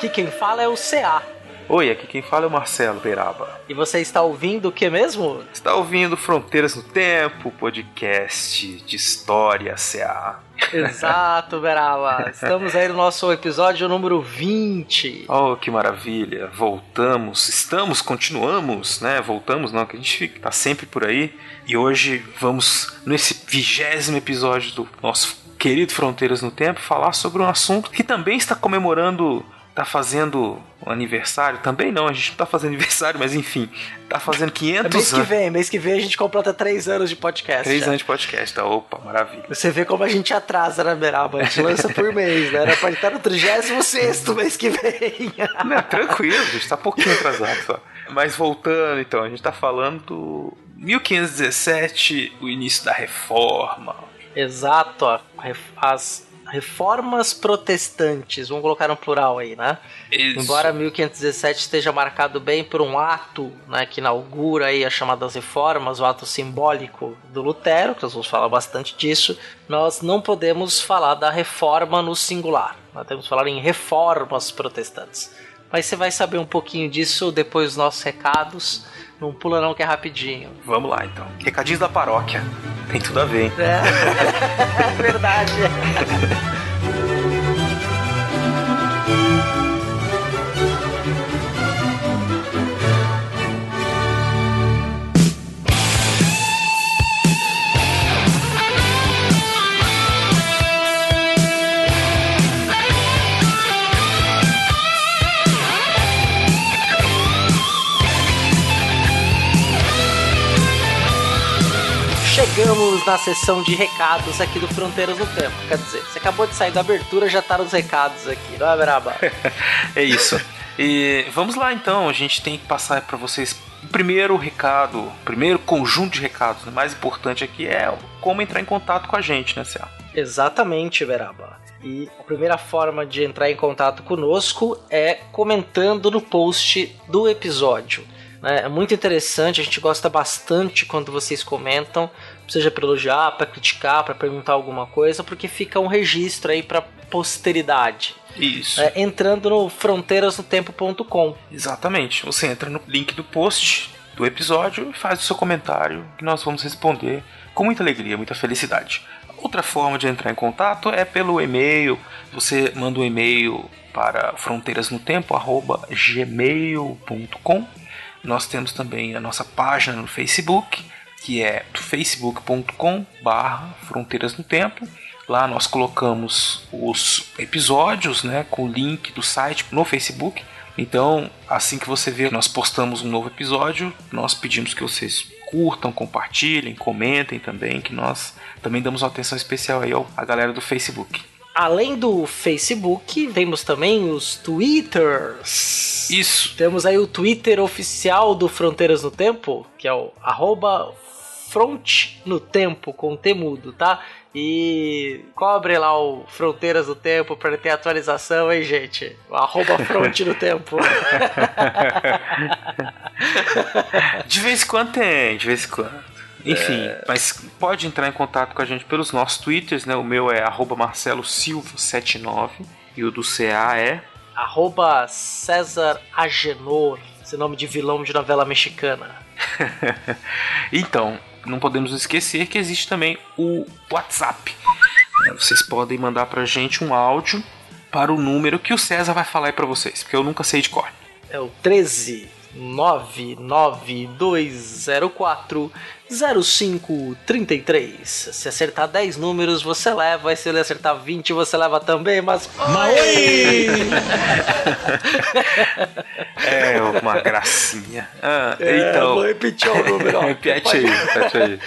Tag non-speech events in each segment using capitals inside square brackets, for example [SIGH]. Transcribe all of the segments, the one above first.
Aqui quem fala é o CA. Oi, aqui quem fala é o Marcelo Beraba. E você está ouvindo o que mesmo? Está ouvindo Fronteiras no Tempo, podcast de história CA. Exato, [LAUGHS] Beraba. Estamos aí no nosso episódio número 20. Oh, que maravilha. Voltamos, estamos, continuamos, né? Voltamos, não, que a gente tá sempre por aí. E hoje vamos, nesse vigésimo episódio do nosso querido Fronteiras no Tempo, falar sobre um assunto que também está comemorando tá fazendo aniversário, também não, a gente não tá fazendo [LAUGHS] aniversário, mas enfim, tá fazendo 500 É mês que anos. vem, mês que vem a gente completa 3 anos de podcast. Três já. anos de podcast, tá? Opa, maravilha. Você vê como a gente atrasa na Beraba, a gente lança por [LAUGHS] mês, né? Era pra estar no 36 mês que vem. [LAUGHS] Não, tranquilo, a gente tá pouquinho atrasado só. Mas voltando, então, a gente tá falando do 1517, o início da reforma. Exato, as reformas protestantes, vamos colocar no plural aí, né? Isso. Embora 1517 esteja marcado bem por um ato né, que inaugura aí as chamadas reformas, o ato simbólico do Lutero, que nós vamos falar bastante disso, nós não podemos falar da reforma no singular. Nós temos que falar em reformas protestantes. Mas você vai saber um pouquinho disso depois dos nossos recados. Não pula não que é rapidinho. Vamos lá, então. Recadinhos da paróquia. Tem tudo a ver, hein? É, [LAUGHS] é verdade. [LAUGHS] Chegamos na sessão de recados aqui do Fronteiras no Tempo. Quer dizer, você acabou de sair da abertura, já tá nos recados aqui, não é, Beraba? [LAUGHS] É isso. E vamos lá, então. A gente tem que passar para vocês o primeiro recado, o primeiro conjunto de recados. O mais importante aqui é como entrar em contato com a gente, né, Céu? Exatamente, Beraba. E a primeira forma de entrar em contato conosco é comentando no post do episódio. né? É muito interessante, a gente gosta bastante quando vocês comentam, seja para elogiar, para criticar, para perguntar alguma coisa, porque fica um registro aí para posteridade. Isso. né? Entrando no fronteirasnotempo.com. Exatamente. Você entra no link do post do episódio e faz o seu comentário que nós vamos responder com muita alegria, muita felicidade. Outra forma de entrar em contato é pelo e-mail. Você manda um e-mail para fronteirasnotempo@gmail.com. Nós temos também a nossa página no Facebook, que é facebook.com/barra Fronteiras no Tempo. Lá nós colocamos os episódios, né, com o link do site no Facebook. Então, assim que você vê nós postamos um novo episódio, nós pedimos que vocês curtam, compartilhem, comentem também, que nós também damos uma atenção especial aí ao- à galera do Facebook. Além do Facebook, temos também os Twitters. Isso. Temos aí o Twitter oficial do Fronteiras no Tempo, que é o arroba Front no Tempo, com temudo, tá? E cobre lá o Fronteiras no Tempo para ter atualização, hein, gente? O arroba [LAUGHS] Front no Tempo. De vez em quando tem, de vez em quando. Enfim, mas pode entrar em contato com a gente pelos nossos twitters, né? O meu é arroba Marcelo Silva79 e o do CA é arroba César Agenor, esse nome de vilão de novela mexicana. [LAUGHS] então, não podemos esquecer que existe também o WhatsApp. É, Vocês podem mandar pra gente um áudio para o número que o César vai falar aí pra vocês, porque eu nunca sei de cor. É o 13 99204 0533. Se acertar 10 números, você leva. E se ele acertar 20, você leva também. Mas. Oi! [LAUGHS] é uma gracinha. Ah, É, então. vou repetir o número. ó. [LAUGHS] Repete aí, repete aí.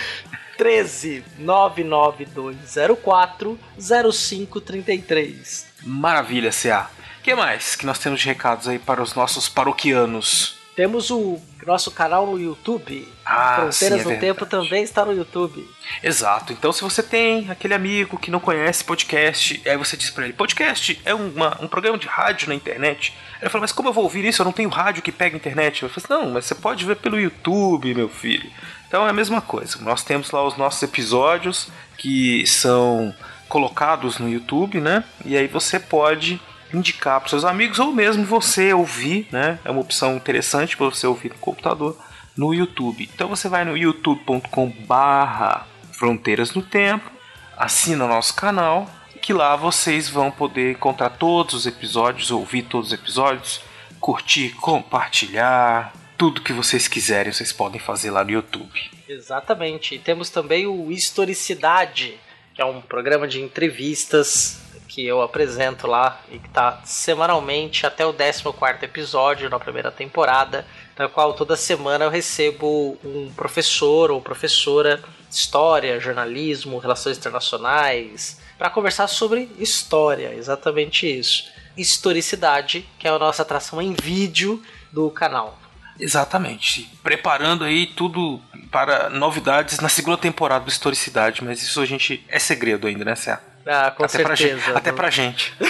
13 99204 0533. Maravilha, CA. O que mais que nós temos de recados aí para os nossos paroquianos? Temos o nosso canal no YouTube. Ah, Fronteiras sim, é do verdade. Tempo também está no YouTube. Exato. Então, se você tem aquele amigo que não conhece podcast, aí você diz pra ele: podcast é uma- um programa de rádio na internet. Ele fala: Mas como eu vou ouvir isso? Eu não tenho rádio que pega internet. Eu falo: Não, mas você pode ver pelo YouTube, meu filho. Então é a mesma coisa. Nós temos lá os nossos episódios que são colocados no YouTube, né? E aí você pode indicar para seus amigos ou mesmo você ouvir, né? É uma opção interessante para você ouvir no computador no YouTube. Então você vai no youtube.com/barra Fronteiras no Tempo, assina nosso canal, que lá vocês vão poder encontrar todos os episódios, ouvir todos os episódios, curtir, compartilhar, tudo que vocês quiserem, vocês podem fazer lá no YouTube. Exatamente. E temos também o Historicidade, que é um programa de entrevistas que eu apresento lá e que está semanalmente até o 14 episódio na primeira temporada, na qual toda semana eu recebo um professor ou professora de história, jornalismo, relações internacionais, para conversar sobre história, exatamente isso. Historicidade, que é a nossa atração em vídeo do canal. Exatamente. Preparando aí tudo para novidades na segunda temporada do Historicidade, mas isso a gente é segredo ainda, né, Cé? Ah, com até Pra certeza. gente, até pra gente. [LAUGHS]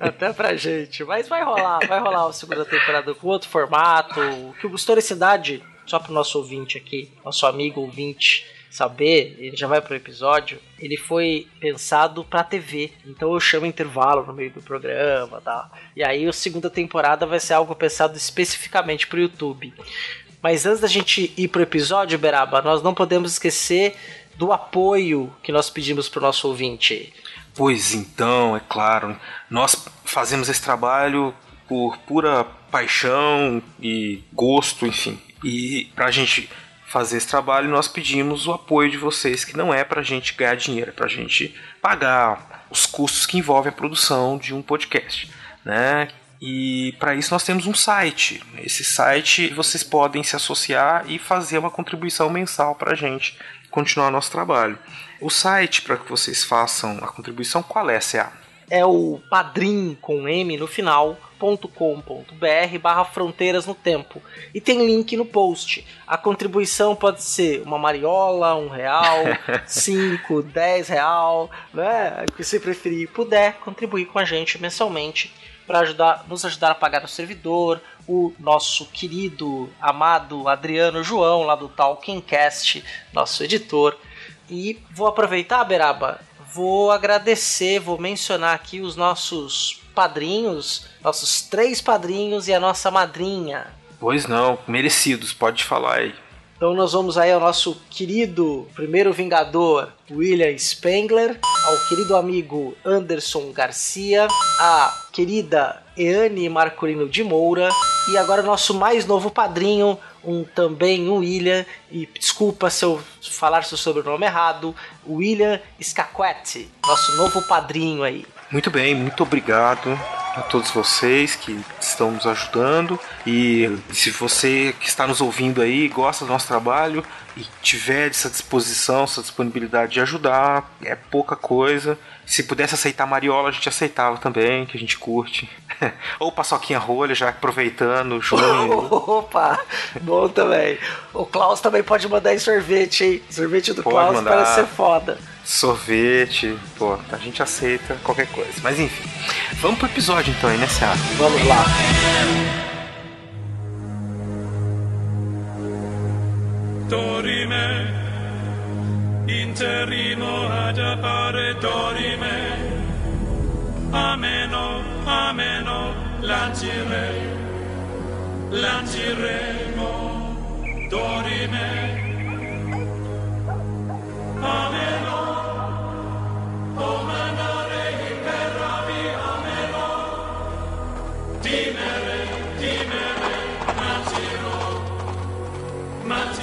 Até pra gente. Mas vai rolar, vai rolar a segunda temporada com outro formato. Que o Historicidade, só pro nosso ouvinte aqui, nosso amigo ouvinte saber, ele já vai pro episódio, ele foi pensado pra TV. Então eu chamo intervalo no meio do programa e tal. E aí a segunda temporada vai ser algo pensado especificamente pro YouTube. Mas antes da gente ir pro episódio, Beraba, nós não podemos esquecer do apoio que nós pedimos pro nosso ouvinte. Pois então, é claro, nós fazemos esse trabalho por pura paixão e gosto, enfim. E pra gente fazer esse trabalho, nós pedimos o apoio de vocês, que não é pra gente ganhar dinheiro, é pra gente pagar os custos que envolvem a produção de um podcast, né? E para isso nós temos um site. Esse site vocês podem se associar e fazer uma contribuição mensal para a gente continuar nosso trabalho. O site para que vocês façam a contribuição, qual é, CA? é o padrim com M no final .com.br barra fronteiras no tempo e tem link no post. A contribuição pode ser uma mariola, um real, [LAUGHS] cinco, dez real, né? O que você preferir, puder contribuir com a gente mensalmente para ajudar, nos ajudar a pagar o servidor, o nosso querido, amado Adriano João lá do Talkingcast, nosso editor. E vou aproveitar, Beraba, vou agradecer, vou mencionar aqui os nossos padrinhos, nossos três padrinhos e a nossa madrinha. Pois não, merecidos, pode falar aí. Então nós vamos aí ao nosso querido primeiro Vingador, William Spengler, ao querido amigo Anderson Garcia, a querida Eane Marcolino de Moura e agora nosso mais novo padrinho, um também um William, e desculpa se eu falar seu sobrenome errado, William Scaquetti, nosso novo padrinho aí. Muito bem, muito obrigado a todos vocês que estão nos ajudando. E se você que está nos ouvindo aí gosta do nosso trabalho e tiver essa disposição, essa disponibilidade de ajudar, é pouca coisa. Se pudesse aceitar mariola, a gente aceitava também, que a gente curte. [LAUGHS] Ou paçoquinha rolha, já aproveitando, junho. [LAUGHS] Opa, bom também. O Klaus também pode mandar aí sorvete, hein? Sorvete do Pode Klaus mandar. parece ser foda. sorvete, pô, a gente aceita qualquer coisa. Mas enfim, vamos pro episódio então aí, né, Seara? Vamos lá. dorime interrimo ad appare dorime. Ameno, ameno, lancire, lanciremo, dorime. Ameno, o manare imperavi, ameno, dimere, dimere, lanciro, lanciro.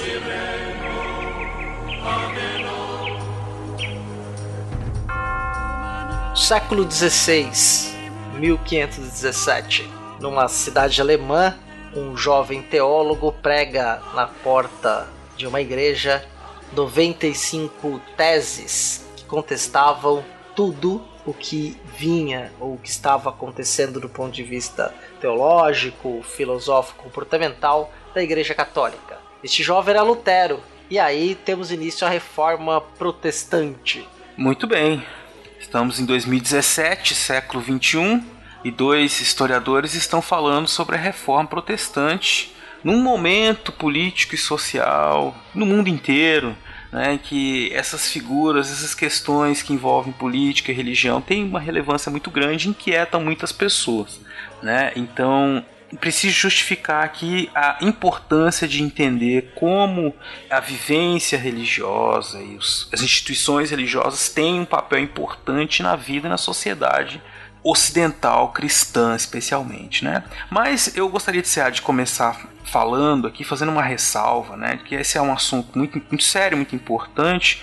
Século XVI, 1517, numa cidade alemã, um jovem teólogo prega na porta de uma igreja 95 teses que contestavam tudo o que vinha ou o que estava acontecendo do ponto de vista teológico, filosófico, comportamental da Igreja Católica. Este jovem era Lutero, e aí temos início a reforma protestante. Muito bem. Estamos em 2017, século 21, e dois historiadores estão falando sobre a reforma protestante num momento político e social no mundo inteiro, né, que essas figuras, essas questões que envolvem política e religião têm uma relevância muito grande e inquietam muitas pessoas. Né? Então, preciso justificar aqui a importância de entender como a vivência religiosa e os, as instituições religiosas têm um papel importante na vida e na sociedade ocidental cristã especialmente, né? Mas eu gostaria de, de começar falando aqui, fazendo uma ressalva, né? Que esse é um assunto muito, muito sério, muito importante,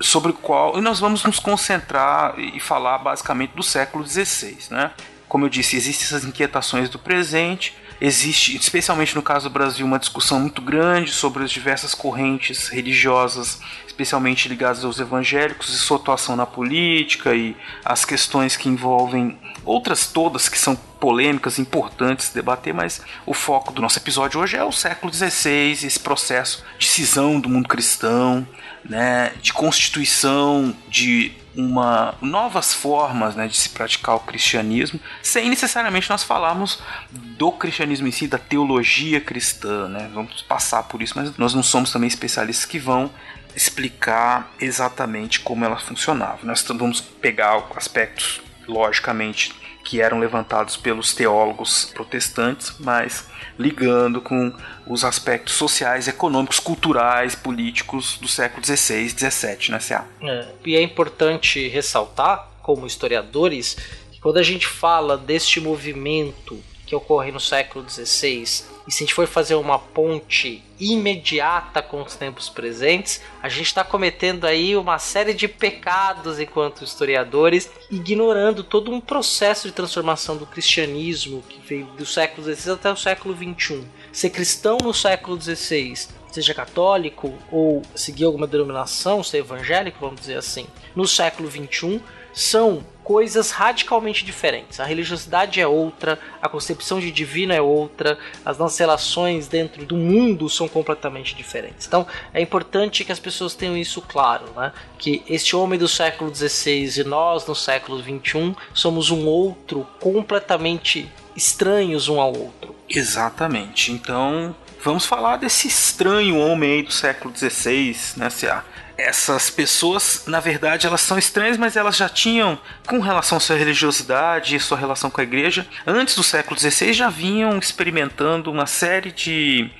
sobre o qual nós vamos nos concentrar e falar basicamente do século XVI, né? Como eu disse, existem essas inquietações do presente, existe, especialmente no caso do Brasil, uma discussão muito grande sobre as diversas correntes religiosas, especialmente ligadas aos evangélicos, e sua atuação na política e as questões que envolvem outras todas que são polêmicas, importantes de debater, mas o foco do nosso episódio hoje é o século XVI, esse processo de cisão do mundo cristão, né, de constituição de uma novas formas né, de se praticar o cristianismo, sem necessariamente nós falarmos do cristianismo em si, da teologia cristã. Né? Vamos passar por isso, mas nós não somos também especialistas que vão explicar exatamente como ela funcionava. Nós vamos pegar aspectos, logicamente, que eram levantados pelos teólogos protestantes, mas ligando com os aspectos sociais, econômicos, culturais, políticos do século XVI e XVII, né, C.A.? É, e é importante ressaltar, como historiadores, que quando a gente fala deste movimento que ocorre no século XVI, e se a gente for fazer uma ponte imediata com os tempos presentes, a gente está cometendo aí uma série de pecados enquanto historiadores, ignorando todo um processo de transformação do cristianismo que veio do século XVI até o século XXI. Ser cristão no século XVI, seja católico ou seguir alguma denominação, ser evangélico, vamos dizer assim, no século XXI, são coisas radicalmente diferentes. A religiosidade é outra, a concepção de divino é outra, as nossas relações dentro do mundo são completamente diferentes. Então é importante que as pessoas tenham isso claro, né? que este homem do século XVI e nós no século XXI somos um outro completamente estranhos um ao outro. Exatamente. Então vamos falar desse estranho homem aí do século XVI, né, C.A essas pessoas, na verdade, elas são estranhas, mas elas já tinham, com relação à sua religiosidade e sua relação com a igreja, antes do século XVI já vinham experimentando uma série de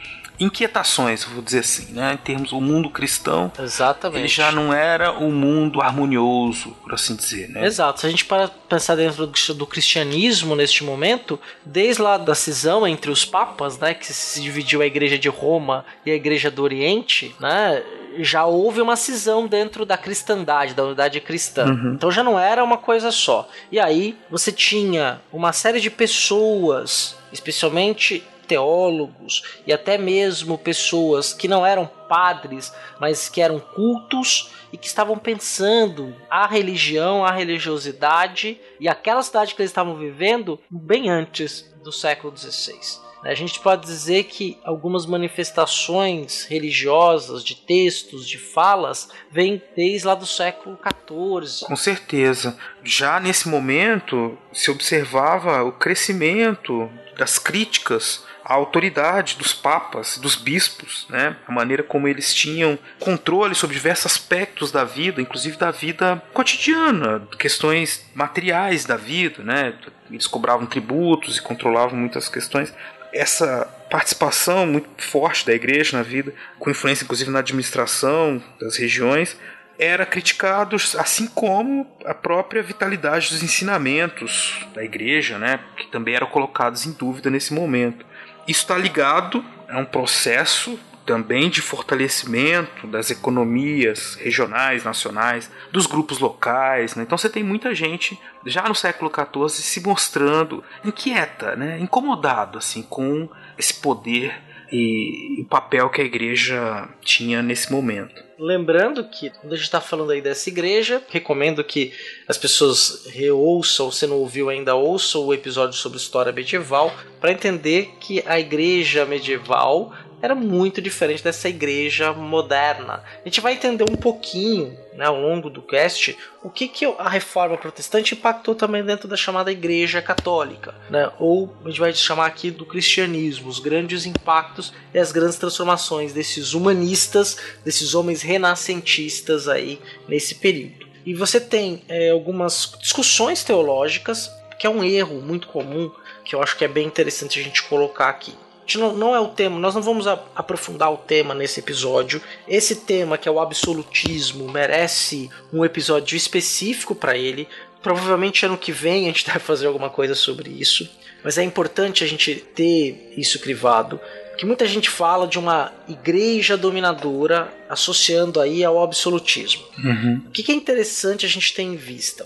inquietações, vou dizer assim, né? Em termos do mundo cristão, Exatamente. ele já não era o um mundo harmonioso, por assim dizer, né? Exato. Se a gente para pensar dentro do cristianismo neste momento, desde lá da cisão entre os papas, né, que se dividiu a igreja de Roma e a igreja do Oriente, né? Já houve uma cisão dentro da cristandade, da unidade cristã. Uhum. Então já não era uma coisa só. E aí você tinha uma série de pessoas, especialmente teólogos e até mesmo pessoas que não eram padres, mas que eram cultos e que estavam pensando a religião, a religiosidade e aquela cidade que eles estavam vivendo bem antes do século XVI. A gente pode dizer que algumas manifestações religiosas, de textos, de falas, vêm desde lá do século XIV. Com certeza. Já nesse momento se observava o crescimento das críticas à autoridade dos papas, dos bispos, né? a maneira como eles tinham controle sobre diversos aspectos da vida, inclusive da vida cotidiana, questões materiais da vida, né? Eles cobravam tributos e controlavam muitas questões essa participação muito forte da igreja na vida, com influência inclusive na administração das regiões, era criticado, assim como a própria vitalidade dos ensinamentos da igreja, né, que também eram colocados em dúvida nesse momento. Isso está ligado a um processo também de fortalecimento das economias regionais, nacionais, dos grupos locais. Né? Então você tem muita gente já no século XIV se mostrando inquieta, né? incomodado assim com esse poder e o papel que a igreja tinha nesse momento. Lembrando que, quando a gente está falando aí dessa igreja, recomendo que as pessoas reouçam, se não ouviu ainda, ouçam o episódio sobre história medieval, para entender que a igreja medieval era muito diferente dessa igreja moderna. A gente vai entender um pouquinho né, ao longo do cast o que, que a reforma protestante impactou também dentro da chamada igreja católica, né, ou a gente vai chamar aqui do cristianismo, os grandes impactos e as grandes transformações desses humanistas, desses homens renascentistas aí nesse período. E você tem é, algumas discussões teológicas, que é um erro muito comum, que eu acho que é bem interessante a gente colocar aqui não, não é o tema, nós não vamos a, aprofundar o tema nesse episódio. Esse tema, que é o absolutismo, merece um episódio específico para ele. Provavelmente ano que vem a gente [LAUGHS] vai fazer alguma coisa sobre isso. Mas é importante a gente ter isso crivado. Que muita gente fala de uma igreja dominadora associando aí ao absolutismo. Uhum. O que é interessante a gente ter em vista?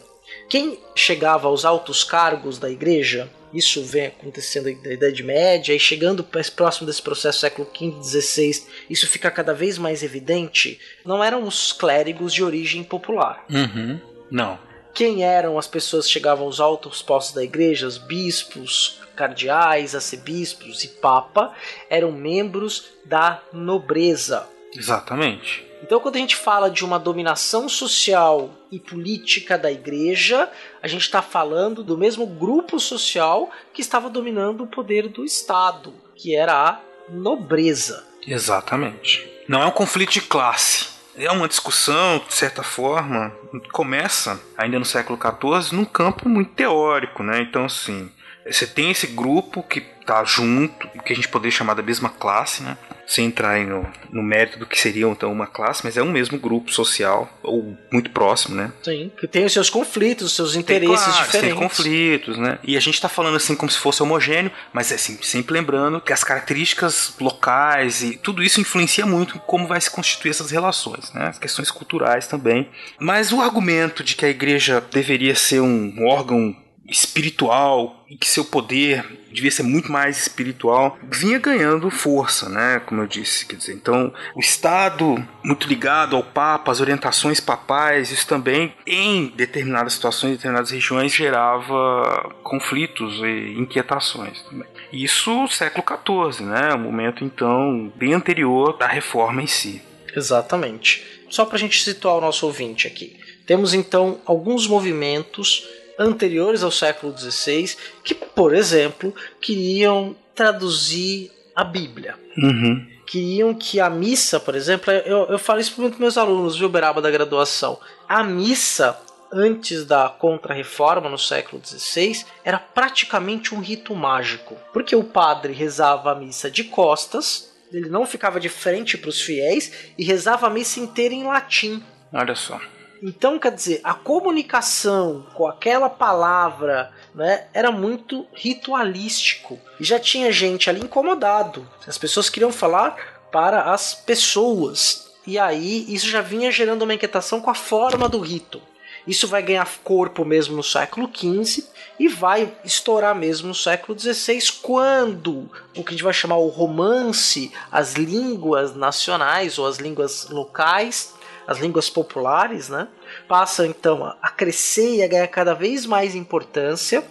Quem chegava aos altos cargos da igreja isso vem acontecendo da Idade Média e chegando próximo desse processo século XV, XVI, isso fica cada vez mais evidente. Não eram os clérigos de origem popular. Uhum. Não. Quem eram as pessoas que chegavam aos altos postos da igreja, os bispos, cardeais, arcebispos e papa, eram membros da nobreza. Exatamente. Então, quando a gente fala de uma dominação social e política da igreja, a gente está falando do mesmo grupo social que estava dominando o poder do Estado, que era a nobreza. Exatamente. Não é um conflito de classe. É uma discussão, de certa forma, começa ainda no século XIV num campo muito teórico, né? Então, assim, você tem esse grupo que tá junto, que a gente poderia chamar da mesma classe, né? Sem entrar no, no mérito do que seria então uma classe, mas é um mesmo grupo social, ou muito próximo, né? Sim, que tem os seus conflitos, os seus interesses tem, claro, diferentes. Tem conflitos, né? E a gente tá falando assim como se fosse homogêneo, mas é assim, sempre lembrando que as características locais e tudo isso influencia muito como vai se constituir essas relações, né? As questões culturais também. Mas o argumento de que a igreja deveria ser um órgão espiritual e que seu poder devia ser muito mais espiritual, vinha ganhando força, né? Como eu disse, quer dizer, então o Estado muito ligado ao Papa, as orientações papais, isso também em determinadas situações, em determinadas regiões gerava conflitos e inquietações também. Isso século XIV, né? O momento então bem anterior da reforma em si. Exatamente. Só para a gente situar o nosso ouvinte aqui. Temos então alguns movimentos anteriores ao século XVI que, por exemplo, queriam traduzir a Bíblia. Uhum. Queriam que a missa, por exemplo, eu, eu falo isso para muitos meus alunos, viu, Beraba, da graduação. A missa, antes da Contra-Reforma, no século XVI, era praticamente um rito mágico. Porque o padre rezava a missa de costas, ele não ficava de frente para os fiéis e rezava a missa inteira em latim. Olha só. Então, quer dizer, a comunicação com aquela palavra né, era muito ritualístico. E já tinha gente ali incomodado. As pessoas queriam falar para as pessoas. E aí isso já vinha gerando uma inquietação com a forma do rito. Isso vai ganhar corpo mesmo no século XV e vai estourar mesmo no século XVI, quando o que a gente vai chamar o romance, as línguas nacionais ou as línguas locais as línguas populares, né? Passam então a crescer e a ganhar cada vez mais importância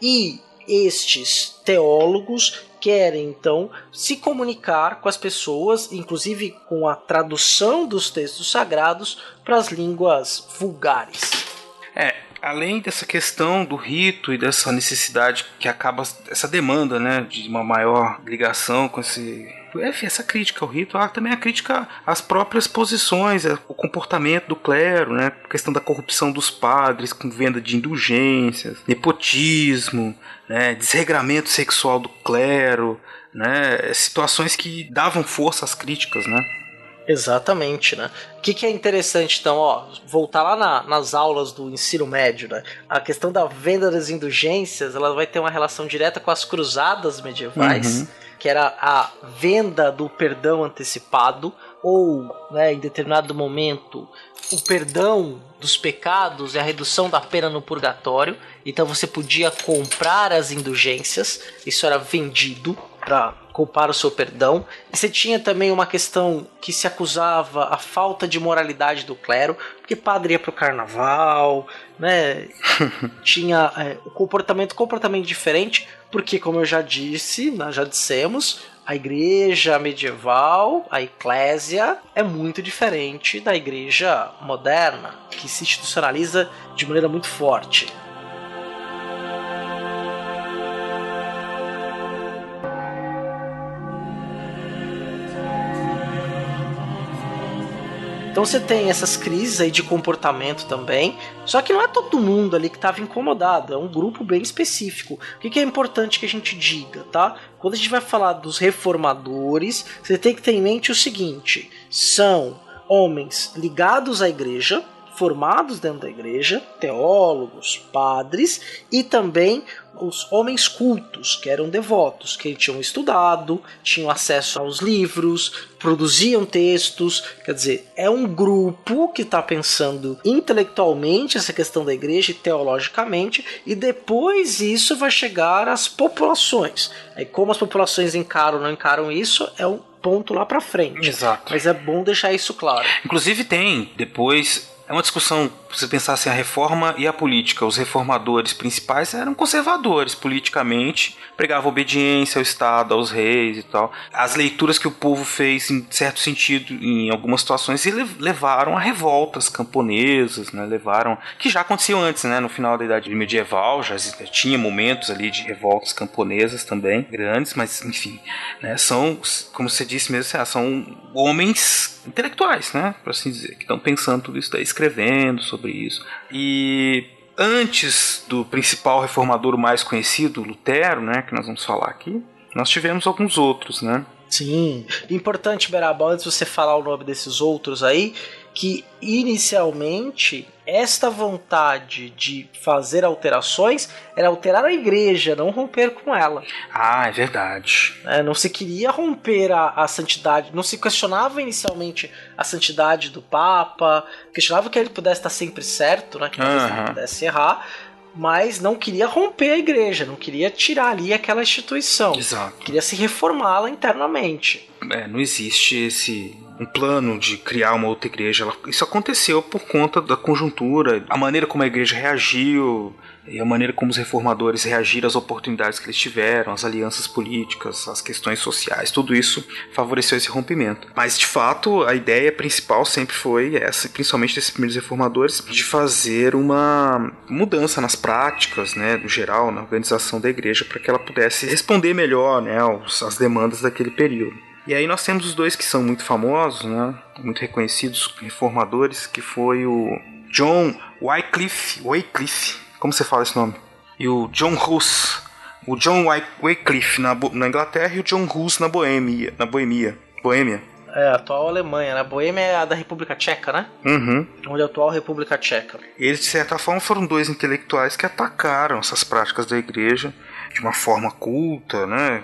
e estes teólogos querem então se comunicar com as pessoas, inclusive com a tradução dos textos sagrados para as línguas vulgares. É, além dessa questão do rito e dessa necessidade que acaba essa demanda, né, de uma maior ligação com esse essa crítica ao rito, há também a crítica às próprias posições, é, o comportamento do clero, né? A questão da corrupção dos padres com venda de indulgências, nepotismo, né? desregramento sexual do clero, né? situações que davam força às críticas, né? Exatamente, né? O que, que, é interessante, então, ó, voltar lá na, nas aulas do ensino médio, né? A questão da venda das indulgências, ela vai ter uma relação direta com as cruzadas medievais. Uhum que era a venda do perdão antecipado, ou né, em determinado momento o perdão dos pecados e a redução da pena no purgatório. Então você podia comprar as indulgências, isso era vendido para culpar o seu perdão. Você tinha também uma questão que se acusava a falta de moralidade do clero, porque padre ia pro carnaval, né? [LAUGHS] tinha é, o comportamento completamente diferente, porque como eu já disse, nós já dissemos, a igreja medieval, a eclésia, é muito diferente da igreja moderna, que se institucionaliza de maneira muito forte. Então você tem essas crises aí de comportamento também, só que não é todo mundo ali que estava incomodado, é um grupo bem específico. O que, que é importante que a gente diga, tá? Quando a gente vai falar dos reformadores, você tem que ter em mente o seguinte: são homens ligados à igreja, formados dentro da igreja, teólogos, padres e também os homens cultos, que eram devotos, que tinham estudado, tinham acesso aos livros, produziam textos. Quer dizer, é um grupo que está pensando intelectualmente essa questão da igreja e teologicamente, e depois isso vai chegar às populações. Aí, como as populações encaram ou não encaram isso, é um ponto lá para frente. Exato. Mas é bom deixar isso claro. Inclusive tem depois é uma discussão, se você pensar assim, a reforma e a política. Os reformadores principais eram conservadores politicamente, pregavam obediência ao Estado, aos reis e tal. As leituras que o povo fez, em certo sentido, em algumas situações, levaram a revoltas camponesas, né? levaram. que já aconteciam antes, né? no final da Idade Medieval, já tinha momentos ali de revoltas camponesas também, grandes, mas enfim, né? são, como você disse mesmo, são homens intelectuais, né? Por assim dizer, que estão pensando tudo isso daí, escrevendo sobre isso. E antes do principal reformador mais conhecido, Lutero, né? Que nós vamos falar aqui, nós tivemos alguns outros, né? Sim. Importante, Berabal, antes de você falar o nome desses outros aí, que inicialmente esta vontade de fazer alterações era alterar a igreja, não romper com ela. Ah, é verdade. É, não se queria romper a, a, santidade, não se questionava inicialmente a santidade do Papa, questionava que ele pudesse estar sempre certo, né, que uhum. ele pudesse errar, mas não queria romper a igreja, não queria tirar ali aquela instituição. Exato. Queria se reformá-la internamente. É, não existe esse um plano de criar uma outra igreja. Isso aconteceu por conta da conjuntura, a maneira como a igreja reagiu e a maneira como os reformadores reagiram às oportunidades que eles tiveram, as alianças políticas, as questões sociais, tudo isso favoreceu esse rompimento. Mas de fato, a ideia principal sempre foi essa, principalmente desses primeiros reformadores, de fazer uma mudança nas práticas, né, no geral, na organização da igreja, para que ela pudesse responder melhor, né, às demandas daquele período. E aí nós temos os dois que são muito famosos, né? muito reconhecidos reformadores, que foi o John Wycliffe, Wycliffe, como você fala esse nome? E o John Hus, o John Wycliffe na, na Inglaterra e o John Hus na Boêmia, na Boêmia, Boêmia. É, a atual Alemanha, né? Boêmia é a da República Tcheca, né? Uhum. Onde é a atual República Tcheca. Eles, de certa forma, foram dois intelectuais que atacaram essas práticas da igreja de uma forma culta, né?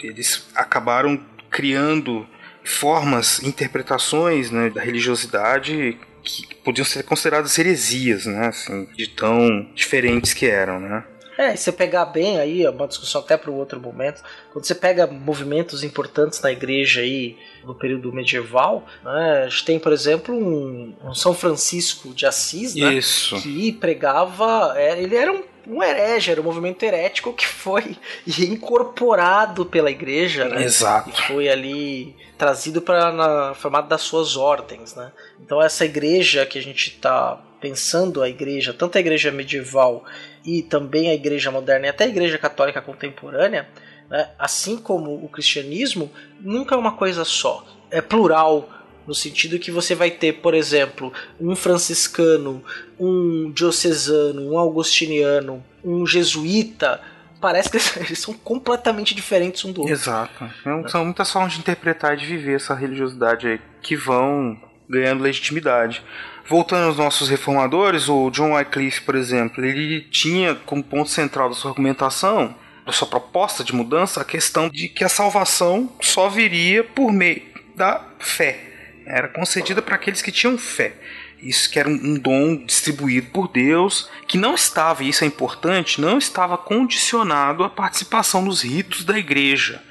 Eles acabaram criando formas, interpretações né, da religiosidade que podiam ser consideradas heresias, né, assim, de tão diferentes que eram, né. É, você pegar bem aí, é uma discussão até para um outro momento, quando você pega movimentos importantes na igreja aí no período medieval, né, a gente tem, por exemplo, um, um São Francisco de Assis, né, Isso. que pregava, é, ele era um um herege, era um movimento herético que foi [LAUGHS] incorporado pela igreja, né? Exato. E foi ali trazido para formato das suas ordens, né? Então essa igreja que a gente está pensando a igreja, tanto a igreja medieval e também a igreja moderna e até a igreja católica contemporânea, né? assim como o cristianismo, nunca é uma coisa só. É plural, no sentido que você vai ter, por exemplo, um franciscano, um diocesano, um augustiniano, um jesuíta. Parece que [LAUGHS] eles são completamente diferentes um do outro. Exato. Então, são muitas formas de interpretar e de viver essa religiosidade aí que vão ganhando legitimidade. Voltando aos nossos reformadores, o John Wycliffe, por exemplo, ele tinha como ponto central da sua argumentação da sua proposta de mudança a questão de que a salvação só viria por meio da fé. Era concedida para aqueles que tinham fé. Isso que era um, um dom distribuído por Deus, que não estava, e isso é importante, não estava condicionado à participação nos ritos da igreja,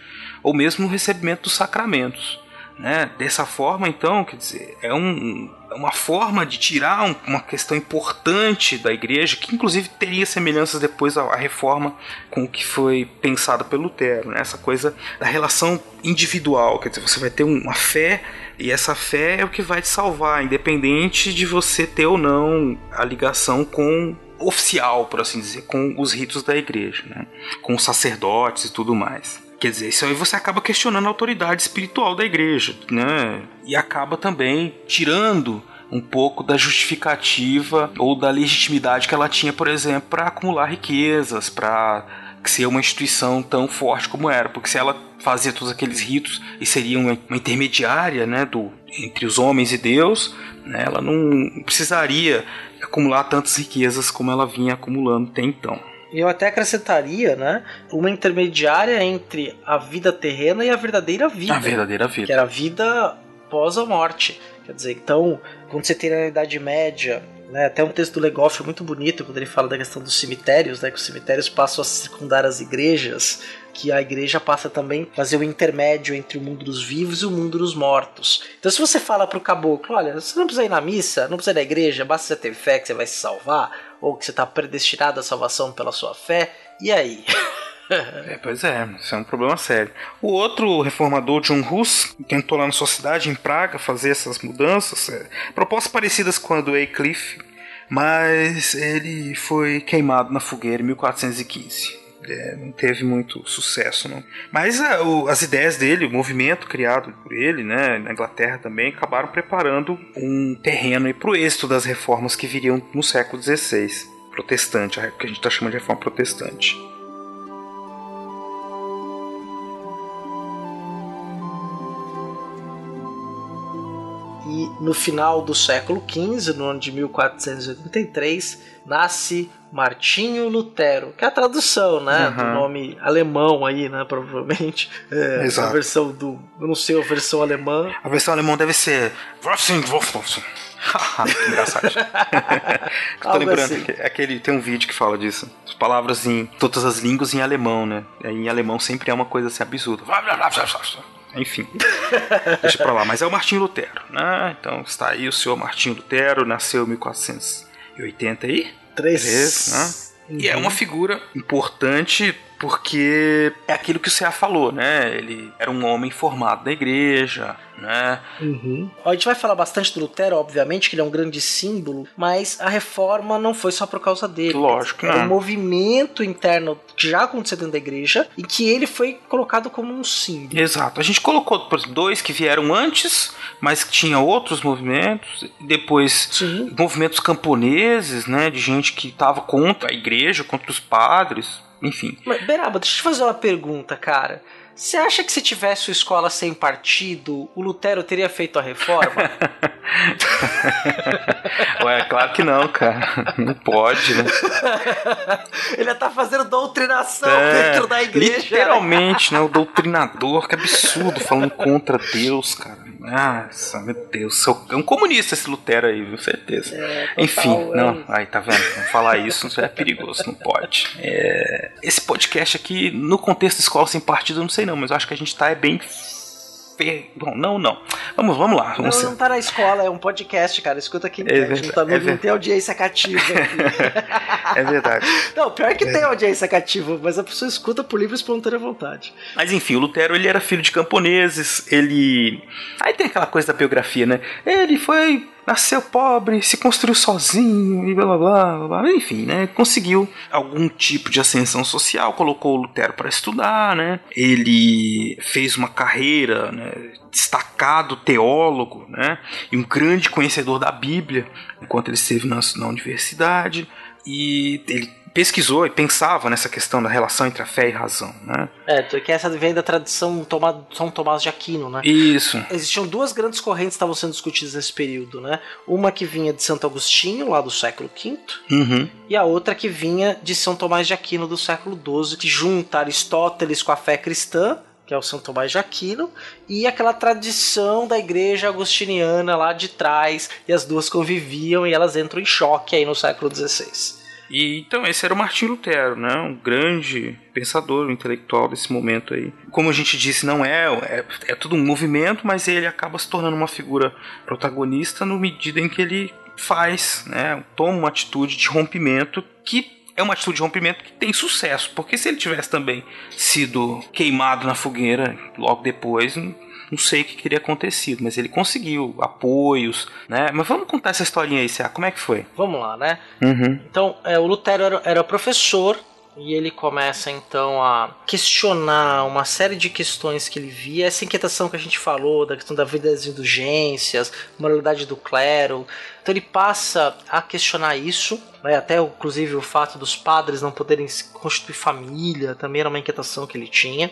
ou mesmo no recebimento dos sacramentos. Né? Dessa forma, então, quer dizer, é um, uma forma de tirar um, uma questão importante da igreja, que inclusive teria semelhanças depois à, à reforma com o que foi pensado pelo Lutero, né? essa coisa da relação individual, quer dizer, você vai ter uma fé e essa fé é o que vai te salvar, independente de você ter ou não a ligação com oficial, por assim dizer, com os ritos da igreja, né? com os sacerdotes e tudo mais. Quer dizer, isso aí você acaba questionando a autoridade espiritual da igreja, né? E acaba também tirando um pouco da justificativa ou da legitimidade que ela tinha, por exemplo, para acumular riquezas, para ser uma instituição tão forte como era, porque se ela fazia todos aqueles ritos e seria uma, intermediária, né, do entre os homens e Deus, né, ela não precisaria acumular tantas riquezas como ela vinha acumulando até então. Eu até acrescentaria, né, uma intermediária entre a vida terrena e a verdadeira vida. A verdadeira vida. Que era a vida pós a morte. Quer dizer, então, quando você tem na Idade Média, né, até um texto do Legoff muito bonito, quando ele fala da questão dos cemitérios, né, que os cemitérios passam a circundar as igrejas, que a igreja passa também a fazer o intermédio entre o mundo dos vivos e o mundo dos mortos. Então, se você fala pro caboclo, olha, você não precisa ir na missa, não precisa ir na igreja, basta você ter fé que você vai se salvar, ou que você está predestinado à salvação pela sua fé, e aí? [LAUGHS] É, pois é, isso é um problema sério. O outro reformador, John Hus, tentou lá na sua cidade, em Praga, fazer essas mudanças, é, propostas parecidas com a do Wycliffe, mas ele foi queimado na fogueira em 1415. É, não teve muito sucesso, não. Mas é, o, as ideias dele, o movimento criado por ele, né, na Inglaterra também, acabaram preparando um terreno para o êxito das reformas que viriam no século XVI, protestante, a que a gente está chamando de reforma protestante. E no final do século XV, no ano de 1483, nasce Martinho Lutero, que é a tradução, né, Uhum. do nome alemão aí, né, provavelmente. É, Exato. a versão do, eu não sei a versão alemã. A versão alemã deve ser. [LAUGHS] Que engraçado. [LAUGHS] Tô lembrando assim. que aquele tem um vídeo que fala disso. As palavras em todas as línguas em alemão, né? Em alemão sempre é uma coisa assim absurda. Enfim, deixa pra lá. Mas é o Martinho Lutero, né? Então está aí o senhor Martinho Lutero, nasceu em 1480 aí. Três. Três, né? E é uma figura importante porque é aquilo que o Cea falou, né? Ele era um homem formado na igreja, né? Ó, A gente vai falar bastante do Lutero, obviamente, que ele é um grande símbolo, mas a reforma não foi só por causa dele. Lógico, Era não. um movimento interno que já aconteceu dentro da igreja e que ele foi colocado como um símbolo. Exato. A gente colocou por exemplo, dois que vieram antes, mas que tinha outros movimentos. Depois, Sim. movimentos camponeses, né? De gente que estava contra a igreja, contra os padres, enfim. Mas, Beraba, deixa eu te fazer uma pergunta, cara. Você acha que se tivesse uma escola sem partido, o Lutero teria feito a reforma? [LAUGHS] Ué, claro que não, cara. Não pode, né? ele ia estar fazendo doutrinação É, dentro da igreja. Literalmente, né? O doutrinador, que absurdo, falando contra Deus, cara. Nossa, meu Deus. É um comunista esse Lutero aí, viu? Certeza. Enfim, é. não. Aí, tá vendo? Falar isso é perigoso, não pode. É, Esse podcast aqui, no contexto escola sem partido, eu não sei não, mas eu acho que a gente tá é bem. Bom, não, não. Vamos, vamos lá. Não, Vamos não tá na escola, é um podcast, cara. Escuta quem É. A gente não, tá, verdade, é não verdade. tem audiência cativa aqui. [LAUGHS] É verdade. Não, pior que tem audiência cativa, mas a pessoa escuta por livre e espontânea vontade. Mas enfim, o Lutero ele era filho de camponeses, ele. Aí tem aquela coisa da biografia, né? Ele foi. Nasceu pobre, se construiu sozinho e blá blá blá, blá. Enfim, né? Conseguiu algum tipo de ascensão social, colocou o Lutero para estudar, né? Ele fez uma carreira, né? Destacado teólogo, né? E um grande conhecedor da Bíblia enquanto ele esteve na, na universidade. E ele pesquisou e pensava nessa questão da relação entre a fé e a razão, né? É, que essa vem da tradição Toma, São Tomás de Aquino, né? Isso. Existiam duas grandes correntes que estavam sendo discutidas nesse período, né? Uma que vinha de Santo Agostinho, lá do século V, Uhum. e a outra que vinha de São Tomás de Aquino, do século XII, que junta Aristóteles com a fé cristã, que é o São Tomás de Aquino, e aquela tradição da igreja agostiniana lá de trás, e as duas conviviam e elas entram em choque aí no século XVI. E então esse era o Martim Lutero, né? Um grande pensador, um intelectual desse momento aí. Como a gente disse, não é, é é tudo um movimento, mas ele acaba se tornando uma figura protagonista no medida em que ele faz, né? Toma uma atitude de rompimento que é uma atitude de rompimento que tem sucesso, porque se ele tivesse também sido queimado na fogueira logo depois, não- sei o que teria acontecido, mas ele conseguiu apoios, né? Mas vamos contar essa historinha aí, Cia, como é que foi? Vamos lá, né? Uhum. Então, é, o Lutero era, era professor e ele começa então a questionar uma série de questões que ele via, essa inquietação que a gente falou, da questão da vida das indulgências, moralidade do clero. Então ele passa a questionar isso, né, até inclusive o fato dos padres não poderem constituir família, também era uma inquietação que ele tinha.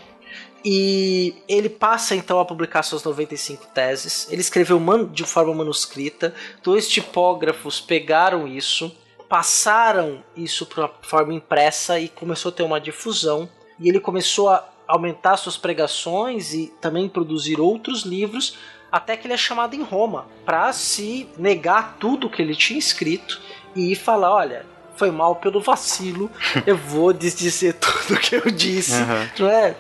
E ele passa então a publicar suas 95 teses. Ele escreveu de forma manuscrita. Dois tipógrafos pegaram isso, passaram isso para uma forma impressa e começou a ter uma difusão. E ele começou a aumentar suas pregações e também produzir outros livros, até que ele é chamado em Roma para se negar tudo que ele tinha escrito e falar: olha. Foi mal pelo vacilo, [LAUGHS] eu vou desdizer tudo que eu disse. Aham. Não é?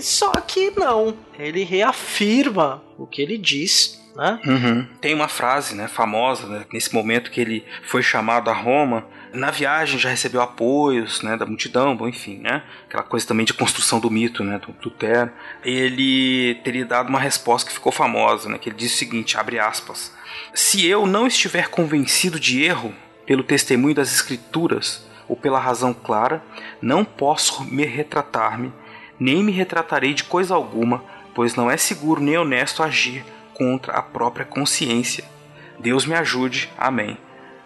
Só que não. Ele reafirma o que ele diz, né? Uhum. Tem uma frase né, famosa, né, nesse momento que ele foi chamado a Roma. Na viagem já recebeu apoios né, da multidão, bom, enfim, né? Aquela coisa também de construção do mito, né? Do Lutero. Ele teria dado uma resposta que ficou famosa, né? Que ele disse o seguinte, abre aspas. Se eu não estiver convencido de erro pelo testemunho das escrituras ou pela razão clara, não posso me retratar-me, nem me retratarei de coisa alguma, pois não é seguro nem honesto agir contra a própria consciência. Deus me ajude. Amém.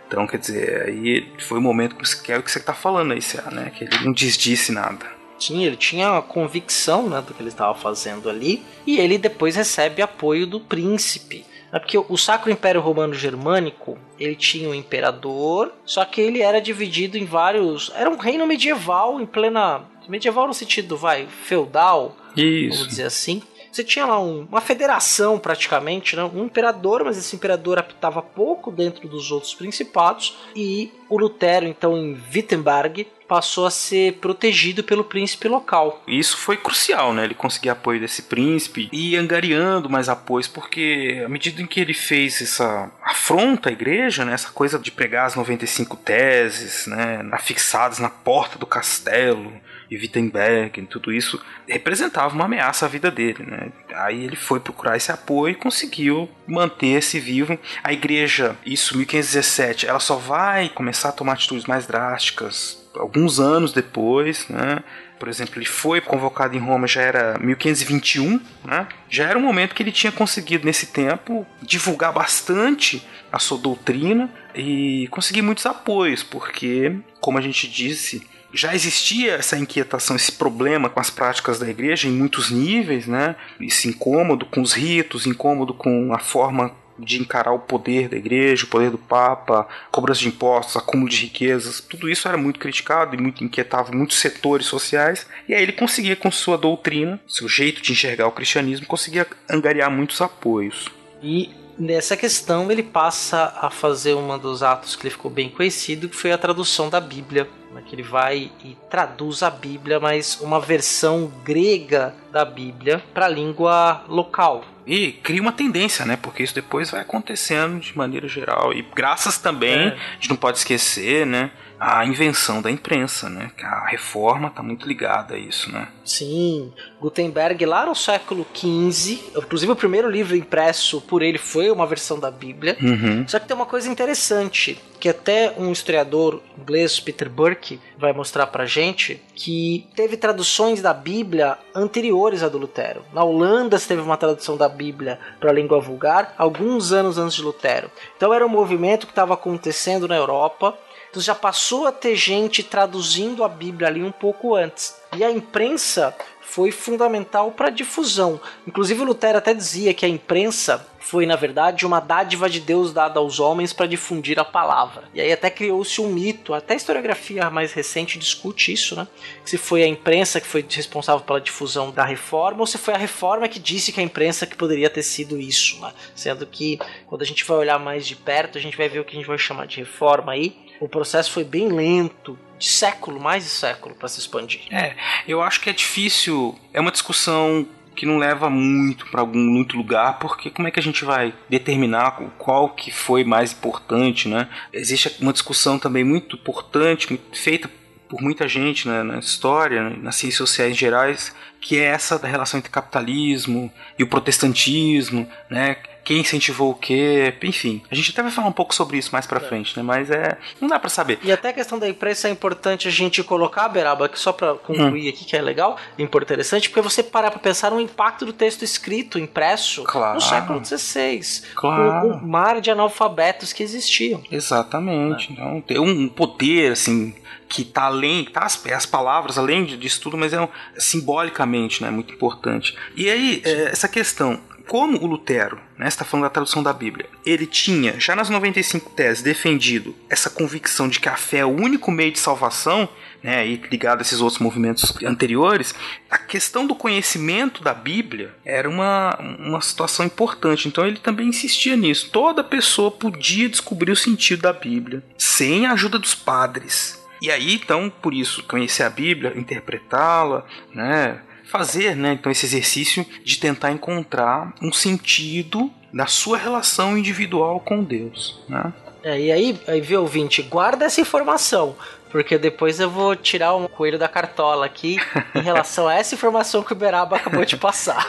Então, quer dizer, aí foi o momento que é o que você está falando aí, né? Que ele não desdisse nada. Sim, ele tinha uma convicção né, do que ele estava fazendo ali. E ele depois recebe apoio do príncipe. É porque o Sacro Império Romano Germânico, ele tinha um imperador, só que ele era dividido em vários... Era um reino medieval em plena... Medieval no sentido, vai, feudal, vamos Isso. dizer assim. Você tinha lá um- uma federação praticamente, né? um imperador, mas esse imperador apitava pouco dentro dos outros principados. E o Lutero, então, em Wittenberg, passou a ser protegido pelo príncipe local. E Isso foi crucial, né? Ele conseguir apoio desse príncipe e ir angariando mais apoios, porque à medida em que ele fez essa afronta à igreja, né? Essa coisa de pregar as 95 teses, né? Afixadas na porta do castelo e Wittenberg, e tudo isso representava uma ameaça à vida dele, né? Aí ele foi procurar esse apoio e conseguiu manter-se vivo. A igreja, isso 1517, ela só vai começar a tomar atitudes mais drásticas alguns anos depois, né? Por exemplo, ele foi convocado em Roma já era 1521, né? Já era um momento que ele tinha conseguido nesse tempo divulgar bastante a sua doutrina e conseguir muitos apoios, porque, como a gente disse, já existia essa inquietação, esse problema com as práticas da igreja em muitos níveis, né? Esse incômodo com os ritos, incômodo com a forma de encarar o poder da igreja, o poder do papa, cobras de impostos, acúmulo de riquezas, tudo isso era muito criticado e muito inquietava muitos setores sociais. E aí ele conseguia com sua doutrina, seu jeito de enxergar o cristianismo, conseguia angariar muitos apoios. E nessa questão ele passa a fazer um dos atos que ele ficou bem conhecido, que foi a tradução da Bíblia. Né, Que ele vai e traduz a Bíblia, mas uma versão grega da Bíblia para a língua local. E cria uma tendência, né? Porque isso depois vai acontecendo de maneira geral. E graças também, É. a gente não pode esquecer, né? A invenção da imprensa, né? A reforma está muito ligada a isso, né? Sim, Gutenberg lá no século XV, inclusive o primeiro livro impresso por ele foi uma versão da Bíblia. Uhum. Só que tem uma coisa interessante, que até um historiador inglês, Peter Burke, vai mostrar pra gente que teve traduções da Bíblia anteriores à do Lutero. Na Holanda se teve uma tradução da Bíblia para a língua vulgar alguns anos antes de Lutero. Então era um movimento que estava acontecendo na Europa Então já passou a ter gente traduzindo a Bíblia ali um pouco antes. E a imprensa foi fundamental para a difusão. Inclusive, Lutero até dizia que a imprensa foi, na verdade, uma dádiva de Deus dada aos homens para difundir a palavra. E aí até criou-se um mito, até a historiografia mais recente discute isso, né? Se foi a imprensa que foi responsável pela difusão da reforma ou se foi a reforma que disse que a imprensa que poderia ter sido isso, né? Sendo que quando a gente vai olhar mais de perto, a gente vai ver o que a gente vai chamar de reforma aí. O processo foi bem lento, de século, mais de século, para se expandir. É, eu acho que é difícil, é uma discussão que não leva muito para algum muito lugar, porque como é que a gente vai determinar qual que foi mais importante, né? Existe uma discussão também muito importante, feita por muita gente né, na história, nas ciências sociais gerais, que é essa da relação entre capitalismo e o protestantismo, né? Quem incentivou o quê, enfim. A gente até vai falar um pouco sobre isso mais pra frente, né? Mas é. Não dá para saber. E até a questão da imprensa é importante a gente colocar, Beraba, que só pra concluir hum. aqui, que é legal, interessante, porque você parar pra pensar no impacto do texto escrito, impresso, claro. no século XVI. Claro. O, o mar de analfabetos que existiam. Exatamente. É. Então, tem um poder, assim que está além, tá as, as palavras além disso tudo, mas é um, simbolicamente, né, muito importante. E aí, é, essa questão, como o Lutero, né, está falando da tradução da Bíblia, ele tinha, já nas 95 teses, defendido essa convicção de que a fé é o único meio de salvação, né, e ligado a esses outros movimentos anteriores, a questão do conhecimento da Bíblia era uma, uma situação importante. Então ele também insistia nisso. Toda pessoa podia descobrir o sentido da Bíblia sem a ajuda dos padres. E aí, então, por isso, conhecer a Bíblia, interpretá-la, né, fazer, né, então esse exercício de tentar encontrar um sentido da sua relação individual com Deus, né? É, e aí, aí, ouvinte, guarda essa informação. Porque depois eu vou tirar um coelho da cartola aqui em relação a essa informação que o Beraba acabou de passar.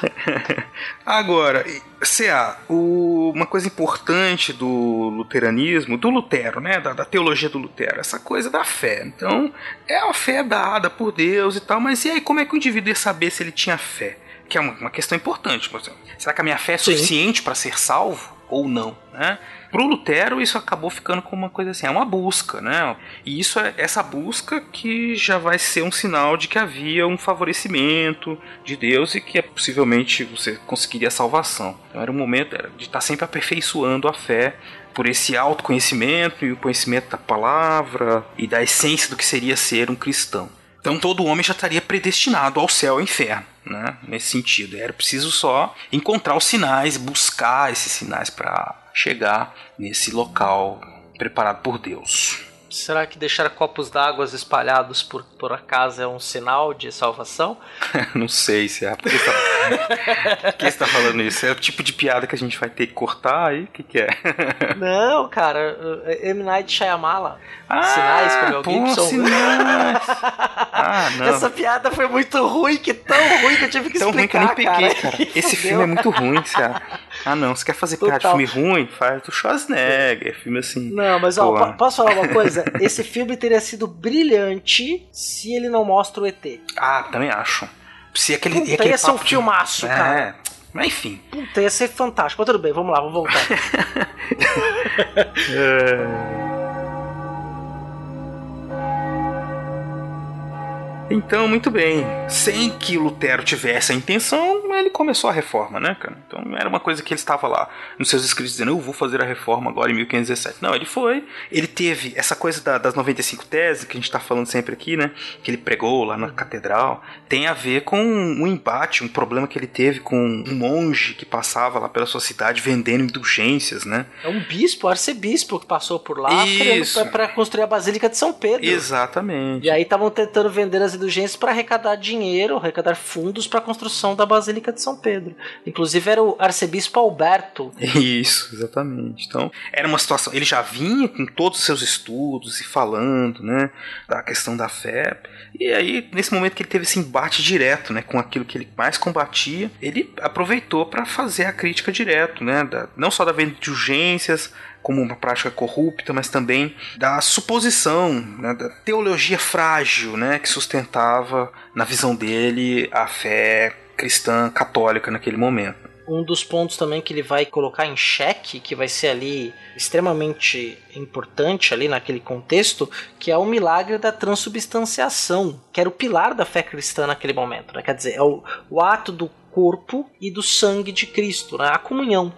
[LAUGHS] Agora, CA, o, uma coisa importante do luteranismo, do Lutero, né? Da, da, teologia do Lutero, essa coisa da fé. Então, é a fé dada por Deus e tal, mas e aí, como é que o indivíduo ia saber se ele tinha fé? Que é uma, uma questão importante. Será que a minha fé é suficiente para ser salvo ou não? Né? Pro Lutero, isso acabou ficando como uma coisa assim, é uma busca, né? E isso é essa busca que já vai ser um sinal de que havia um favorecimento de Deus e que é, possivelmente você conseguiria a salvação. Então era um momento de estar sempre aperfeiçoando a fé por esse autoconhecimento e o conhecimento da palavra e da essência do que seria ser um cristão. Então todo homem já estaria predestinado ao céu e ao inferno, né? Nesse sentido, era preciso só encontrar os sinais, buscar esses sinais para chegar nesse local preparado por Deus. Será que deixar copos d'água espalhados por, por acaso é um sinal de salvação? [LAUGHS] não sei se é. Por que você está [LAUGHS] está falando isso? É o tipo de piada que a gente vai ter que cortar aí? O que, que é? [LAUGHS] não, cara. M. Night Shyamala. Ah, sinais com o Mel Gibson. Sinais. ah, não. Essa piada foi muito ruim, que tão ruim que eu tive que tão explicar, ruim que eu nem peguei, cara. cara. Esse filme é muito ruim, cara. Ah, não. Você quer fazer piada de filme ruim? Faz do Schwarzenegger. Filme assim. Não, mas ó, posso falar uma coisa? [LAUGHS] Esse filme teria sido brilhante se ele não mostra o ET. Ah, também acho. Se aquele, Puta, aquele ia ser um filmaço, é, cara. Mas enfim. Puta, ia ser fantástico. Mas tudo bem, vamos lá, vamos voltar. [LAUGHS] [LAUGHS] é... Então, muito bem. Sem que Lutero tivesse a intenção, ele começou a reforma, né, cara? Então, era uma coisa que ele estava lá nos seus escritos dizendo, eu vou fazer a reforma agora em 1517. Não, ele foi. Ele teve essa coisa da, das 95 teses, que a gente está falando sempre aqui, né? Que ele pregou lá na catedral. Tem a ver com um embate, um problema que ele teve com um monge que passava lá pela sua cidade vendendo indulgências, né? É um bispo, arcebispo que passou por lá para construir a Basílica de São Pedro. Exatamente. E aí estavam tentando vender as indulgências para arrecadar dinheiro, arrecadar fundos para a construção da Basílica de São Pedro. Inclusive era o arcebispo Alberto. Isso, exatamente. Então, era uma situação. Ele já vinha com todos os seus estudos e falando, né, da questão da fé. E aí, nesse momento que ele teve esse embate direto, né, com aquilo que ele mais combatia, ele aproveitou para fazer a crítica direto, né, da, não só da venda de urgências, como uma prática corrupta, mas também da suposição, né, da teologia frágil, né, que sustentava, na visão dele, a fé cristã católica naquele momento. um dos pontos também que ele vai colocar em xeque, que vai ser ali extremamente importante ali naquele contexto, que é o milagre da transubstanciação, que era o pilar da fé cristã naquele momento. Né? Quer dizer, é o, o ato do corpo e do sangue de Cristo, né? a comunhão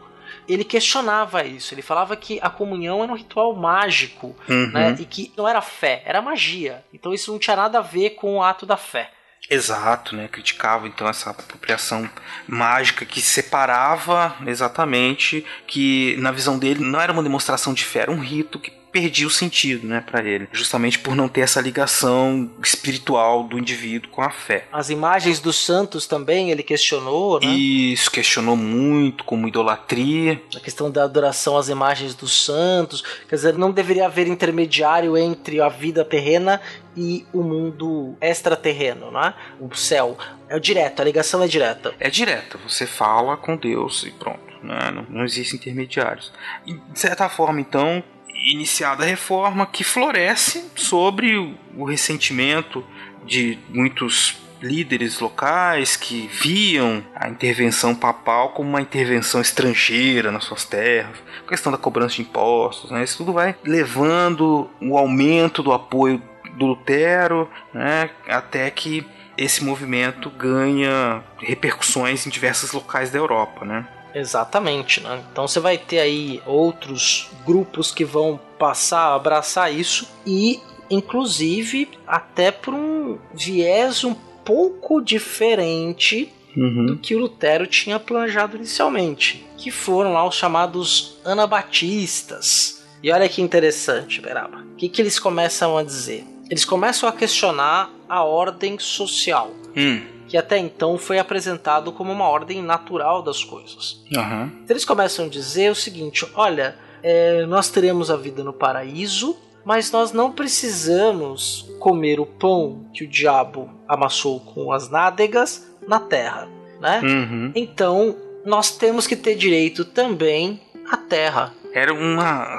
ele questionava isso. Ele falava que a comunhão era um ritual mágico, Uhum. né? E que não era fé, era magia. Então isso não tinha nada a ver com o ato da fé. Exato, né? Criticava então essa apropriação mágica que separava exatamente que na visão dele não era uma demonstração de fé, era um rito que perdia o sentido, né, para ele, justamente por não ter essa ligação espiritual do indivíduo com a fé. As imagens dos santos também ele questionou, né? Isso questionou muito como idolatria. A questão da adoração às imagens dos santos. Quer dizer, não deveria haver intermediário entre a vida terrena e o mundo extraterreno, né? O céu. É direto, a ligação é direta. É direta, você fala com Deus e pronto, né? não, não existem intermediários. E, de certa forma, então, iniciada a reforma que floresce sobre o, ressentimento de muitos líderes locais que viam a intervenção papal como uma intervenção estrangeira nas suas terras, a questão da cobrança de impostos, né? isso tudo vai levando o aumento do apoio do Lutero, né? até que esse movimento ganha repercussões em diversos locais da Europa, né? Exatamente, né? Então você vai ter aí outros grupos que vão passar a abraçar isso e, inclusive, até por um viés um pouco diferente do que o Lutero tinha planejado inicialmente, que foram lá os chamados anabatistas. E olha que interessante, Beraba. O que, que eles começam a dizer? Eles começam a questionar a ordem social Hum. Que até então foi apresentado como uma ordem natural das coisas. Então eles começam a dizer o seguinte: olha, é, nós teremos a vida no paraíso, mas nós não precisamos comer o pão que o diabo amassou com as nádegas na terra, né? Uhum. Então nós temos que ter direito também à terra. Era uma.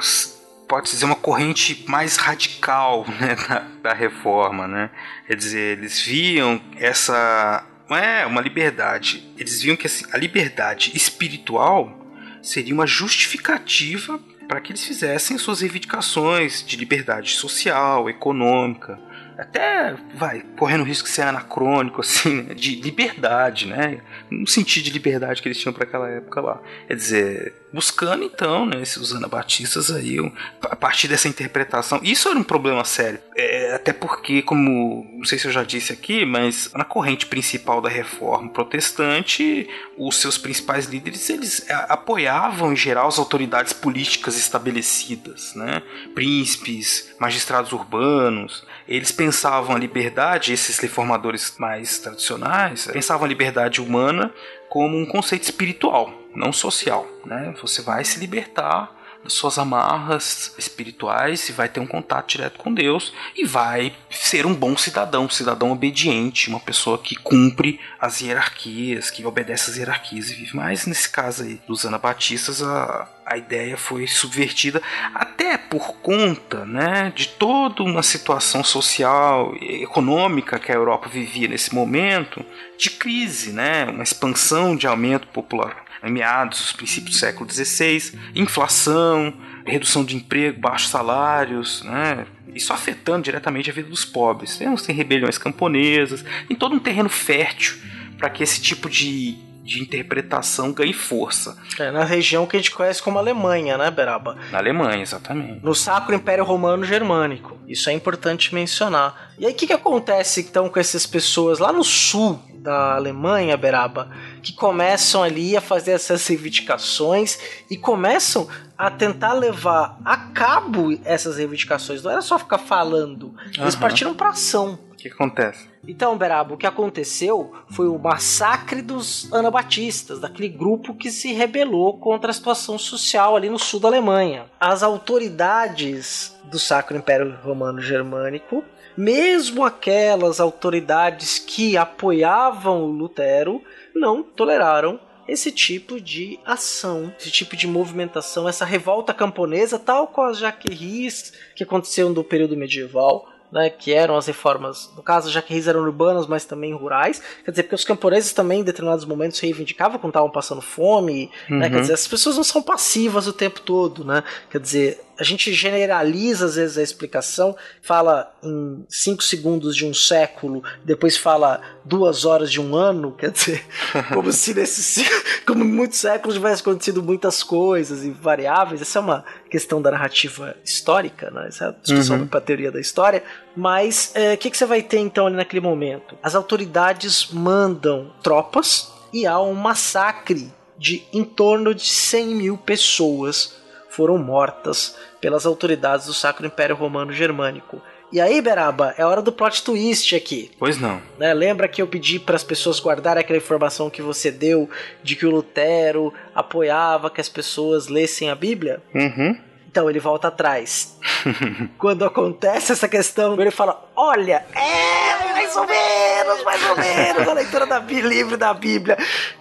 Pode dizer uma corrente mais radical [LAUGHS] né, da, da reforma, né? Quer dizer, eles viam essa. É uma liberdade. Eles viam que assim, a liberdade espiritual seria uma justificativa para que eles fizessem suas reivindicações de liberdade social, econômica, até vai correndo risco de ser anacrônico, assim, né, de liberdade, né? No sentido de liberdade que eles tinham para aquela época lá. Quer dizer, buscando então, né, esses anabatistas aí, um- a partir dessa interpretação. Isso era um problema sério. É, até porque, como não sei se eu já disse aqui, mas na corrente principal da reforma protestante, os seus principais líderes eles a- apoiavam em geral as autoridades políticas estabelecidas, né? Príncipes, magistrados urbanos, eles pensavam a liberdade, esses reformadores mais tradicionais, pensavam a liberdade humana como um conceito espiritual, não social, né? Você vai se libertar suas amarras espirituais e vai ter um contato direto com Deus e vai ser um bom cidadão, um cidadão obediente, uma pessoa que cumpre as hierarquias, que obedece às hierarquias e vive. Mas nesse caso aí dos anabatistas, a, a ideia foi subvertida até por conta né, de toda uma situação social e econômica que a Europa vivia nesse momento de crise, né, uma expansão de aumento popular em meados dos princípios do século XVI, inflação, redução de emprego, baixos salários, né? Isso afetando diretamente a vida dos pobres. Temos tem rebeliões camponesas, tem todo um terreno fértil para que esse tipo de, de interpretação ganhe força. É, na região que a gente conhece como Alemanha, né, Beraba? Na Alemanha, exatamente. No Sacro Império Romano Germânico. Isso é importante mencionar. E aí, o que, que acontece então com essas pessoas lá no sul da Alemanha, Beraba, que começam ali a fazer essas reivindicações e começam a tentar levar a cabo essas reivindicações? Não era só ficar falando, eles Aham. partiram para ação. O que acontece? Então, Beraba, o que aconteceu foi o massacre dos anabatistas, daquele grupo que se rebelou contra a situação social ali no sul da Alemanha. As autoridades do Sacro Império Romano Germânico, mesmo aquelas autoridades que apoiavam o Lutero, não toleraram esse tipo de ação, esse tipo de movimentação, essa revolta camponesa, tal qual as jaqueries que aconteceu no período medieval, né, que eram as reformas, no caso já que eram urbanas, mas também rurais. Quer dizer, porque os camponeses também em determinados momentos reivindicavam quando estavam passando fome, uhum. né, quer dizer, as pessoas não são passivas o tempo todo, né? Quer dizer, a gente generaliza às vezes a explicação, fala em 5 segundos de um século, depois fala duas horas de um ano, quer dizer, [LAUGHS] como se nesse [LAUGHS] como em muitos séculos tivesse acontecido muitas coisas e variáveis. Essa é uma questão da narrativa histórica, né? essa é a discussão uhum. da teoria da história. Mas é, o é, que, que você vai ter então ali naquele momento? As autoridades mandam tropas e há um massacre de em torno de 100 mil pessoas foram mortas pelas autoridades do Sacro Império Romano Germânico. E aí, Beraba, é hora do plot twist aqui. Pois não. Né? Lembra que eu pedi para as pessoas guardarem aquela informação que você deu de que o Lutero apoiava que as pessoas lessem a Bíblia? Uhum. Então ele volta atrás. [LAUGHS] Quando acontece essa questão, ele fala: Olha, é mais ou menos, mais ou menos a leitura da livro da Bíblia.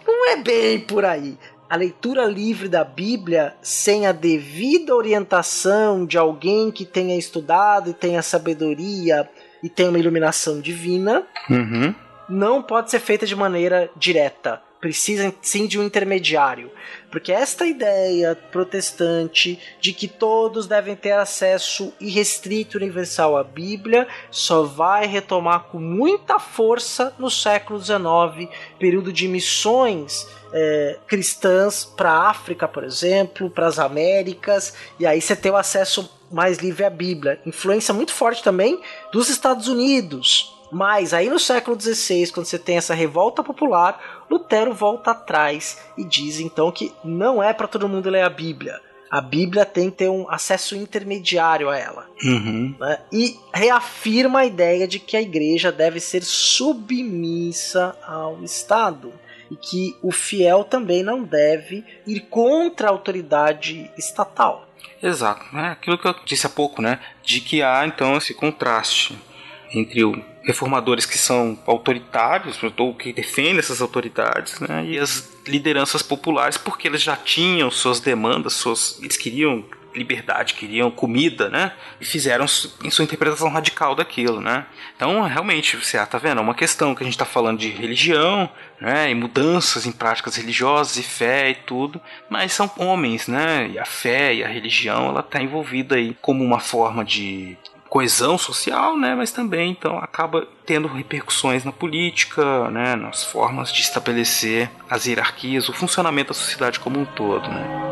Não é bem por aí a leitura livre da Bíblia sem a devida orientação de alguém que tenha estudado e tenha sabedoria e tenha uma iluminação divina uhum. não pode ser feita de maneira direta. Precisa sim de um intermediário. Porque esta ideia protestante de que todos devem ter acesso irrestrito universal à Bíblia só vai retomar com muita força no século XIX, período de missões é, cristãs para a África, por exemplo, para as Américas, e aí você tem o acesso mais livre à Bíblia. Influência muito forte também dos Estados Unidos. Mas aí no século XVI, quando você tem essa revolta popular, Lutero volta atrás e diz então que não é para todo mundo ler a Bíblia. A Bíblia tem que ter um acesso intermediário a ela. Uhum. Né? E reafirma a ideia de que a igreja deve ser submissa ao Estado e que o fiel também não deve ir contra a autoridade estatal. Exato, né? aquilo que eu disse há pouco, né? de que há então esse contraste entre o reformadores que são autoritários, ou que defendem essas autoridades, né, e as lideranças populares, porque eles já tinham suas demandas, suas, eles queriam liberdade, queriam comida, né? E fizeram em sua interpretação radical daquilo, né? Então, realmente, você ah, tá vendo? É uma questão que a gente está falando de religião, né? E mudanças em práticas religiosas e fé e tudo, mas são homens, né? E a fé e a religião, ela tá envolvida aí como uma forma de coesão social, né, mas também então acaba tendo repercussões na política, né, nas formas de estabelecer as hierarquias, o funcionamento da sociedade como um todo, né.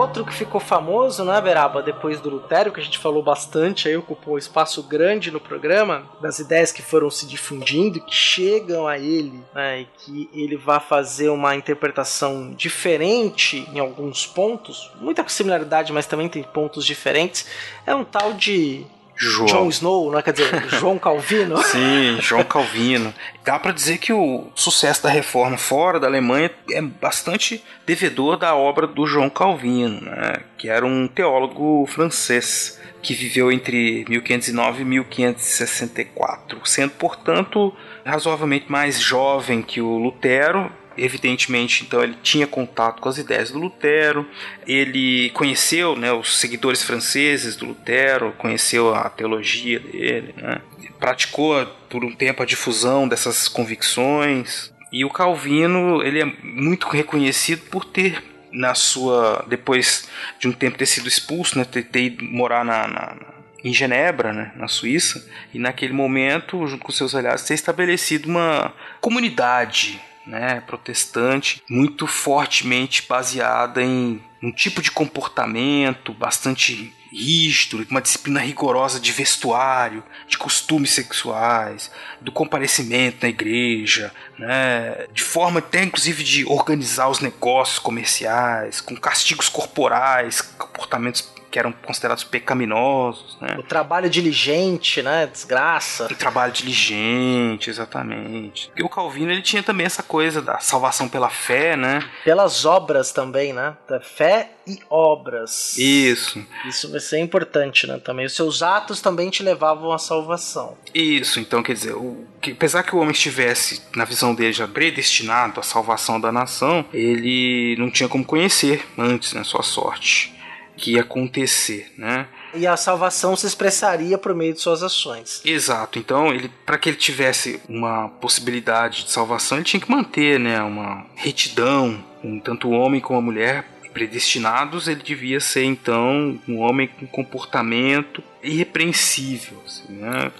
Outro que ficou famoso, né, Beraba, depois do Lutério, que a gente falou bastante, aí ocupou um espaço grande no programa, das ideias que foram se difundindo, que chegam a ele, né, e que ele vai fazer uma interpretação diferente em alguns pontos, muita similaridade, mas também tem pontos diferentes, é um tal de João. John Snow, né? quer dizer, [LAUGHS] João Calvino. Sim, João Calvino. Dá para dizer que o sucesso da reforma fora da Alemanha é bastante devedor da obra do João Calvino, né? que era um teólogo francês que viveu entre 1509 e 1564, sendo, portanto, razoavelmente mais jovem que o Lutero, evidentemente, então ele tinha contato com as ideias do Lutero, ele conheceu né, os seguidores franceses do Lutero, conheceu a teologia dele, né, praticou por um tempo a difusão dessas convicções. E o Calvino ele é muito reconhecido por ter na sua depois de um tempo ter sido expulso, né, ter, ter ido morar na, na em Genebra, né, na Suíça, e naquele momento, junto com seus aliados, ter estabelecido uma comunidade né, protestante, muito fortemente baseada em um tipo de comportamento bastante rígido, uma disciplina rigorosa de vestuário, de costumes sexuais, do comparecimento na igreja, né, de forma até inclusive de organizar os negócios comerciais, com castigos corporais, comportamentos que eram considerados pecaminosos. Né? O trabalho diligente, né? Desgraça. O trabalho diligente, exatamente. E o Calvino ele tinha também essa coisa da salvação pela fé, né? Pelas obras também, né? Da fé e obras. Isso. Isso vai ser importante, né? Também os seus atos também te levavam à salvação. Isso. Então quer dizer, o, que, apesar que o homem estivesse na visão dele já predestinado à salvação da nação, ele não tinha como conhecer antes, né? Sua sorte. Que ia acontecer, né? E a salvação se expressaria por meio de suas ações. Exato. Então, ele para que ele tivesse uma possibilidade de salvação, ele tinha que manter, né, uma retidão, um, tanto o homem como a mulher predestinados, ele devia ser então um homem com comportamento irrepreensível, assim, né?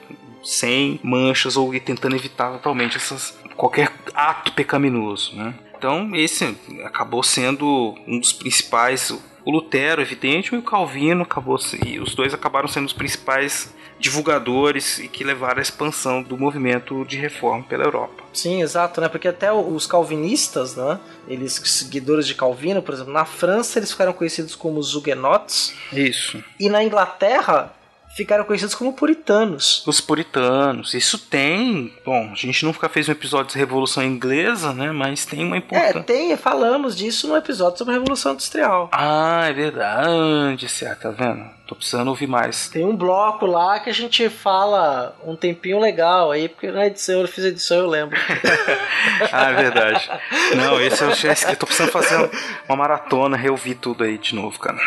sem manchas ou tentando evitar totalmente essas qualquer ato pecaminoso, né? Então esse acabou sendo um dos principais o Lutero, evidente, e o Calvino acabou e os dois acabaram sendo os principais divulgadores e que levaram à expansão do movimento de reforma pela Europa. Sim, exato, né? Porque até os calvinistas, né? Eles seguidores de Calvino, por exemplo, na França eles ficaram conhecidos como os Huguenots. Isso. E na Inglaterra ficaram conhecidos como puritanos. Os puritanos. Isso tem. Bom, a gente nunca fez um episódio de Revolução Inglesa, né? Mas tem uma importância. É, tem, falamos disso no episódio sobre a Revolução Industrial. Ah, é verdade, certo, tá vendo? Tô precisando ouvir mais. Tem um bloco lá que a gente fala um tempinho legal aí, porque na edição, eu fiz a edição, eu lembro. [LAUGHS] ah, é verdade. Não, esse eu já esqueci. Tô precisando fazer uma maratona, reouvir tudo aí de novo, cara.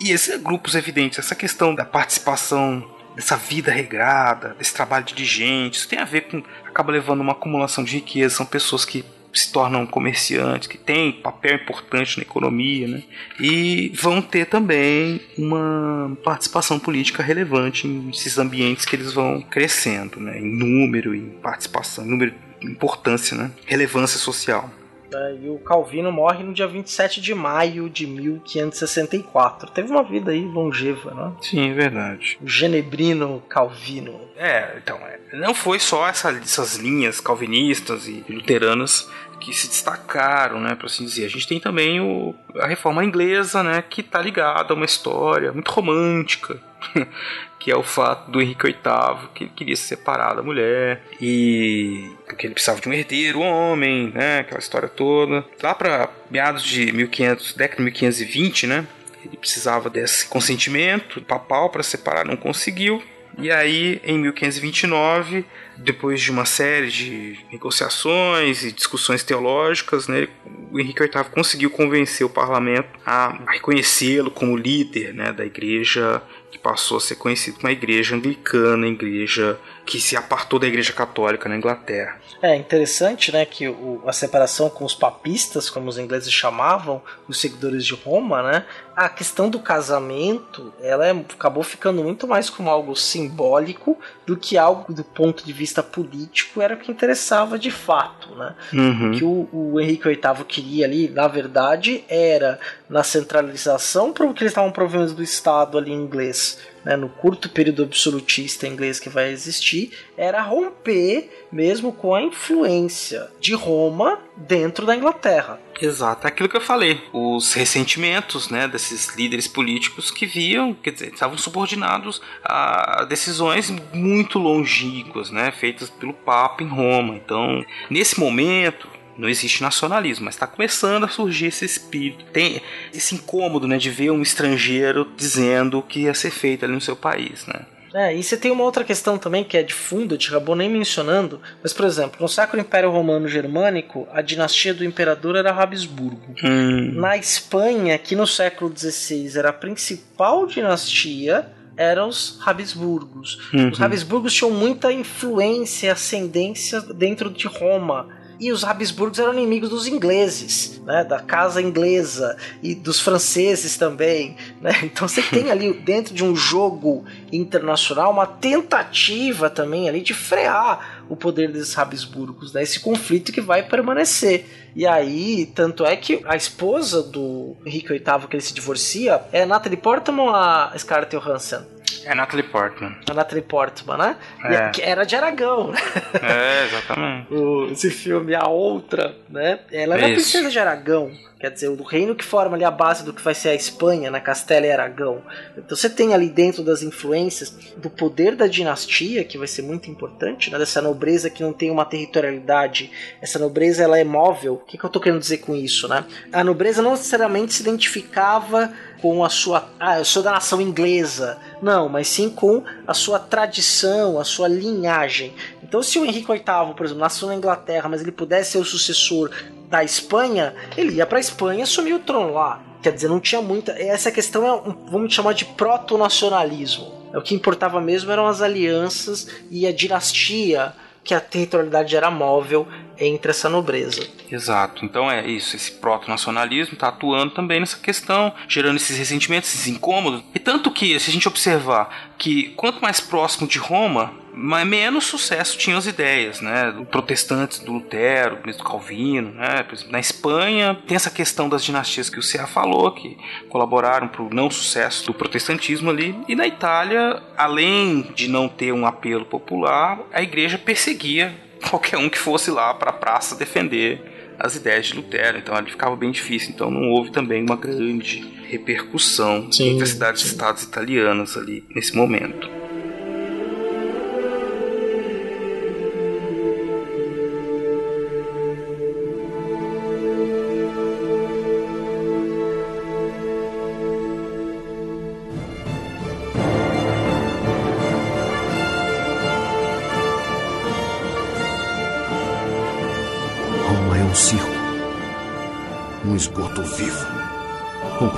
E esses grupos evidentes, essa questão da participação dessa vida regrada, desse trabalho dirigente, isso tem a ver com acaba levando uma acumulação de riqueza, são pessoas que se tornam comerciantes, que têm papel importante na economia, né? E vão ter também uma participação política relevante nesses ambientes que eles vão crescendo, né? Em número, em participação, em número, importância, né? Relevância social. Né? E o Calvino morre no dia 27 de maio de 1564. Teve uma vida aí longeva, né? Sim, é verdade. O genebrino Calvino. É, então, é, não foi só essa, essas linhas calvinistas e luteranas que se destacaram, né, para assim dizer. A gente tem também o, a reforma inglesa, né, que está ligada a uma história muito romântica, [LAUGHS] que é o fato do Henrique VIII que ele queria se separar da mulher e que ele precisava de um herdeiro, um homem, né, aquela história toda. Lá para meados de 1500, década de 1520, né, ele precisava desse consentimento papal para separar, não conseguiu. E aí, em 1529, depois de uma série de negociações e discussões teológicas, né, o Henrique VIII conseguiu convencer o parlamento a reconhecê-lo como líder né, da igreja que passou a ser conhecido como a igreja anglicana, igreja que se apartou da igreja católica na Inglaterra. É interessante, né, que o, a separação com os papistas, como os ingleses chamavam, os seguidores de Roma, né, a questão do casamento, ela é, acabou ficando muito mais como algo simbólico do que algo do ponto de vista político era o que interessava de fato, né? Uhum. O que o, o Henrique VIII queria ali, na verdade, era na centralização, porque eles estavam provendo do Estado ali inglês, né, no curto período absolutista inglês que vai existir, era romper mesmo com a influência de Roma dentro da Inglaterra. Exato, é aquilo que eu falei. Os ressentimentos né, desses líderes políticos que viam, quer dizer, estavam subordinados a decisões muito longínquas, né, feitas pelo Papa em Roma. Então, nesse momento, não existe nacionalismo, mas está começando a surgir esse espírito. Tem esse incômodo né, de ver um estrangeiro dizendo o que ia ser feito ali no seu país. Né? É, e você tem uma outra questão também que é de fundo, te acabou nem mencionando, mas por exemplo, no Sacro Império Romano Germânico, a dinastia do imperador era Habsburgo. Hum. Na Espanha, que no século XVI era a principal dinastia, eram os Habsburgos. Uhum. Os Habsburgos tinham muita influência e ascendência dentro de Roma. E os Habsburgos eram inimigos dos ingleses, né, da casa inglesa e dos franceses também. Né? [LAUGHS] Então você tem ali dentro de um jogo internacional uma tentativa também ali de frear o poder desses Habsburgos, né? esse conflito que vai permanecer. E aí, tanto é que a esposa do Henrique VIII que ele se divorcia é Natalie Portman ou a Scarlett Johansson? É Natalie Portman. A Natalie Portman, né? É. E era de Aragão, né? É, exatamente. [LAUGHS] o, esse filme A Outra, né? Ela era Isso. princesa de Aragão. Quer dizer, o reino que forma ali a base do que vai ser a Espanha, né? Castela e Aragão. Então você tem ali dentro das influências do poder da dinastia, que vai ser muito importante, né? Dessa nobreza que não tem uma territorialidade. Essa nobreza, ela é móvel. O que, que eu tô querendo dizer com isso, né? A nobreza não necessariamente se identificava com a sua. Ah, eu sou da nação inglesa. Não, mas sim com a sua tradição, a sua linhagem. Então, se o Henrique VIII, por exemplo, nasceu na Inglaterra, mas ele pudesse ser o sucessor da Espanha, ele ia para a Espanha assumir o trono lá. Quer dizer, não tinha muita. Essa questão é, um, vamos chamar de proto-nacionalismo. O que importava mesmo eram as alianças e a dinastia que a territorialidade era móvel entre essa nobreza. Exato. Então é isso, esse proto-nacionalismo está atuando também nessa questão, gerando esses ressentimentos, esses incômodos. E tanto que, se a gente observar que quanto mais próximo de Roma, menos sucesso tinham as ideias, né? Protestantes do Lutero, mesmo do Calvino, né? Na Espanha tem essa questão das dinastias que o Serra falou, que colaboraram para o não sucesso do protestantismo ali. E na Itália, além de não ter um apelo popular, a igreja perseguia qualquer um que fosse lá para a praça defender as ideias de Lutero, então ali ficava bem difícil. Então não houve também uma grande repercussão sim, entre as cidades-estados italianas ali nesse momento.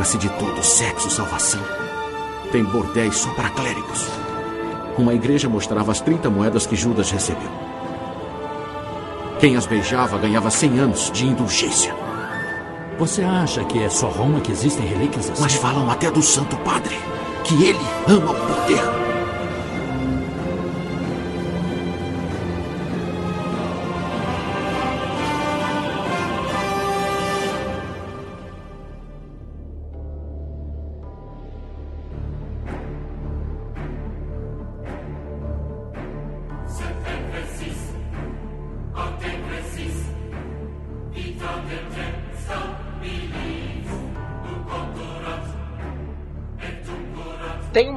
Compra-se de tudo: sexo, salvação. Tem bordéis só para clérigos. Uma igreja mostrava as 30 moedas que Judas recebeu. Quem as beijava ganhava 100 anos de indulgência. Você acha que é só Roma que existem relíquias assim? Mas falam até do Santo Padre, que ele ama o poder.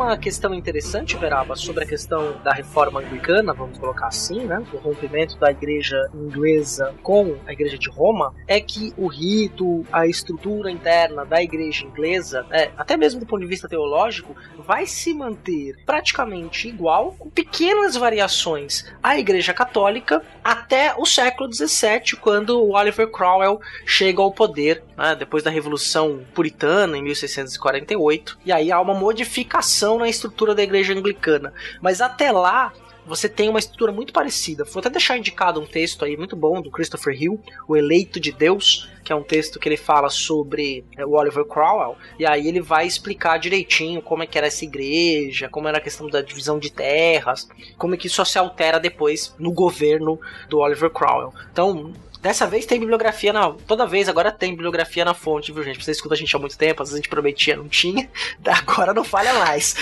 Uma questão interessante, Veraba, sobre a questão da reforma anglicana, vamos colocar assim, né? O rompimento da igreja inglesa com a igreja de Roma, é que o rito, a estrutura interna da igreja inglesa, é, até mesmo do ponto de vista teológico, vai se manter praticamente igual, com pequenas variações à igreja católica, até o século XVII, quando o Oliver Cromwell chega ao poder, né, depois da Revolução Puritana, em 1648, e aí há uma modificação na estrutura da igreja anglicana. Mas até lá, você tem uma estrutura muito parecida. Vou até deixar indicado um texto aí muito bom do Christopher Hill, O Eleito de Deus, que é um texto que ele fala sobre é, o Oliver Cromwell, e aí ele vai explicar direitinho como é que era essa igreja, como era a questão da divisão de terras, como é que isso se altera depois no governo do Oliver Cromwell. Então, Dessa vez tem bibliografia na. Toda vez agora tem bibliografia na fonte, viu, gente? Você escuta a gente há muito tempo, às vezes a gente prometia, não tinha. [LAUGHS] Agora não falha mais.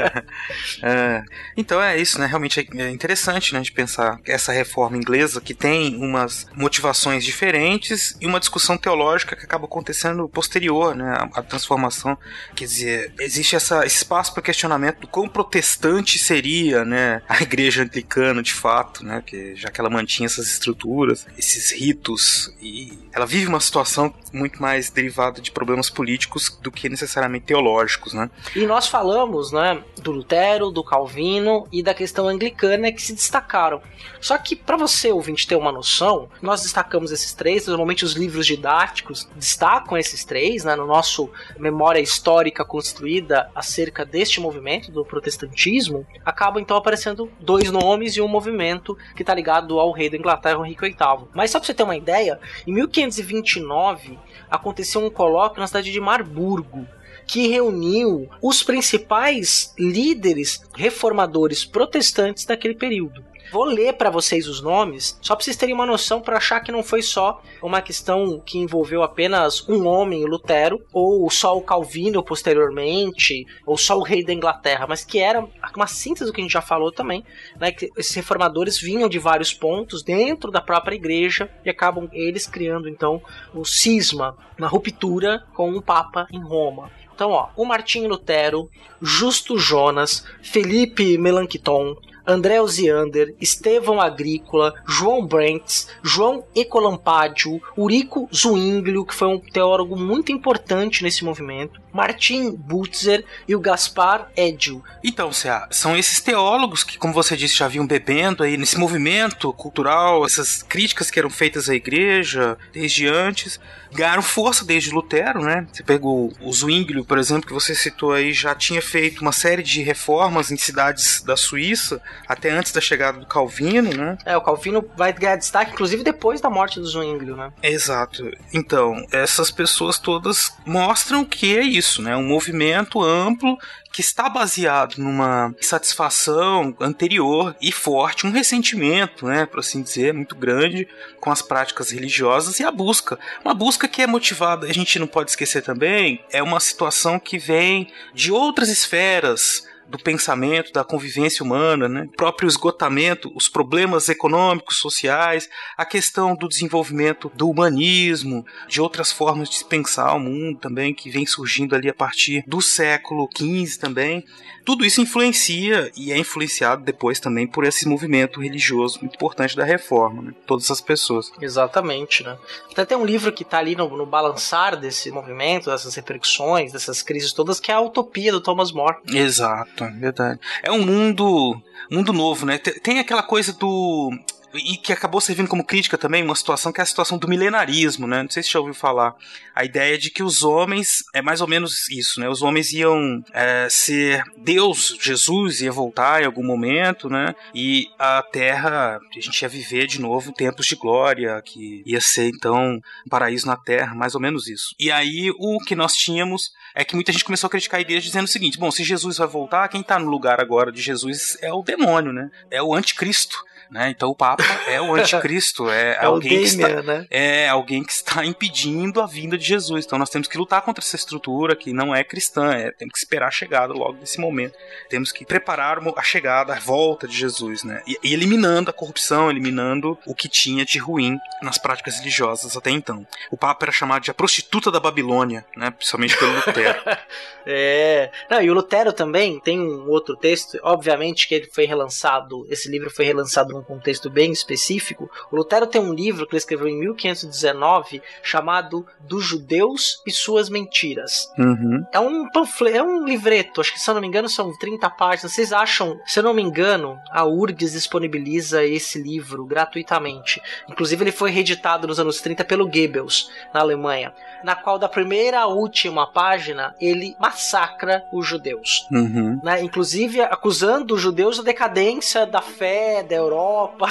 [LAUGHS] é, então é isso, né? Realmente é interessante né, de pensar essa reforma inglesa que tem umas motivações diferentes e uma discussão teológica que acaba acontecendo posterior, né? A, a transformação. Quer dizer, existe essa, esse espaço para questionamento do quão protestante seria, né? A igreja anglicana de fato, né? Que, já que ela mantinha essas estruturas esses ritos e ela vive uma situação muito mais derivada de problemas políticos do que necessariamente teológicos, né? E nós falamos, né, do Lutero, do Calvino e da questão anglicana que se destacaram. Só que para você ouvinte ter uma noção, nós destacamos esses três, normalmente os livros didáticos destacam esses três, né, no nosso memória histórica construída acerca deste movimento do protestantismo, acabam então aparecendo dois nomes e um movimento que está ligado ao rei da Inglaterra, Henrique VIII. Mas só para você ter uma ideia, em 1529 aconteceu um colóquio na cidade de Marburgo que reuniu os principais líderes reformadores protestantes daquele período. Vou ler para vocês os nomes, só para vocês terem uma noção para achar que não foi só uma questão que envolveu apenas um homem, Lutero, ou só o Calvino posteriormente, ou só o rei da Inglaterra, mas que era uma síntese do que a gente já falou também, né, que esses reformadores vinham de vários pontos dentro da própria igreja e acabam eles criando então o cisma, uma ruptura com o Papa em Roma. Então, ó, o Martinho Lutero, Justo Jonas, Felipe Melanchthon, André Osiander, Estevão Agrícola, João Brents, João Ecolampádio, Urico Zwinglio, que foi um teólogo muito importante nesse movimento, Martin Butzer e o Gaspar Edil. Então, Cea, são esses teólogos que, como você disse, já vinham bebendo aí nesse movimento cultural, essas críticas que eram feitas à igreja desde antes, ganharam força desde Lutero, né? Você pegou o Zwinglio, por exemplo, que você citou aí, já tinha feito uma série de reformas em cidades da Suíça, até antes da chegada do Calvino, né? É, o Calvino vai ganhar destaque, inclusive depois da morte do Zwinglio, né? Exato. Então, essas pessoas todas mostram que é isso, né? Um movimento amplo que está baseado numa satisfação anterior e forte, um ressentimento, né, por assim dizer, muito grande com as práticas religiosas e a busca. Uma busca que é motivada, a gente não pode esquecer também, é uma situação que vem de outras esferas do pensamento, da convivência humana, né? o próprio esgotamento, os problemas econômicos, sociais, a questão do desenvolvimento do humanismo, de outras formas de pensar o mundo também, que vem surgindo ali a partir do século XV também. Tudo isso influencia e é influenciado depois também por esse movimento religioso muito importante da reforma, né? todas as pessoas. Exatamente, né? Até tem um livro que está ali no, no balançar desse movimento, dessas repercussões, dessas crises todas, que é a Utopia do Thomas More. Exato, verdade. É um mundo, mundo novo, né? Tem aquela coisa do e que acabou servindo como crítica também uma situação que é a situação do milenarismo, né? Não sei se já ouviu falar. A ideia de que os homens, é mais ou menos isso, né? Os homens iam é, ser Deus, Jesus ia voltar em algum momento, né? E a Terra, a gente ia viver de novo tempos de glória, que ia ser então um paraíso na Terra, mais ou menos isso. E aí o que nós tínhamos é que muita gente começou a criticar a ideia dizendo o seguinte: bom, se Jesus vai voltar, quem está no lugar agora de Jesus é o demônio, né? É o anticristo. Né? Então o Papa é o anticristo, é, [LAUGHS] É alguém que está, né? é alguém que está impedindo a vinda de Jesus. Então nós temos que lutar contra essa estrutura que não é cristã, é, temos que esperar a chegada logo desse momento. Temos que preparar a chegada, a volta de Jesus, né? E, e eliminando a corrupção, eliminando o que tinha de ruim nas práticas religiosas até então. O Papa era chamado de a prostituta da Babilônia, né? Principalmente pelo Lutero. [LAUGHS] É. Não, e o Lutero também tem um outro texto, obviamente que ele foi relançado, esse livro foi relançado num contexto bem específico. O Lutero tem um livro que ele escreveu em 1519 chamado Dos Judeus e Suas Mentiras. Uhum. É um panfleto, é um livreto, acho que se eu não me engano são 30 páginas. Vocês acham, se eu não me engano, a URGS disponibiliza esse livro gratuitamente. Inclusive ele foi reeditado nos anos 30 pelo Goebbels, na Alemanha, na qual da primeira à última página ele massacra os judeus. Uhum. Né? Inclusive acusando os judeus da decadência da fé da Europa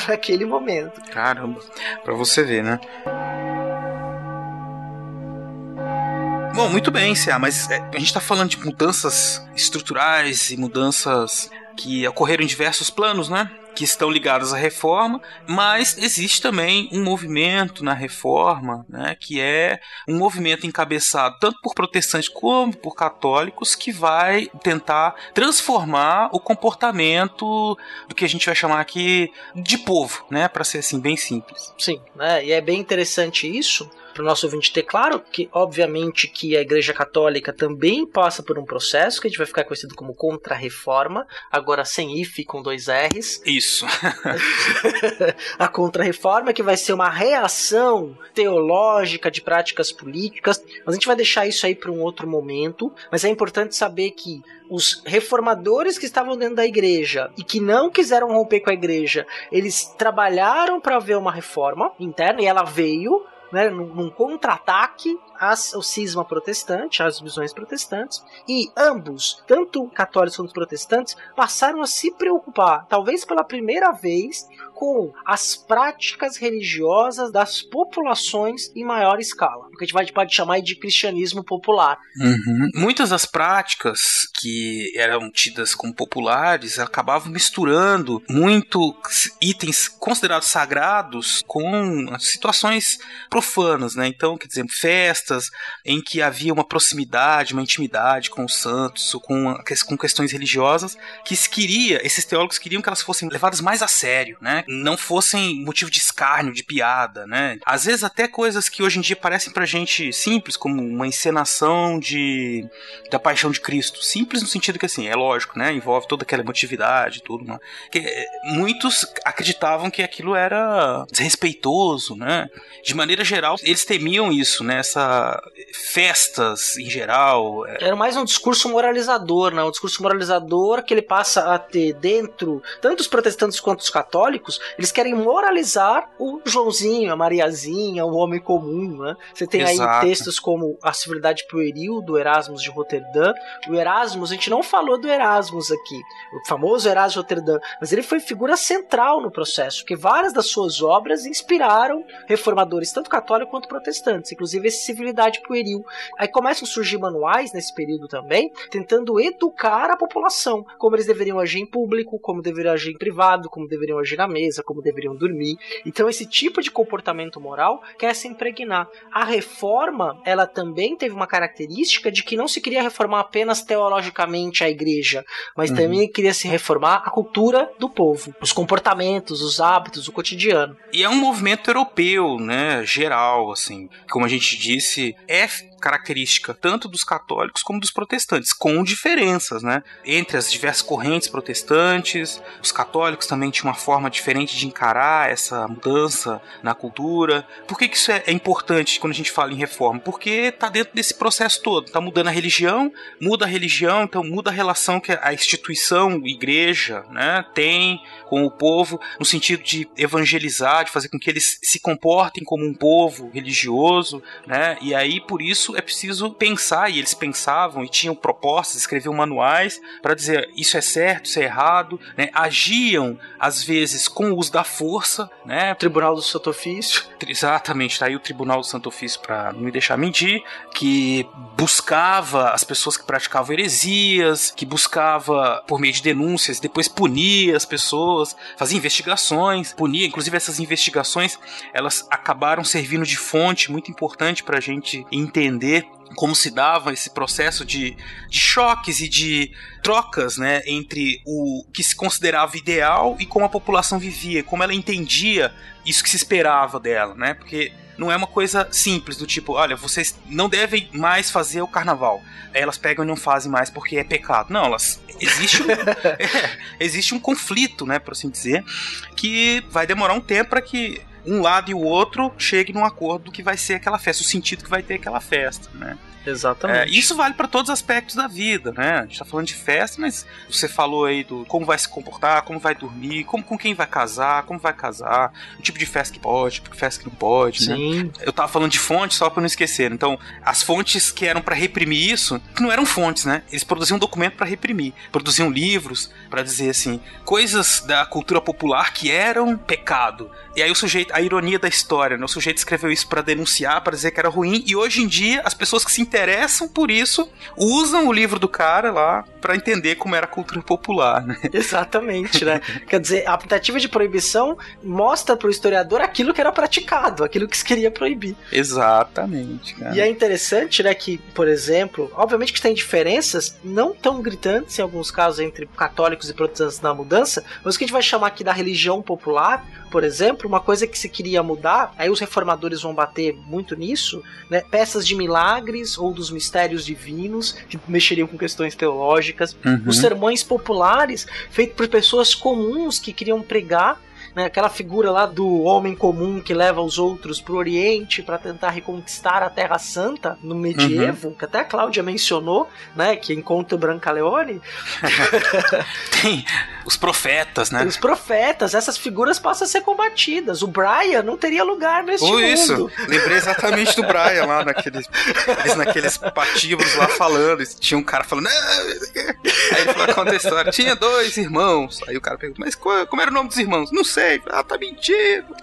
naquele [LAUGHS] momento. Caramba, pra você ver, né? Bom, muito bem, Cia, mas é, a gente está falando de mudanças estruturais e mudanças que ocorreram em diversos planos, né? Que estão ligadas à reforma, mas existe também um movimento na reforma, né? Que é um movimento encabeçado tanto por protestantes como por católicos que vai tentar transformar o comportamento do que a gente vai chamar aqui de povo, né? Para ser assim bem simples. Sim, né? E é bem interessante isso para o nosso ouvinte ter claro que, obviamente, que a Igreja Católica também passa por um processo que a gente vai ficar conhecido como Contra-Reforma, agora sem if com dois R's. Isso. [LAUGHS] a Contra-Reforma que vai ser uma reação teológica de práticas políticas, mas a gente vai deixar isso aí para um outro momento, mas é importante saber que os reformadores que estavam dentro da igreja e que não quiseram romper com a igreja, eles trabalharam para ver uma reforma interna e ela veio, né, num, num contra-ataque ao cisma protestante, às visões protestantes, e ambos, tanto católicos quanto protestantes, passaram a se preocupar, talvez pela primeira vez, com as práticas religiosas das populações em maior escala, o que a gente pode chamar de cristianismo popular. Uhum. Muitas das práticas que eram tidas como populares acabavam misturando muito itens considerados sagrados com situações profanas, né? Então, quer dizer, festas em que havia uma proximidade, uma intimidade com os santos, com, com questões religiosas, que se queria, esses teólogos queriam que elas fossem levadas mais a sério, né? Não fossem motivo de escárnio, de piada, né? Às vezes até coisas que hoje em dia parecem pra gente simples, como uma encenação de da paixão de Cristo. Simples no sentido que assim, é lógico, né? Envolve toda aquela emotividade, tudo, né? que eh, muitos acreditavam que aquilo era desrespeitoso, né? De maneira geral, eles temiam isso, né? Essa festas em geral. é, Era mais um discurso moralizador, né? Um discurso moralizador que ele passa a ter dentro, tanto os protestantes quanto os católicos, eles querem moralizar o Joãozinho, a Mariazinha, o homem comum, né? Você tem aí Exato. textos como A Civilidade Pueril, do Erasmus de Roterdã. O Erasmus, a gente não falou do Erasmus aqui, o famoso Erasmus de Roterdã, mas ele foi figura central no processo, porque várias das suas obras inspiraram reformadores, tanto católicos quanto protestantes, inclusive esse Civilidade Pueril. Aí começam a surgir manuais nesse período também, tentando educar a população, como eles deveriam agir em público, como deveriam agir em privado, como deveriam agir na mesa, como deveriam dormir. Então esse tipo de comportamento moral quer se impregnar. A reforma, ela também teve uma característica de que não se queria reformar apenas teologicamente a igreja, mas Uhum. também queria se reformar a cultura do povo, os comportamentos, os hábitos, o cotidiano. E é um movimento europeu, né, geral, assim, como a gente disse, é característica tanto dos católicos como dos protestantes, com diferenças, né? Entre as diversas correntes protestantes, os católicos também tinham uma forma diferente de encarar essa mudança na cultura. Por que, que isso é, é importante quando a gente fala em reforma? Porque tá dentro desse processo todo, tá mudando a religião, muda a religião, então muda a relação que a instituição, igreja, né, tem com o povo, no sentido de evangelizar, de fazer com que eles se comportem como um povo religioso, né? E aí por isso é preciso pensar, e eles pensavam e tinham propostas, escreviam manuais para dizer isso é certo, isso é errado, né? Agiam às vezes com o uso da força, né? Tribunal do Santo Ofício. Exatamente, tá aí o Tribunal do Santo Ofício para não me deixar mentir, que buscava as pessoas que praticavam heresias, que buscava por meio de denúncias, depois punia as pessoas, fazia investigações, punia, inclusive essas investigações, elas acabaram servindo de fonte muito importante para a gente entender como se dava esse processo de, de choques e de trocas né, entre o que se considerava ideal e como a população vivia, como ela entendia isso que se esperava dela, né? Porque não é uma coisa simples do tipo, olha, vocês não devem mais fazer o carnaval. Aí elas pegam e não fazem mais porque é pecado. Não, elas existe um, é, [LAUGHS] [LAUGHS] existe um conflito, né, por assim dizer, que vai demorar um tempo para que um lado e o outro cheguem num acordo do que vai ser aquela festa, o sentido que vai ter aquela festa, né? Exatamente. É, isso vale para todos os aspectos da vida, né? A gente tá falando de festa, mas você falou aí do como vai se comportar, como vai dormir, como com quem vai casar, como vai casar, o tipo de festa que pode, tipo de festa que não pode, né? Sim. Eu tava falando de fontes só para não esquecer. Então, as fontes que eram para reprimir isso, que não eram fontes, né? Eles produziam um documento para reprimir, produziam livros para dizer assim, coisas da cultura popular que eram pecado. E aí o sujeito, a ironia da história, né? O sujeito escreveu isso para denunciar, para dizer que era ruim, e hoje em dia as pessoas que se interessam por isso usam o livro do cara lá para entender como era a cultura popular, né? [LAUGHS] Exatamente, né? Quer dizer, a tentativa de proibição mostra pro historiador aquilo que era praticado, aquilo que se queria proibir. Exatamente, cara. E é interessante, né, que, por exemplo, obviamente que tem diferenças não tão gritantes em alguns casos entre católicos e protestantes na mudança, mas o que a gente vai chamar aqui da religião popular, por exemplo, uma coisa que se queria mudar, aí os reformadores vão bater muito nisso, né, peças de milagres ou dos mistérios divinos, que mexeriam com questões teológicas, Uhum. os sermões populares feitos por pessoas comuns que queriam pregar né, aquela figura lá do homem comum que leva os outros pro Oriente para tentar reconquistar a Terra Santa no medievo, que até a Cláudia mencionou, né, que encontra o Brancaleone. [LAUGHS] Tem os profetas, né? Os profetas, essas figuras passam a ser combatidas. O Brian não teria lugar neste Ou mundo. isso, lembrei exatamente do Brian lá naqueles, eles naqueles patíbulos lá falando, tinha um cara falando, aí ele falou, conta a história, tinha dois irmãos, aí o cara perguntou, mas qual- como era o nome dos irmãos? Não sei, ah, tá mentindo.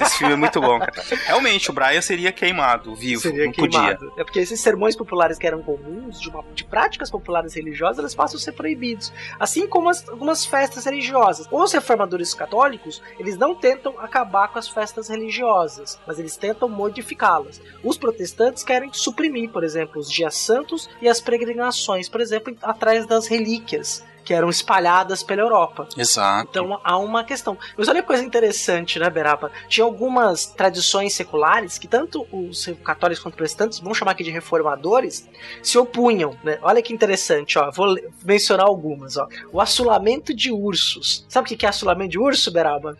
Esse filme é muito bom, cara. Realmente, o Brian seria queimado, vivo, Seria não podia. queimado. É porque esses sermões populares que eram comuns, de, uma- de práticas populares religiosas, eles passam a ser proibidos. Assim como as- algumas festas religiosas. Os reformadores católicos, eles não tentam acabar com as festas religiosas, mas eles tentam modificá-las. Os protestantes querem suprimir, por exemplo, os dias santos e as peregrinações, por exemplo, atrás das relíquias. Que eram espalhadas pela Europa. Exato. Então há uma questão. Mas olha que coisa interessante, né, Beraba? Tinha algumas tradições seculares que tanto os católicos quanto protestantes, vão chamar aqui de reformadores, se opunham, né? Olha que interessante, ó. Vou mencionar algumas, ó. O assulamento de ursos. Sabe o que é assulamento de urso, Beraba?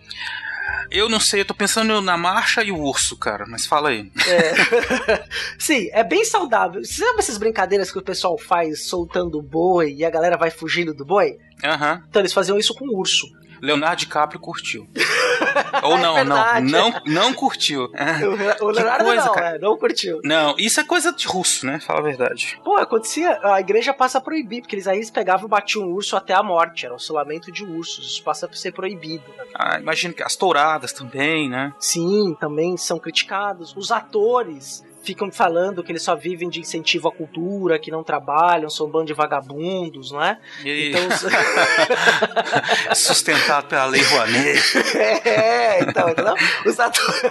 Eu não sei, eu tô pensando na marcha e o urso, cara, mas fala aí. É. [LAUGHS] Sim, é bem saudável. Você sabe essas brincadeiras que o pessoal faz soltando o boi e a galera vai fugindo do boi? Aham. Uhum. Então eles faziam isso com o urso. Leonardo DiCaprio curtiu. [LAUGHS] Ou não, é não, não, não curtiu. [LAUGHS] O, o Leonardo coisa, não, cara. É, não curtiu. Não, isso é coisa de russo, né? Fala a verdade. Pô, acontecia, a igreja passa a proibir, porque eles aí eles pegavam e batiam um urso até a morte, era o solamento de ursos, isso passa a ser proibido. Né? Ah, imagino que as touradas também, né? Sim, também são criticados. Os atores ficam falando que eles só vivem de incentivo à cultura, que não trabalham, são um bando de vagabundos, não é? E... Então, [LAUGHS] Sustentado pela Lei Rouanet. [LAUGHS] É, então, não, os atores. [LAUGHS]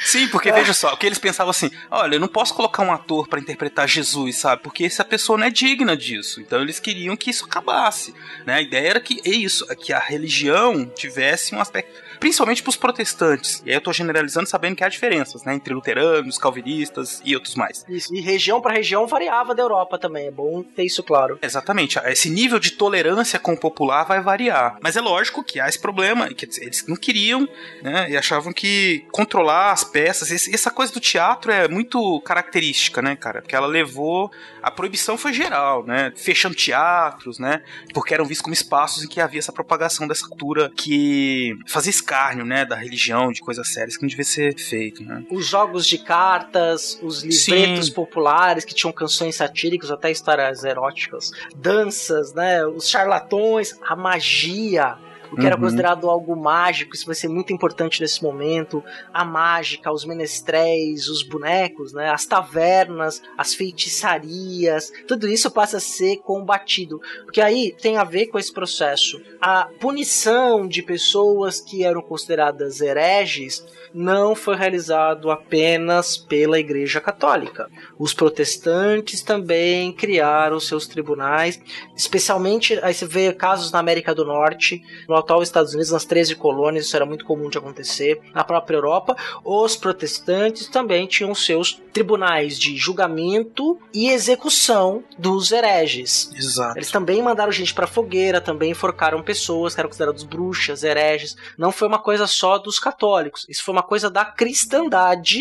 Sim, porque veja só, o que eles pensavam assim: olha, eu não posso colocar um ator para interpretar Jesus, sabe? Porque essa pessoa não é digna disso. Então eles queriam que isso acabasse. Né? A ideia era que é isso, que a religião tivesse um aspecto principalmente para os protestantes. E aí eu estou generalizando sabendo que há diferenças, né, entre luteranos, calvinistas e outros mais. Isso, e região para região variava da Europa também, é bom ter isso claro. Exatamente, esse nível de tolerância com o popular vai variar. Mas é lógico que há esse problema, dizer, eles não queriam, né, e achavam que controlar as peças, essa coisa do teatro é muito característica, né, cara, porque ela levou, a proibição foi geral, né, fechando teatros, né, porque eram vistos como espaços em que havia essa propagação dessa cultura que fazia escárnio, né, da religião, de coisas sérias que não devia ser feito, né. Os jogos de cartas, os livretos Sim. populares que tinham canções satíricas, até histórias eróticas, danças, né, os charlatões, a magia, o que uhum. era considerado algo mágico, isso vai ser muito importante nesse momento. A mágica, os menestréis, os bonecos, né? As tavernas, as feitiçarias, tudo isso passa a ser combatido. Porque aí tem a ver com esse processo. A punição de pessoas que eram consideradas hereges não foi realizado apenas pela Igreja Católica. Os protestantes também criaram seus tribunais, especialmente aí você vê casos na América do Norte, no atual Estados Unidos, nas 13 colônias, isso era muito comum de acontecer, na própria Europa. Os protestantes também tinham seus tribunais de julgamento e execução dos hereges. Exato. Eles também mandaram gente para fogueira, também enforcaram pessoas que eram consideradas bruxas, hereges. Não foi uma coisa só dos católicos, isso foi uma coisa da cristandade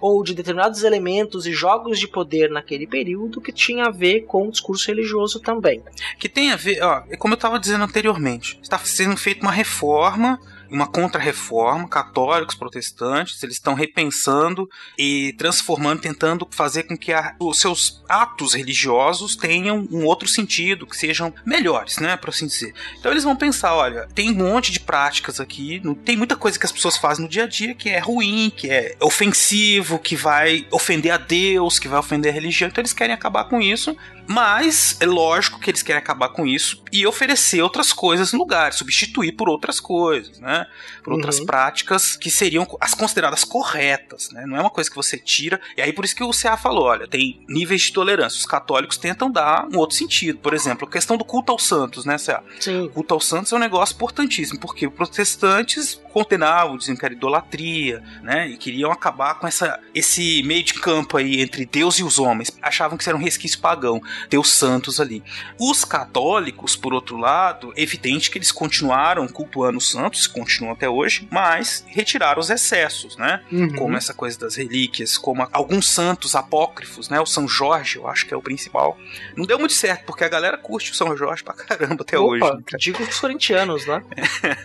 ou de determinados elementos e jogos de poder naquele período que tinha a ver com o discurso religioso também. Que tem a ver, ó, é como eu estava dizendo anteriormente, está sendo feita uma reforma uma contra-reforma, católicos, protestantes, eles estão repensando e transformando, tentando fazer com que a, os seus atos religiosos tenham um outro sentido, que sejam melhores, né, por assim dizer. Então eles vão pensar, olha, tem um monte de práticas aqui, não, tem muita coisa que as pessoas fazem no dia a dia que é ruim, que é ofensivo, que vai ofender a Deus, que vai ofender a religião, então eles querem acabar com isso mas é lógico que eles querem acabar com isso e oferecer outras coisas no lugar, substituir por outras coisas, né? Por outras uhum. práticas que seriam as consideradas corretas, né? Não é uma coisa que você tira. E aí por isso que o CA falou, olha, tem níveis de tolerância. Os católicos tentam dar um outro sentido. Por exemplo, a questão do culto aos santos, né, CA? Sim. O culto aos santos é um negócio importantíssimo, porque os protestantes condenavam, diziam que era idolatria, né? E queriam acabar com essa, esse meio de campo aí entre Deus e os homens. Achavam que isso era um resquício pagão ter os santos ali. Os católicos, por outro lado, é evidente que eles continuaram cultuando os santos, continuam até hoje, mas retiraram os excessos, né? Uhum. Como essa coisa das relíquias, como alguns santos apócrifos, né? O São Jorge, eu acho que é o principal. Não deu muito certo, porque a galera curte o São Jorge pra caramba até Opa, hoje. Né? Digo os corintianos, né?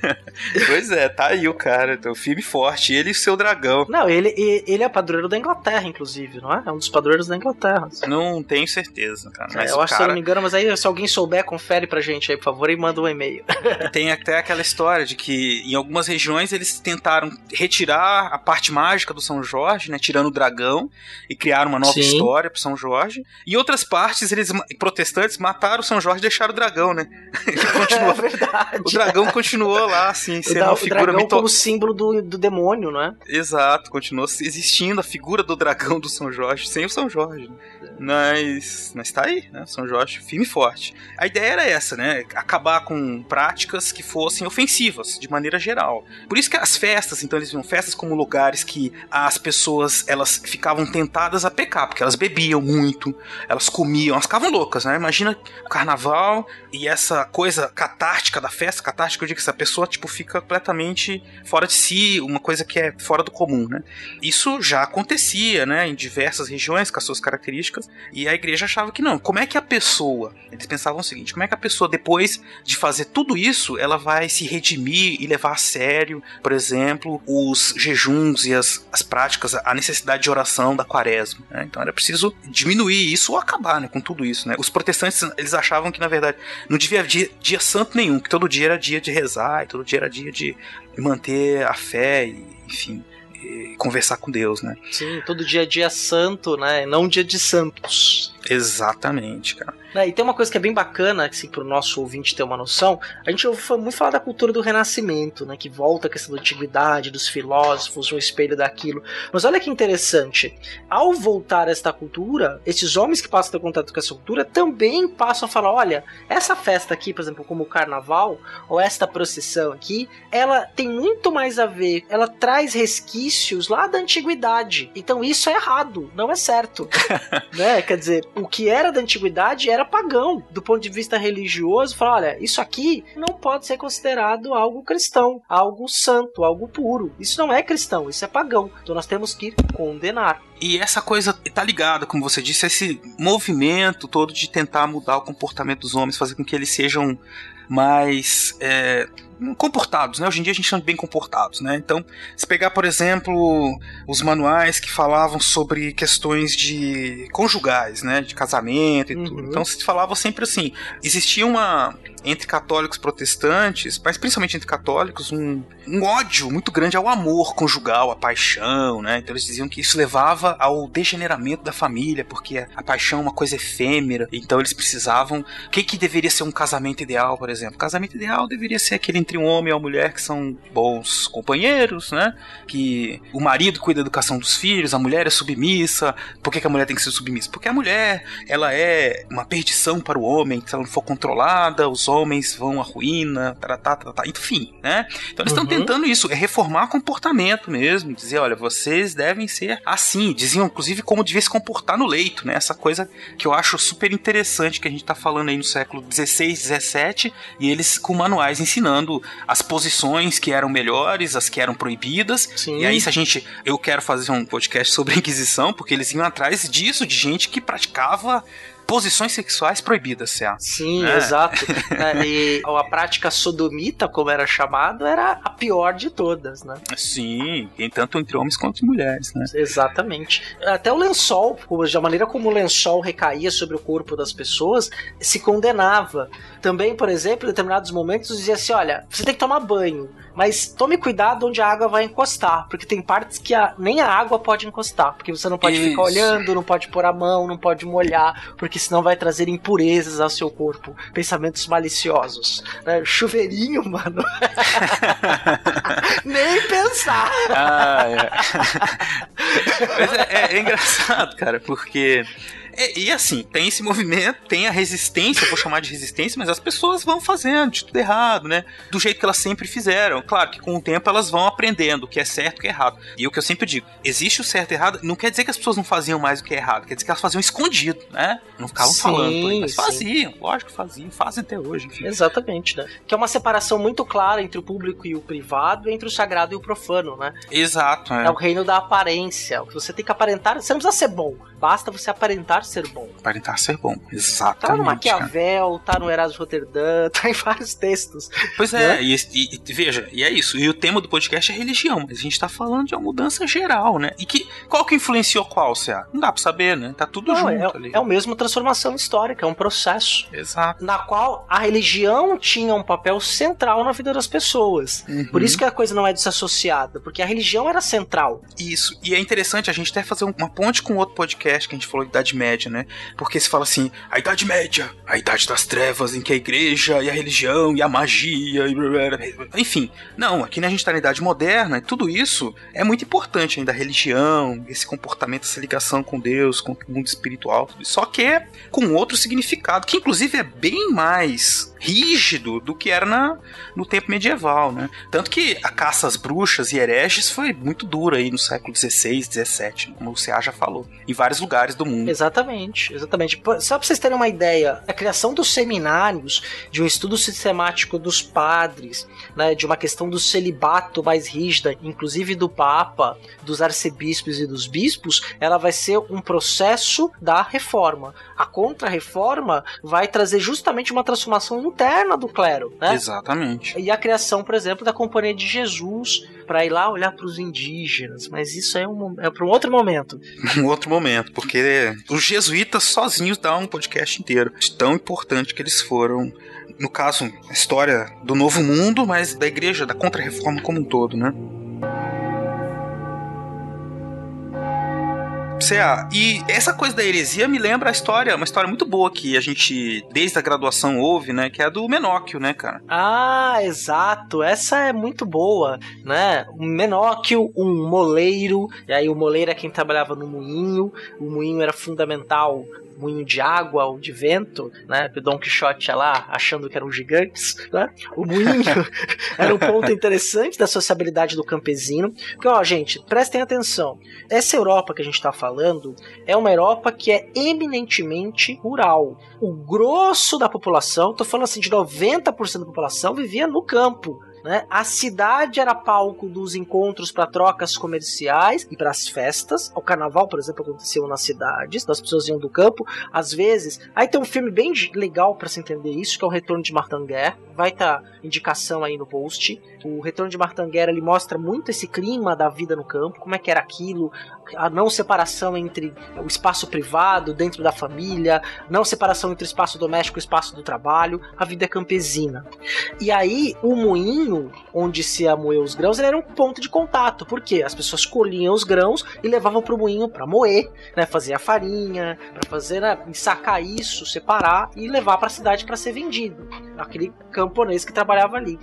[LAUGHS] pois é, tá aí o cara, então, firme e forte. Ele e o seu dragão. Não, ele, ele é padroeiro da Inglaterra, inclusive, não é? É um dos padroeiros da Inglaterra. Não tenho certeza. Cara. É, Mas eu o acho, se eu cara não me engano, mas aí se alguém souber, confere pra gente aí, por favor, e manda um e-mail. [LAUGHS] tem até aquela história de que em algumas regiões eles tentaram retirar a parte mágica do São Jorge, né? Tirando o dragão e criaram uma nova Sim. história pro São Jorge. Em outras partes, eles protestantes mataram o São Jorge e deixaram o dragão, né? [LAUGHS] É verdade. o dragão continuou lá, assim, O, sendo da- uma o figura dragão mito... como símbolo do, do demônio, não é? Exato, continuou existindo a figura do dragão do São Jorge sem o São Jorge. né? Mas, mas tá né? São Jorge firme e forte. A ideia era essa, né? Acabar com práticas que fossem ofensivas, de maneira geral. Por isso que as festas, então eles viam festas como lugares que as pessoas elas ficavam tentadas a pecar, porque elas bebiam muito, elas comiam, elas ficavam loucas, né? Imagina o carnaval e essa coisa catártica da festa, catártica eu digo que essa pessoa tipo fica completamente fora de si, uma coisa que é fora do comum, né? Isso já acontecia, né, em diversas regiões com as suas características, e a igreja achava que não. Como é que a pessoa, eles pensavam o seguinte, como é que a pessoa depois de fazer tudo isso, ela vai se redimir e levar a sério, por exemplo, os jejuns e as, as práticas, a necessidade de oração da quaresma, né? Então era preciso diminuir isso ou acabar, né, com tudo isso, né? Os protestantes, eles achavam que na verdade não devia haver dia, dia santo nenhum, que todo dia era dia de rezar, e todo dia era dia de manter a fé e, enfim, conversar com Deus, né? Sim, todo dia é dia santo, né? Não dia de santos. Exatamente, cara. Né, E tem uma coisa que é bem bacana, assim, pro nosso ouvinte ter uma noção. A gente ouve muito falar da cultura do renascimento, né? Que volta a questão da antiguidade, dos filósofos, o espelho daquilo. Mas olha que interessante. Ao voltar a esta cultura, esses homens que passam a ter contato com essa cultura também passam a falar: olha, essa festa aqui, por exemplo, como o carnaval, ou esta procissão aqui, ela tem muito mais a ver, ela traz resquícios lá da antiguidade. Então isso é errado, não é certo. [LAUGHS] né? Quer dizer, o que era da antiguidade era pagão. Do ponto de vista religioso, fala, olha, isso aqui não pode ser considerado algo cristão, algo santo, algo puro. Isso não é cristão, isso é pagão. Então nós temos que condenar. E essa coisa tá ligada, como você disse, a esse movimento todo de tentar mudar o comportamento dos homens, fazer com que eles sejam mais é, comportados, né? Hoje em dia a gente chama bem comportados, né? Então, se pegar, por exemplo, os manuais que falavam sobre questões de conjugais, né? De casamento e tudo. Então, se falava sempre assim, existia uma entre católicos e protestantes, mas principalmente entre católicos, um, um ódio muito grande ao amor conjugal, à paixão, né? Então eles diziam que isso levava ao degeneramento da família, porque a, a paixão é uma coisa efêmera, então eles precisavam. O que, que deveria ser um casamento ideal, por exemplo? O casamento ideal deveria ser aquele entre um homem e uma mulher que são bons companheiros, né? Que o marido cuida da educação dos filhos, a mulher é submissa. Por que, que a mulher tem que ser submissa? Porque a mulher, ela é uma perdição para o homem, se ela não for controlada, os homens vão à ruína, tá, tá, tá, tá, enfim, né? Então eles estão Uhum. tentando isso, é reformar comportamento mesmo, dizer, olha, vocês devem ser assim, diziam inclusive como devia se comportar no leito, né? Essa coisa que eu acho super interessante que a gente tá falando aí no século 16, 17, e eles com manuais ensinando as posições que eram melhores, as que eram proibidas. Sim. E aí se a gente, eu quero fazer um podcast sobre a Inquisição, porque eles iam atrás disso, de gente que praticava posições sexuais proibidas, Cé. Sim, [LAUGHS] É. exato. E a prática sodomita, como era chamado, era a pior de todas, né? Sim, e tanto entre homens quanto mulheres, né? Exatamente. Até o lençol, a maneira como o lençol recaía sobre o corpo das pessoas, se condenava. Também, por exemplo, em determinados momentos dizia assim: olha, você tem que tomar banho, mas tome cuidado onde a água vai encostar, porque tem partes que a- nem a água pode encostar, porque você não pode ficar Isso. olhando, não pode pôr a mão, não pode molhar, porque senão vai trazer impurezas ao seu corpo, pensamentos maliciosos. né? Chuveirinho, mano. [LAUGHS] Nem pensar. Ah, é. [LAUGHS] Mas é, é- é engraçado, cara, porque. É- e assim, tem esse movimento, tem a resistência, vou chamar de resistência, mas as pessoas vão fazendo de tudo errado, né? Do jeito que elas sempre fizeram. Claro que com o tempo elas vão aprendendo o que é certo e o que é errado. E o que eu sempre digo, existe o certo e errado, não quer dizer que as pessoas não faziam mais o que é errado, quer dizer que elas faziam escondido, né? Não ficavam Sim, falando, por aí, mas sim. faziam, lógico que faziam, fazem até hoje, enfim. Exatamente, né? Que é uma separação muito clara entre o público e o privado, entre o sagrado e o profano, né? Exato, É, o reino da aparência. O que você tem que aparentar, você não precisa ser bom. Basta você aparentar ser bom. Aparentar ser bom, exatamente. Tá no cara. Maquiavel, tá no Erasmo Roterdã, [LAUGHS] tá em vários textos. Pois é, Né? e, e- e veja, e é isso. E o tema do podcast é religião, mas a gente tá falando de uma mudança geral, né? E que qual que influenciou qual, Cea? Não dá pra saber, né? Tá tudo Não, junto é, ali. é o mesmo transformação histórica, é um processo. Exato. Na qual a religião tinha um papel central na vida das pessoas. Uhum. Por isso que a coisa não é desassociada, porque a religião era central. Isso. E é interessante a gente até fazer um- uma ponte com outro podcast que a gente falou de Idade Média, né? Porque se fala assim, a Idade Média, a Idade das Trevas, em que a igreja e a religião e a magia e blá, blá, blá. enfim. Não, aqui né, a gente tá na Idade Moderna e tudo isso é muito importante ainda, a religião, esse comportamento, essa ligação com Deus, com o mundo espiritual. Só que é com outro significado, que inclusive é bem mais rígido do que era na, no tempo medieval, né? Tanto que a caça às bruxas e hereges foi muito dura aí no século XVI, XVII, como o Ceá já falou, em vários lugares do mundo. Exatamente, exatamente. Pô, Só pra vocês terem uma ideia, a criação dos seminários, de um estudo sistemático dos padres, né, de uma questão do celibato mais rígida, inclusive do Papa, dos arcebispos e dos bispos, ela vai ser um processo da reforma. A contra-reforma vai trazer justamente uma transformação interna do clero, né? Exatamente. E a criação, por exemplo, da Companhia de Jesus, para ir lá olhar para os indígenas, mas isso é, um, é para um outro momento. [LAUGHS] Um outro momento, porque os jesuítas sozinhos dão um podcast inteiro, de tão importante que eles foram. No caso, a história do Novo Mundo, mas da igreja, da Contra-Reforma como um todo, né? CA, e essa coisa da heresia me lembra a história, uma história muito boa que a gente, desde a graduação, ouve, né? Que é a do Menóquio, né, cara? Ah, exato. Essa é muito boa, né? Um menóquio, um moleiro, e aí o moleiro é quem trabalhava no moinho, o moinho era fundamental moinho de água ou de vento, né? Que o Don Quixote ia lá achando que eram gigantes, né? O moinho [LAUGHS] era um ponto interessante da sociabilidade do campesino. Porque, ó, gente, prestem atenção. Essa Europa que a gente tá falando é uma Europa que é eminentemente rural. O grosso da população, tô falando assim, de 90% da população vivia no campo. Né? A cidade era palco dos encontros para trocas comerciais e para as festas. O carnaval, por exemplo, aconteceu nas cidades, então as pessoas iam do campo. Às vezes, aí tem um filme bem legal para se entender isso, que é o Retorno de Martanguer. Vai estar tá indicação aí no post. O Retorno de Martanguer ele mostra muito esse clima da vida no campo, como é que era aquilo, a não separação entre o espaço privado dentro da família, não separação entre o espaço doméstico e o espaço do trabalho. A vida é campesina. E aí o moinho onde se ia moer os grãos, era um ponto de contato, porque as pessoas colhiam os grãos e levavam para o moinho para moer, né, fazer a farinha, para fazer, né, sacar isso, separar e levar para a cidade para ser vendido. Aquele camponês que trabalhava ali.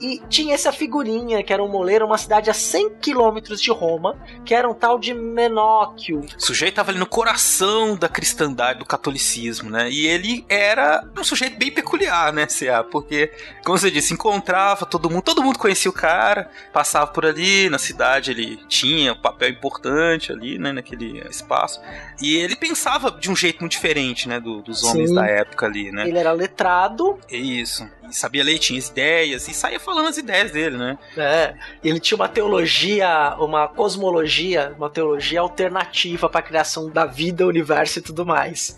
E tinha essa figurinha, que era um moleiro, uma cidade a 100 quilômetros de Roma, que era um tal de Menóquio. O sujeito estava ali no coração da cristandade, do catolicismo, né? E ele era um sujeito bem peculiar, né, C.A.? Porque, como você disse, encontrava todo mundo, todo mundo conhecia o cara, passava por ali, na cidade ele tinha um papel importante ali, né, naquele espaço. E ele pensava de um jeito muito diferente, né, do, dos homens Sim. da época ali, né? Ele era letrado, Isso. E sabia ler, tinha as ideias, e saía falando as ideias dele, né? É, ele tinha uma teologia, uma cosmologia, uma teologia alternativa para a criação da vida, universo e tudo mais.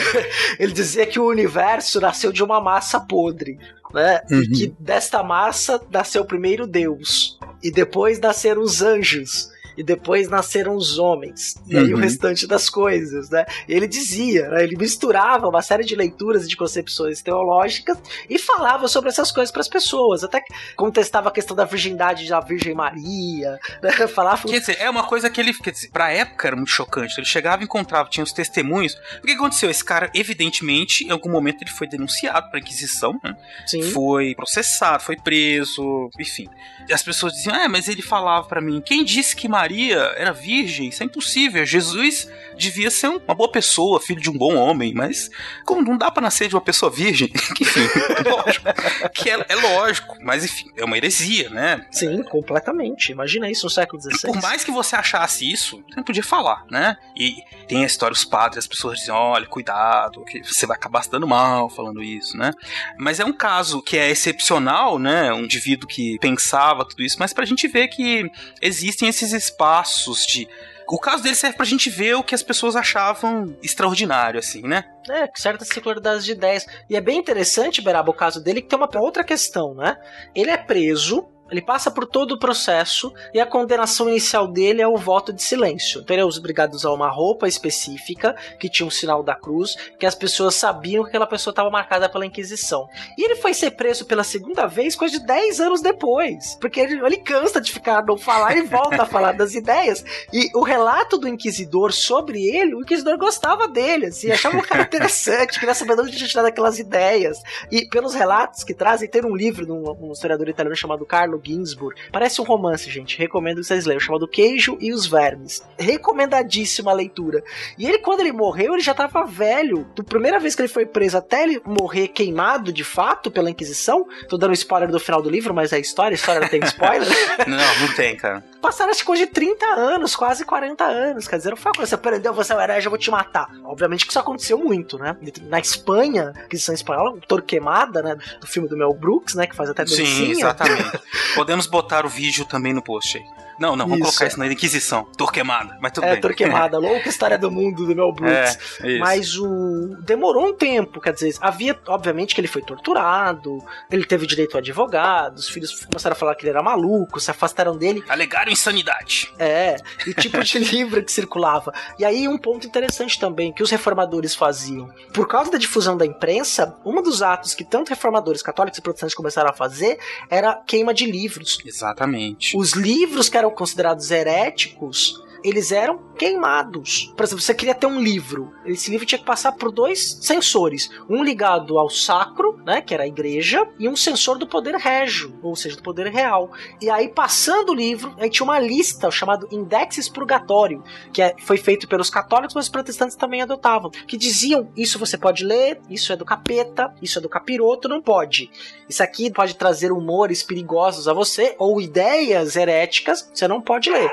[LAUGHS] ele dizia que o universo nasceu de uma massa podre, né? E Uhum. que desta massa nasceu primeiro Deus, e depois nasceram os anjos. E depois nasceram os homens. E aí o Uhum. restante das coisas, né? Ele dizia, né? ele misturava uma série de leituras e de concepções teológicas e falava sobre essas coisas para as pessoas. Até contestava a questão da virgindade da Virgem Maria, né? [LAUGHS] falava Quer dizer, é uma coisa que ele, quer dizer, pra época era muito chocante. Ele chegava e encontrava, tinha os testemunhos. O que aconteceu? Esse cara, evidentemente, em algum momento ele foi denunciado pra Inquisição, né? Sim. Foi processado, foi preso, enfim. E as pessoas diziam, ah, mas ele falava pra mim, quem disse que Maria era virgem? Isso é impossível. Jesus devia ser um- uma boa pessoa, filho de um bom homem, mas como não dá pra nascer de uma pessoa virgem? Que, [LAUGHS] enfim, lógico. Que é, é lógico, mas enfim, é uma heresia, né? Sim, completamente. Imagina isso no século XVI. Por mais que você achasse isso, você não podia falar, né? E tem a história, os padres, as pessoas dizem, olha, cuidado, que você vai acabar se dando mal falando isso, né? Mas é um caso que é excepcional, né? Um indivíduo que pensava tudo isso, mas pra gente ver que existem esses espaços de o caso dele serve pra gente ver o que as pessoas achavam extraordinário, assim, né? É, certas circularidades de ideias. E é bem interessante, Beraba, o caso dele, que tem uma outra questão, né? Ele é preso, ele passa por todo o processo e a condenação inicial dele é o voto de silêncio. Então ele é obrigado a usar uma roupa específica que tinha um sinal da cruz, que as pessoas sabiam que aquela pessoa estava marcada pela Inquisição. E ele foi ser preso pela segunda vez coisa de 10 anos depois, porque ele, ele cansa de ficar não falar e volta a falar das ideias. E o relato do inquisidor sobre ele, o inquisidor gostava dele, assim, achava um cara interessante, queria saber de onde tinha tirado aquelas ideias. E pelos relatos que trazem, tem um livro de um, um historiador italiano chamado Carlo Ginsburg. Parece um romance, gente. Recomendo que vocês leiam. Chamado Queijo e os Vermes. Recomendadíssima leitura. E ele, quando ele morreu, ele já tava velho. Da primeira vez que ele foi preso até ele morrer queimado de fato pela Inquisição. Tô dando spoiler do final do livro, mas é história. A história não tem spoiler. [LAUGHS] não, não tem, cara. Passaram acho que coisa de 30 anos, quase 40 anos. Quer dizer, não foi uma coisa, você prendeu, você é um herege, eu vou te matar. Obviamente que isso aconteceu muito, né? Na Espanha, Inquisição Espanhola, Torquemada, né? Do filme do Mel Brooks, né? Que faz até Sim, exatamente. [LAUGHS] Podemos botar o vídeo também no post aí. Não, não, vamos isso. colocar isso na Inquisição. Torquemada, mas tudo é, bem. Torquemada, [LAUGHS] louca história do mundo do Mel Brooks. É, mas o. Demorou um tempo, quer dizer, havia, obviamente, que ele foi torturado, ele teve direito a advogado, os filhos começaram a falar que ele era maluco, se afastaram dele. Alegaram insanidade. É, e tipo de [LAUGHS] livro que circulava. E aí, um ponto interessante também, que os reformadores faziam. Por causa da difusão da imprensa, um dos atos que tanto reformadores católicos e protestantes começaram a fazer era queima de livros. Exatamente. Os livros que eram considerados heréticos eles eram queimados. Por exemplo, você queria ter um livro. Esse livro tinha que passar por dois sensores. Um ligado ao sacro, né, que era a igreja, e um sensor do poder régio, ou seja, do poder real. E aí, passando o livro, aí tinha uma lista chamada Index Expurgatório, que é, foi feito pelos católicos, mas os protestantes também adotavam, que diziam, isso você pode ler, isso é do capeta, isso é do capiroto, não pode. Isso aqui pode trazer humores perigosos a você, ou ideias heréticas, você não pode ler.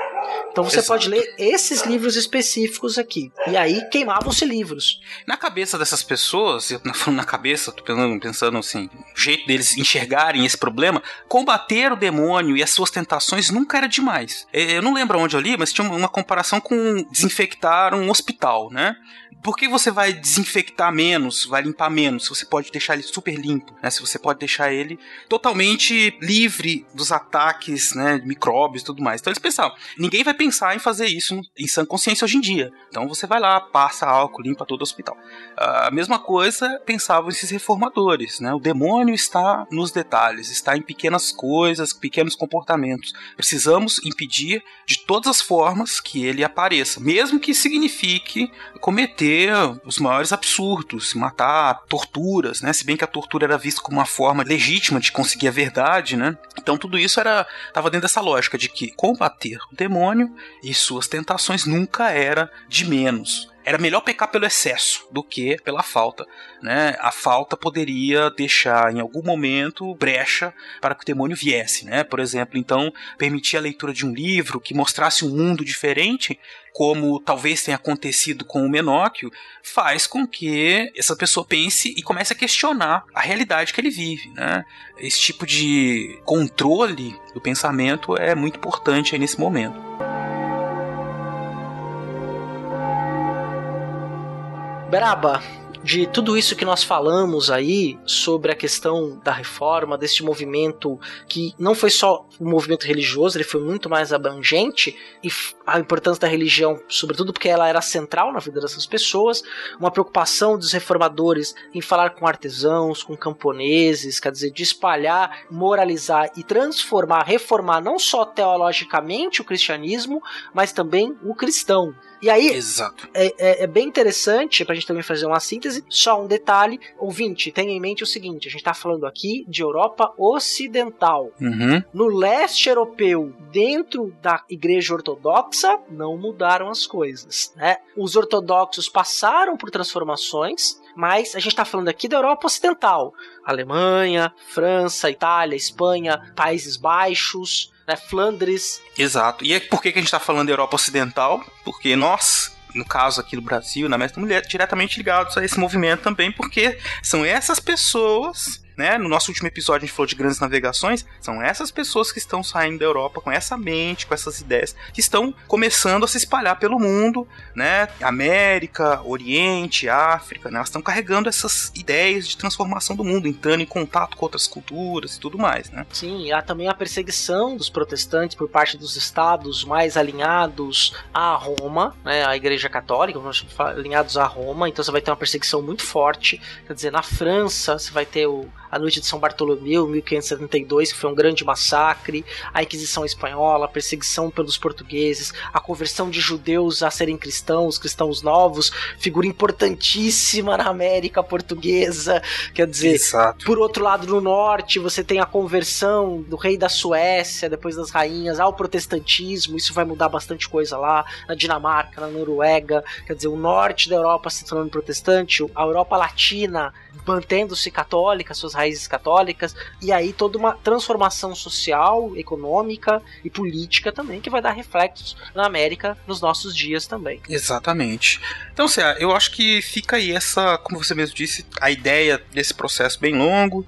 Então você Exato. pode ler esses livros específicos aqui. E aí queimavam-se livros. Na cabeça dessas pessoas, eu falando na cabeça, tô pensando, pensando assim, o jeito deles enxergarem esse problema, combater o demônio e as suas tentações nunca era demais. É, eu não lembro onde eu li, mas tinha uma comparação com desinfectar um hospital, né? Por que você vai desinfectar menos, vai limpar menos, se você pode deixar ele super limpo, né? Se você pode deixar ele totalmente livre dos ataques, né, de micróbios e tudo mais. Então eles pensavam, ninguém vai pensar em fazer isso em sã consciência hoje em dia. Então você vai lá, passa álcool, limpa todo o hospital. A mesma coisa pensavam esses reformadores, né? O demônio está nos detalhes, está em pequenas coisas, pequenos comportamentos. Precisamos impedir de todas as formas que ele apareça, mesmo que signifique cometer cometer os maiores absurdos, matar, torturas, né? Se bem que a tortura era vista como uma forma legítima de conseguir a verdade, né? Então tudo isso era estava dentro dessa lógica de que combater o demônio e suas tentações nunca era de menos era melhor pecar pelo excesso do que pela falta. Né? A falta poderia deixar em algum momento brecha para que o demônio viesse. Né? Por exemplo, então, permitir a leitura de um livro que mostrasse um mundo diferente, como talvez tenha acontecido com o Menóquio, faz com que essa pessoa pense e comece a questionar a realidade que ele vive. Né? Esse tipo de controle do pensamento é muito importante nesse momento. Braba, de tudo isso que nós falamos aí sobre a questão da reforma, deste movimento que não foi só um movimento religioso, ele foi muito mais abrangente e a importância da religião, sobretudo porque ela era central na vida dessas pessoas, uma preocupação dos reformadores em falar com artesãos, com camponeses, quer dizer, de espalhar, moralizar e transformar, reformar não só teologicamente o cristianismo, mas também o cristão. E aí, Exato. É, é, é, bem interessante pra gente também fazer uma síntese. Só um detalhe, ouvinte, tenha em mente o seguinte: a gente tá falando aqui de Europa Ocidental. Uhum. No leste europeu, dentro da Igreja Ortodoxa, não mudaram as coisas. Né? Os ortodoxos passaram por transformações, mas a gente está falando aqui da Europa Ocidental. Alemanha, França, Itália, Espanha, Países Baixos né? Flandres. Exato. E é por que, que a gente está falando da Europa Ocidental? Porque nós, no caso aqui no Brasil, na Mestre Mulher, diretamente ligados a esse movimento também, porque são essas pessoas né? No nosso último episódio a gente falou de grandes navegações. São essas pessoas que estão saindo da Europa com essa mente, com essas ideias, que estão começando a se espalhar pelo mundo, né? América, Oriente, África, né? Elas estão carregando essas ideias de transformação do mundo, entrando em contato com outras culturas e tudo mais, né? Sim, há também a perseguição dos protestantes por parte dos estados mais alinhados a Roma, né? A Igreja Católica, alinhados a Roma, então você vai ter uma perseguição muito forte. Quer dizer, na França você vai ter o, a Noite de São Bartolomeu, 1572, que foi um grande massacre, a Inquisição Espanhola, a perseguição pelos portugueses, a conversão de judeus a serem cristãos, cristãos novos, figura importantíssima na América Portuguesa. Quer dizer, Exato. por outro lado, no norte, você tem a conversão do rei da Suécia, depois das rainhas, ao protestantismo, isso vai mudar bastante coisa lá, na Dinamarca, na Noruega, quer dizer, o norte da Europa se tornando protestante, a Europa Latina mantendo-se católica, suas raízes católicas, e aí toda uma transformação social, econômica e política também, que vai dar reflexos na América nos nossos dias também. Exatamente. Então, Cé, eu acho que fica aí essa, como você mesmo disse, a ideia desse processo bem longo.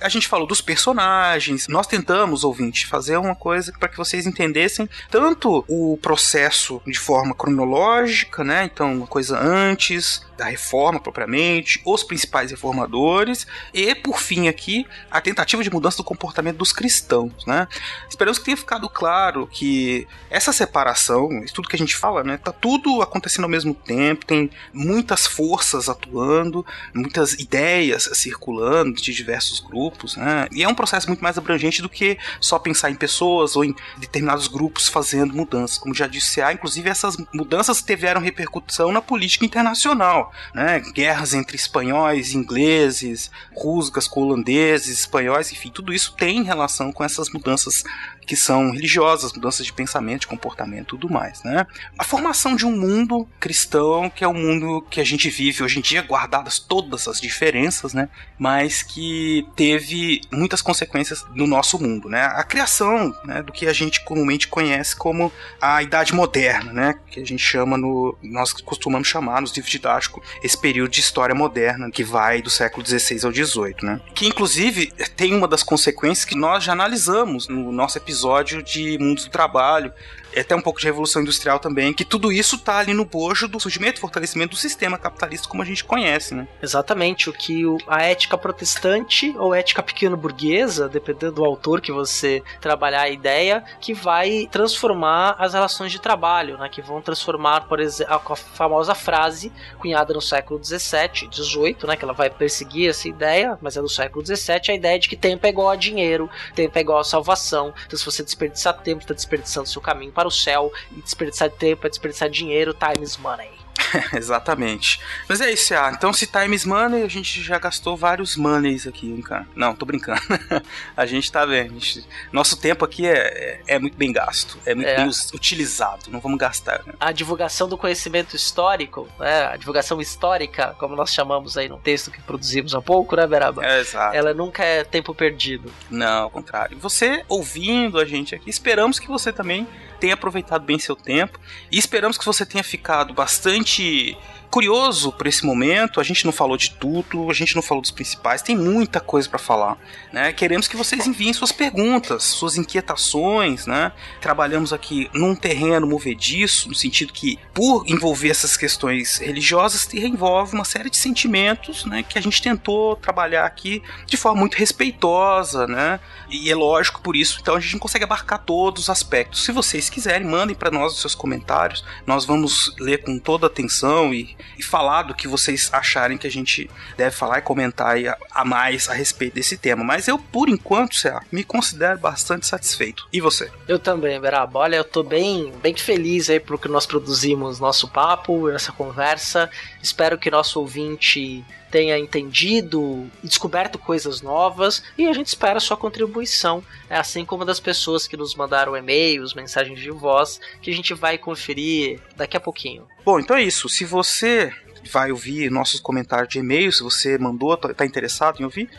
A gente falou dos personagens, nós tentamos, ouvinte, fazer uma coisa para que vocês entendessem tanto o processo de forma cronológica, né? Então, uma coisa antes, da reforma propriamente, os principais reformadores e, por fim, aqui, a tentativa de mudança do comportamento dos cristãos, né? Esperamos que tenha ficado claro que essa separação, isso tudo que a gente fala, né, tá tudo acontecendo ao mesmo tempo, tem muitas forças atuando, muitas ideias circulando de diversos grupos, né? E é um processo muito mais abrangente do que só pensar em pessoas ou em determinados grupos fazendo mudanças. Como já disse, há inclusive essas mudanças tiveram repercussão na política internacional né? Guerras entre espanhóis, ingleses, rusgas holandeses, espanhóis, enfim, tudo isso tem relação com essas mudanças que são religiosas, mudanças de pensamento, de comportamento e tudo mais, né? A formação de um mundo cristão, que é o mundo que a gente vive hoje em dia, guardadas todas as diferenças, né? Mas que teve muitas consequências no nosso mundo, né? A criação né, do que a gente comumente conhece como a Idade Moderna, né? Que a gente chama no... nós costumamos chamar nos livros didáticos esse período de história moderna que vai do século XVI ao XVIII, né? Que inclusive tem uma das consequências que nós já analisamos no nosso episódio episódio de Mundos do Trabalho, até um pouco de revolução industrial também, que tudo isso tá ali no bojo do surgimento e fortalecimento do sistema capitalista como a gente conhece, né? Exatamente, o que a ética protestante ou ética pequeno-burguesa, dependendo do autor que você trabalhar a ideia, que vai transformar as relações de trabalho, né? Que vão transformar, por exemplo, a famosa frase cunhada no século 17, 18, né? Que ela vai perseguir essa ideia, mas é do século 17, a ideia de que tempo é igual a dinheiro, tempo é igual a salvação. Então, se você desperdiçar tempo, está desperdiçando seu caminho para o céu e desperdiçar tempo é desperdiçar dinheiro, time is money. [LAUGHS] Exatamente. Mas é isso, ah. Então, se time is money, a gente já gastou vários moneys aqui, hein, cara. Não, tô brincando. [LAUGHS] a gente tá vendo. Gente... Nosso tempo aqui é, é, é, muito bem gasto. É muito é. bem utilizado. Não vamos gastar. Né? A divulgação do conhecimento histórico, né? A divulgação histórica, como nós chamamos aí no texto que produzimos há pouco, né, Beraba? É, exato. Ela nunca é tempo perdido. Não, ao contrário. Você ouvindo a gente aqui, esperamos que você também tenha aproveitado bem seu tempo e esperamos que você tenha ficado bastante curioso por esse momento. A gente não falou de tudo, a gente não falou dos principais, tem muita coisa para falar, né? Queremos que vocês enviem suas perguntas, suas inquietações, né? Trabalhamos aqui num terreno movediço, no sentido que por envolver essas questões religiosas, envolve uma série de sentimentos, né, que a gente tentou trabalhar aqui de forma muito respeitosa, né? E é lógico por isso, então a gente não consegue abarcar todos os aspectos. Se vocês quiserem, mandem para nós os seus comentários, nós vamos ler com toda atenção e e falar do que vocês acharem que a gente deve falar e comentar a, mais a respeito desse tema. Mas eu, por enquanto, me considero bastante satisfeito. E você? Eu também, Beraba. Olha, eu tô bem, bem feliz aí pro que nós produzimos nosso papo, essa conversa. Espero que nosso ouvinte tenha entendido e descoberto coisas novas e a gente espera a sua contribuição, é assim como das pessoas que nos mandaram e-mails, mensagens de voz, que a gente vai conferir daqui a pouquinho. Bom, então é isso. Se você vai ouvir nossos comentários de e-mail, se você mandou, está tá interessado em ouvir,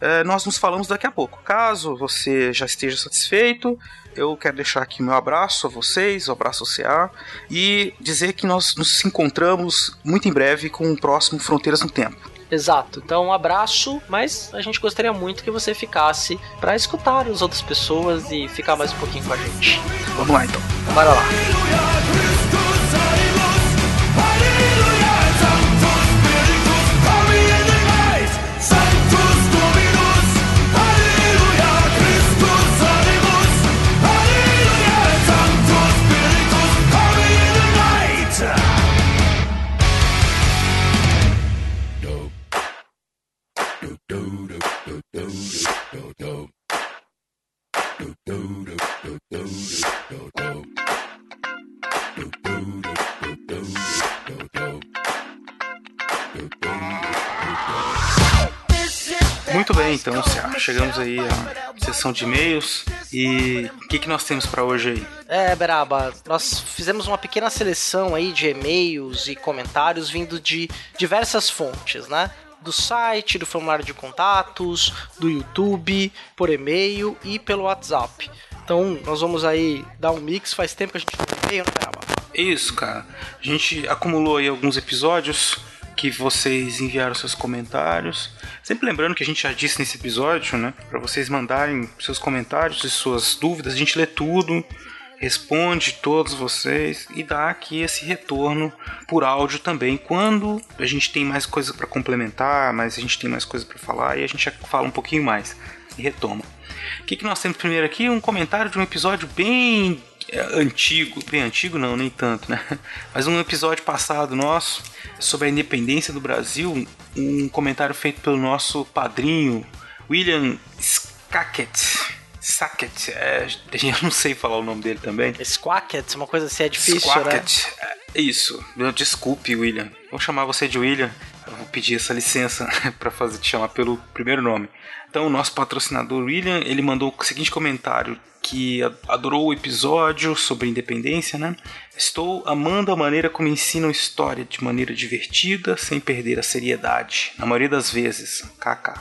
é, nós nos falamos daqui a pouco. Caso você já esteja satisfeito, eu quero deixar aqui meu abraço a vocês, o abraço ao CA, e dizer que nós nos encontramos muito em breve com o próximo Fronteiras no Tempo. Exato. Então, um abraço, mas a gente gostaria muito que você ficasse para escutar as outras pessoas e ficar mais um pouquinho com a gente. Vamos lá então. Bora lá. Chegamos aí à sessão de e-mails. E o que, que nós temos para hoje aí? É, Beraba, nós fizemos uma pequena seleção aí de e-mails e comentários vindo de diversas fontes, né? Do site, do formulário de contatos, do YouTube, por e-mail e pelo WhatsApp. Então, nós vamos aí dar um mix. Faz tempo que a gente não tem e-mail, né, Beraba? Isso, cara. A gente acumulou aí alguns episódios que vocês enviaram seus comentários. Sempre lembrando que a gente já disse nesse episódio, né? Para vocês mandarem seus comentários e suas dúvidas, a gente lê tudo, responde todos vocês e dá aqui esse retorno por áudio também quando a gente tem mais coisa para complementar, mas a gente tem mais coisa para falar e a gente fala um pouquinho mais e retoma. O que, que nós temos primeiro aqui? Um comentário de um episódio bem é, antigo, bem antigo não, nem tanto, né? [LAUGHS] Mas um episódio passado nosso sobre a independência do Brasil, um comentário feito pelo nosso padrinho William Skaket. Sackett, é, [LAUGHS] eu não sei falar o nome dele também. Squacket, uma coisa assim é difícil, Squacket, né? é, isso. Desculpe, William. Vou chamar você de William. Eu vou pedir essa licença [LAUGHS] para fazer te chamar pelo primeiro nome. Então, nosso patrocinador William, ele mandou o seguinte comentário que adorou o episódio sobre independência, né? Estou amando a maneira como ensinam história de maneira divertida, sem perder a seriedade, na maioria das vezes. KK.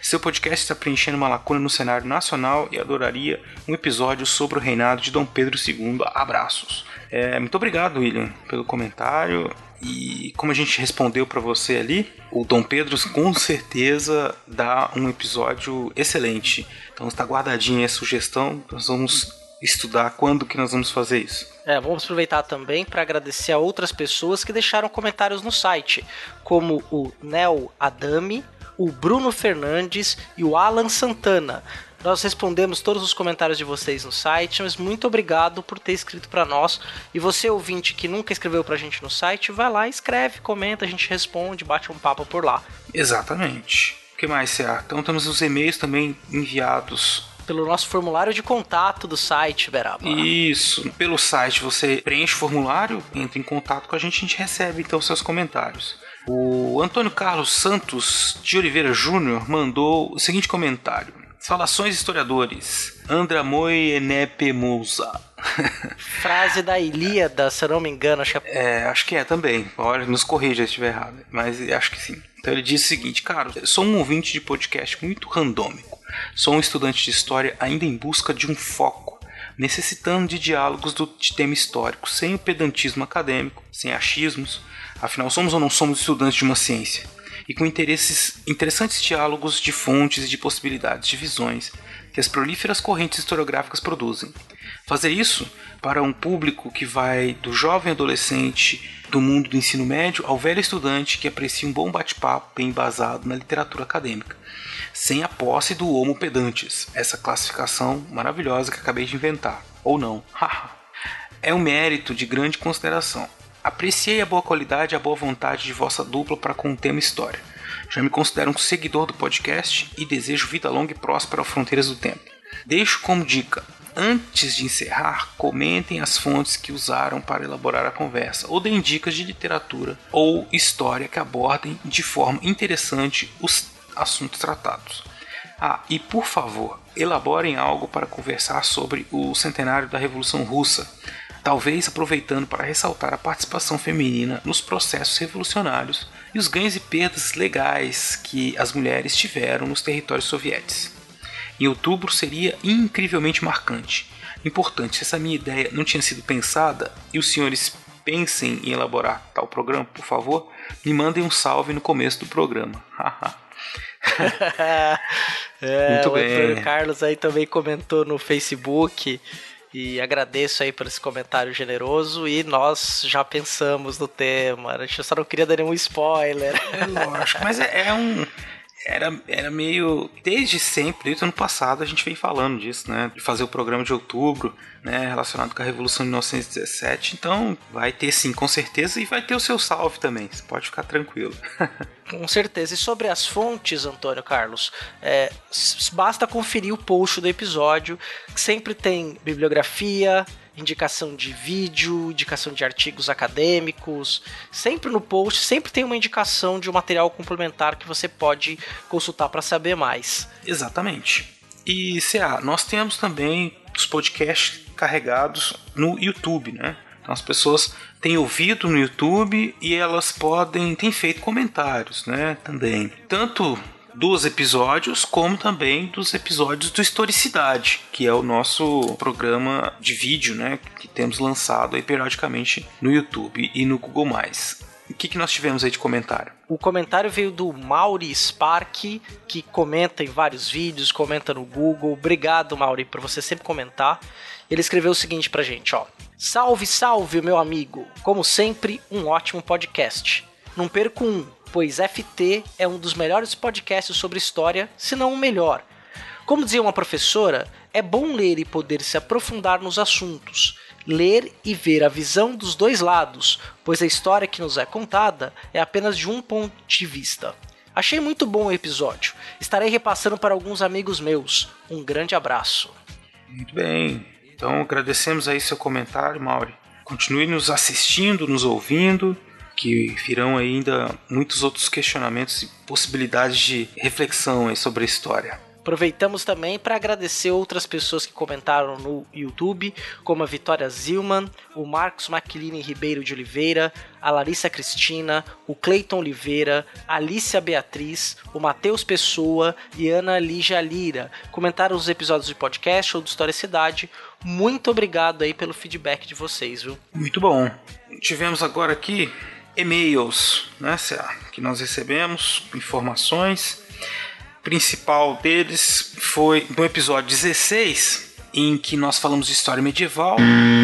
Seu podcast está preenchendo uma lacuna no cenário nacional e adoraria um episódio sobre o reinado de Dom Pedro II. Abraços. É, muito obrigado, William, pelo comentário. E como a gente respondeu para você ali, o Dom Pedro com certeza dá um episódio excelente. Então está guardadinha a sugestão. Nós vamos estudar quando que nós vamos fazer isso. É, vamos aproveitar também para agradecer a outras pessoas que deixaram comentários no site, como o Nel Adami, o Bruno Fernandes e o Alan Santana. Nós respondemos todos os comentários de vocês no site, mas muito obrigado por ter escrito para nós. E você, ouvinte que nunca escreveu pra gente no site, vai lá, escreve, comenta, a gente responde, bate um papo por lá. Exatamente. O que mais, Cea? Então temos os e-mails também enviados pelo nosso formulário de contato do site, Beraba. Isso. Pelo site você preenche o formulário, entra em contato com a gente, a gente recebe então seus comentários. O Antônio Carlos Santos de Oliveira Júnior mandou o seguinte comentário. Saudações historiadores. Andramoi Enepe Mousa. [LAUGHS] Frase da Ilíada, se eu não me engano, acho que é... é acho que é também. Olha, nos corrija se estiver errado, mas acho que sim. Então ele diz o seguinte, cara, sou um ouvinte de podcast muito randômico. Sou um estudante de história ainda em busca de um foco, necessitando de diálogos do, de tema histórico, sem o pedantismo acadêmico, sem achismos. Afinal, somos ou não somos estudantes de uma ciência? E com interesses, interessantes diálogos de fontes e de possibilidades de visões que as prolíferas correntes historiográficas produzem. Fazer isso para um público que vai do jovem adolescente do mundo do ensino médio ao velho estudante que aprecia um bom bate-papo bem embasado na literatura acadêmica, sem a posse do homo pedantes, essa classificação maravilhosa que acabei de inventar. Ou não. [LAUGHS] é um mérito de grande consideração. Apreciei a boa qualidade e a boa vontade de vossa dupla para com o tema história. Já me considero um seguidor do podcast e desejo vida longa e próspera às fronteiras do tempo. Deixo como dica: antes de encerrar, comentem as fontes que usaram para elaborar a conversa, ou deem dicas de literatura ou história que abordem de forma interessante os assuntos tratados. Ah, e por favor, elaborem algo para conversar sobre o centenário da Revolução Russa, talvez aproveitando para ressaltar a participação feminina nos processos revolucionários e os ganhos e perdas legais que as mulheres tiveram nos territórios soviéticos. Em outubro seria incrivelmente marcante. Importante, se essa minha ideia não tinha sido pensada e os senhores pensem em elaborar tal programa, por favor, me mandem um salve no começo do programa. [LAUGHS] é, Muito o bem. Antônio Carlos aí também comentou no Facebook e agradeço aí por esse comentário generoso e nós já pensamos no tema. A gente só não queria dar nenhum spoiler. É lógico, mas é, é um. Era, era meio. Desde sempre, desde o ano passado, a gente vem falando disso, né? De fazer o programa de outubro, né? Relacionado com a Revolução de 1917. Então, vai ter sim, com certeza, e vai ter o seu salve também. Você pode ficar tranquilo. [LAUGHS] Com certeza. E sobre as fontes, Antônio Carlos, é, basta conferir o post do episódio, sempre tem bibliografia, indicação de vídeo, indicação de artigos acadêmicos. Sempre no post, sempre tem uma indicação de um material complementar que você pode consultar para saber mais. Exatamente. E CA, nós temos também os podcasts carregados no YouTube, né? Então as pessoas têm ouvido no YouTube e elas podem, têm feito comentários, né? Também. Tanto dos episódios, como também dos episódios do Historicidade, que é o nosso programa de vídeo, né? Que temos lançado aí periodicamente no YouTube e no Google+. O que, que nós tivemos aí de comentário? O comentário veio do Mauri Spark, que comenta em vários vídeos, comenta no Google. Obrigado, Mauri, por você sempre comentar. Ele escreveu o seguinte pra gente, ó. Salve, salve, meu amigo. Como sempre, um ótimo podcast. Não perco um, pois FT é um dos melhores podcasts sobre história, se não o melhor. Como dizia uma professora, é bom ler e poder se aprofundar nos assuntos, ler e ver a visão dos dois lados, pois a história que nos é contada é apenas de um ponto de vista. Achei muito bom o episódio. Estarei repassando para alguns amigos meus. Um grande abraço. Muito bem. Então agradecemos aí seu comentário, Mauri. Continue nos assistindo, nos ouvindo, que virão ainda muitos outros questionamentos e possibilidades de reflexão sobre a história. Aproveitamos também para agradecer outras pessoas que comentaram no YouTube, como a Vitória Zilman, o Marcos Maquilini Ribeiro de Oliveira, a Larissa Cristina, o Cleiton Oliveira, a Alicia Beatriz, o Matheus Pessoa e Ana Lígia Lira. Comentaram os episódios de podcast ou do História Cidade. Muito obrigado aí pelo feedback de vocês, viu? Muito bom. Tivemos agora aqui e-mails, né, Cea, que nós recebemos, informações. O principal deles foi no episódio 16, em que nós falamos de história medieval,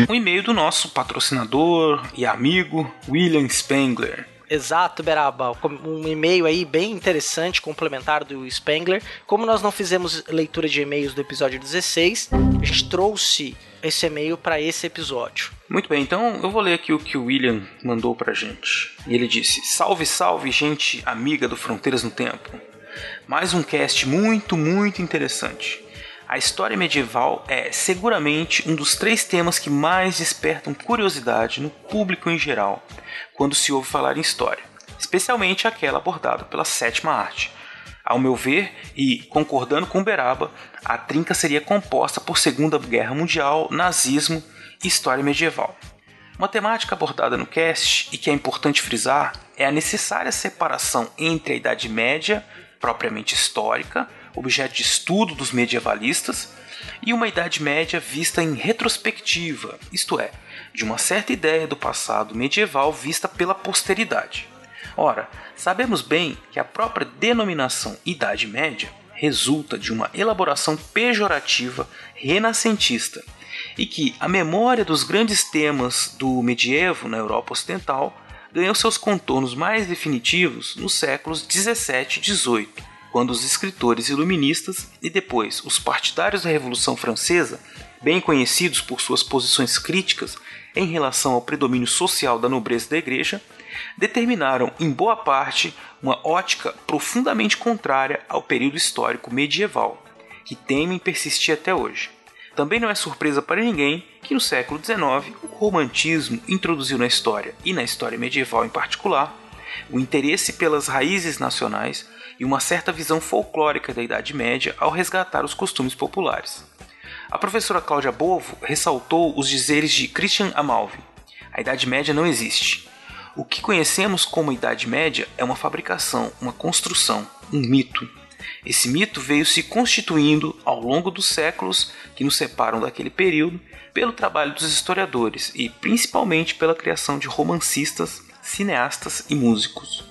um e-mail do nosso patrocinador e amigo William Spengler. Exato, Beraba. Um e-mail aí bem interessante, complementar do Spengler. Como nós não fizemos leitura de e-mails do episódio 16, a gente trouxe esse e-mail para esse episódio. Muito bem, então eu vou ler aqui o que o William mandou pra gente. Ele disse: Salve, salve, gente amiga do Fronteiras no Tempo. Mais um cast muito, muito interessante. A história medieval é seguramente um dos três temas que mais despertam curiosidade no público em geral quando se ouve falar em história, especialmente aquela abordada pela sétima arte. Ao meu ver, e concordando com Beraba, a trinca seria composta por Segunda Guerra Mundial, nazismo e história medieval. Uma temática abordada no cast e que é importante frisar é a necessária separação entre a Idade Média, propriamente histórica, objeto de estudo dos medievalistas, e uma Idade Média vista em retrospectiva, isto é, de uma certa ideia do passado medieval vista pela posteridade. Ora, sabemos bem que a própria denominação Idade Média resulta de uma elaboração pejorativa renascentista e que a memória dos grandes temas do medievo na Europa Ocidental ganhou seus contornos mais definitivos nos séculos 17 e 18, quando os escritores iluministas e depois os partidários da Revolução Francesa, bem conhecidos por suas posições críticas em relação ao predomínio social da nobreza da igreja, determinaram em boa parte uma ótica profundamente contrária ao período histórico medieval, que temem persistir até hoje. Também não é surpresa para ninguém que no século XIX o romantismo introduziu na história, e na história medieval em particular, o interesse pelas raízes nacionais e uma certa visão folclórica da Idade Média ao resgatar os costumes populares. A professora Cláudia Bovo ressaltou os dizeres de Christian Amalvi: a Idade Média não existe. O que conhecemos como Idade Média é uma fabricação, uma construção, um mito. Esse mito veio se constituindo ao longo dos séculos que nos separam daquele período pelo trabalho dos historiadores e principalmente pela criação de romancistas, cineastas e músicos.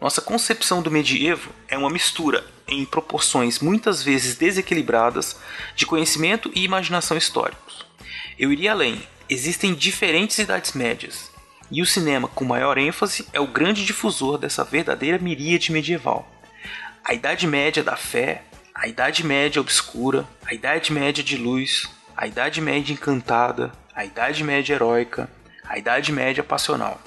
Nossa concepção do medievo é uma mistura, em proporções muitas vezes desequilibradas, de conhecimento e imaginação históricos. Eu iria além: existem diferentes idades médias, e o cinema, com maior ênfase, é o grande difusor dessa verdadeira miríade medieval. A Idade Média da fé, a Idade Média obscura, a Idade Média de luz, a Idade Média encantada, a Idade Média heróica, a Idade Média passional.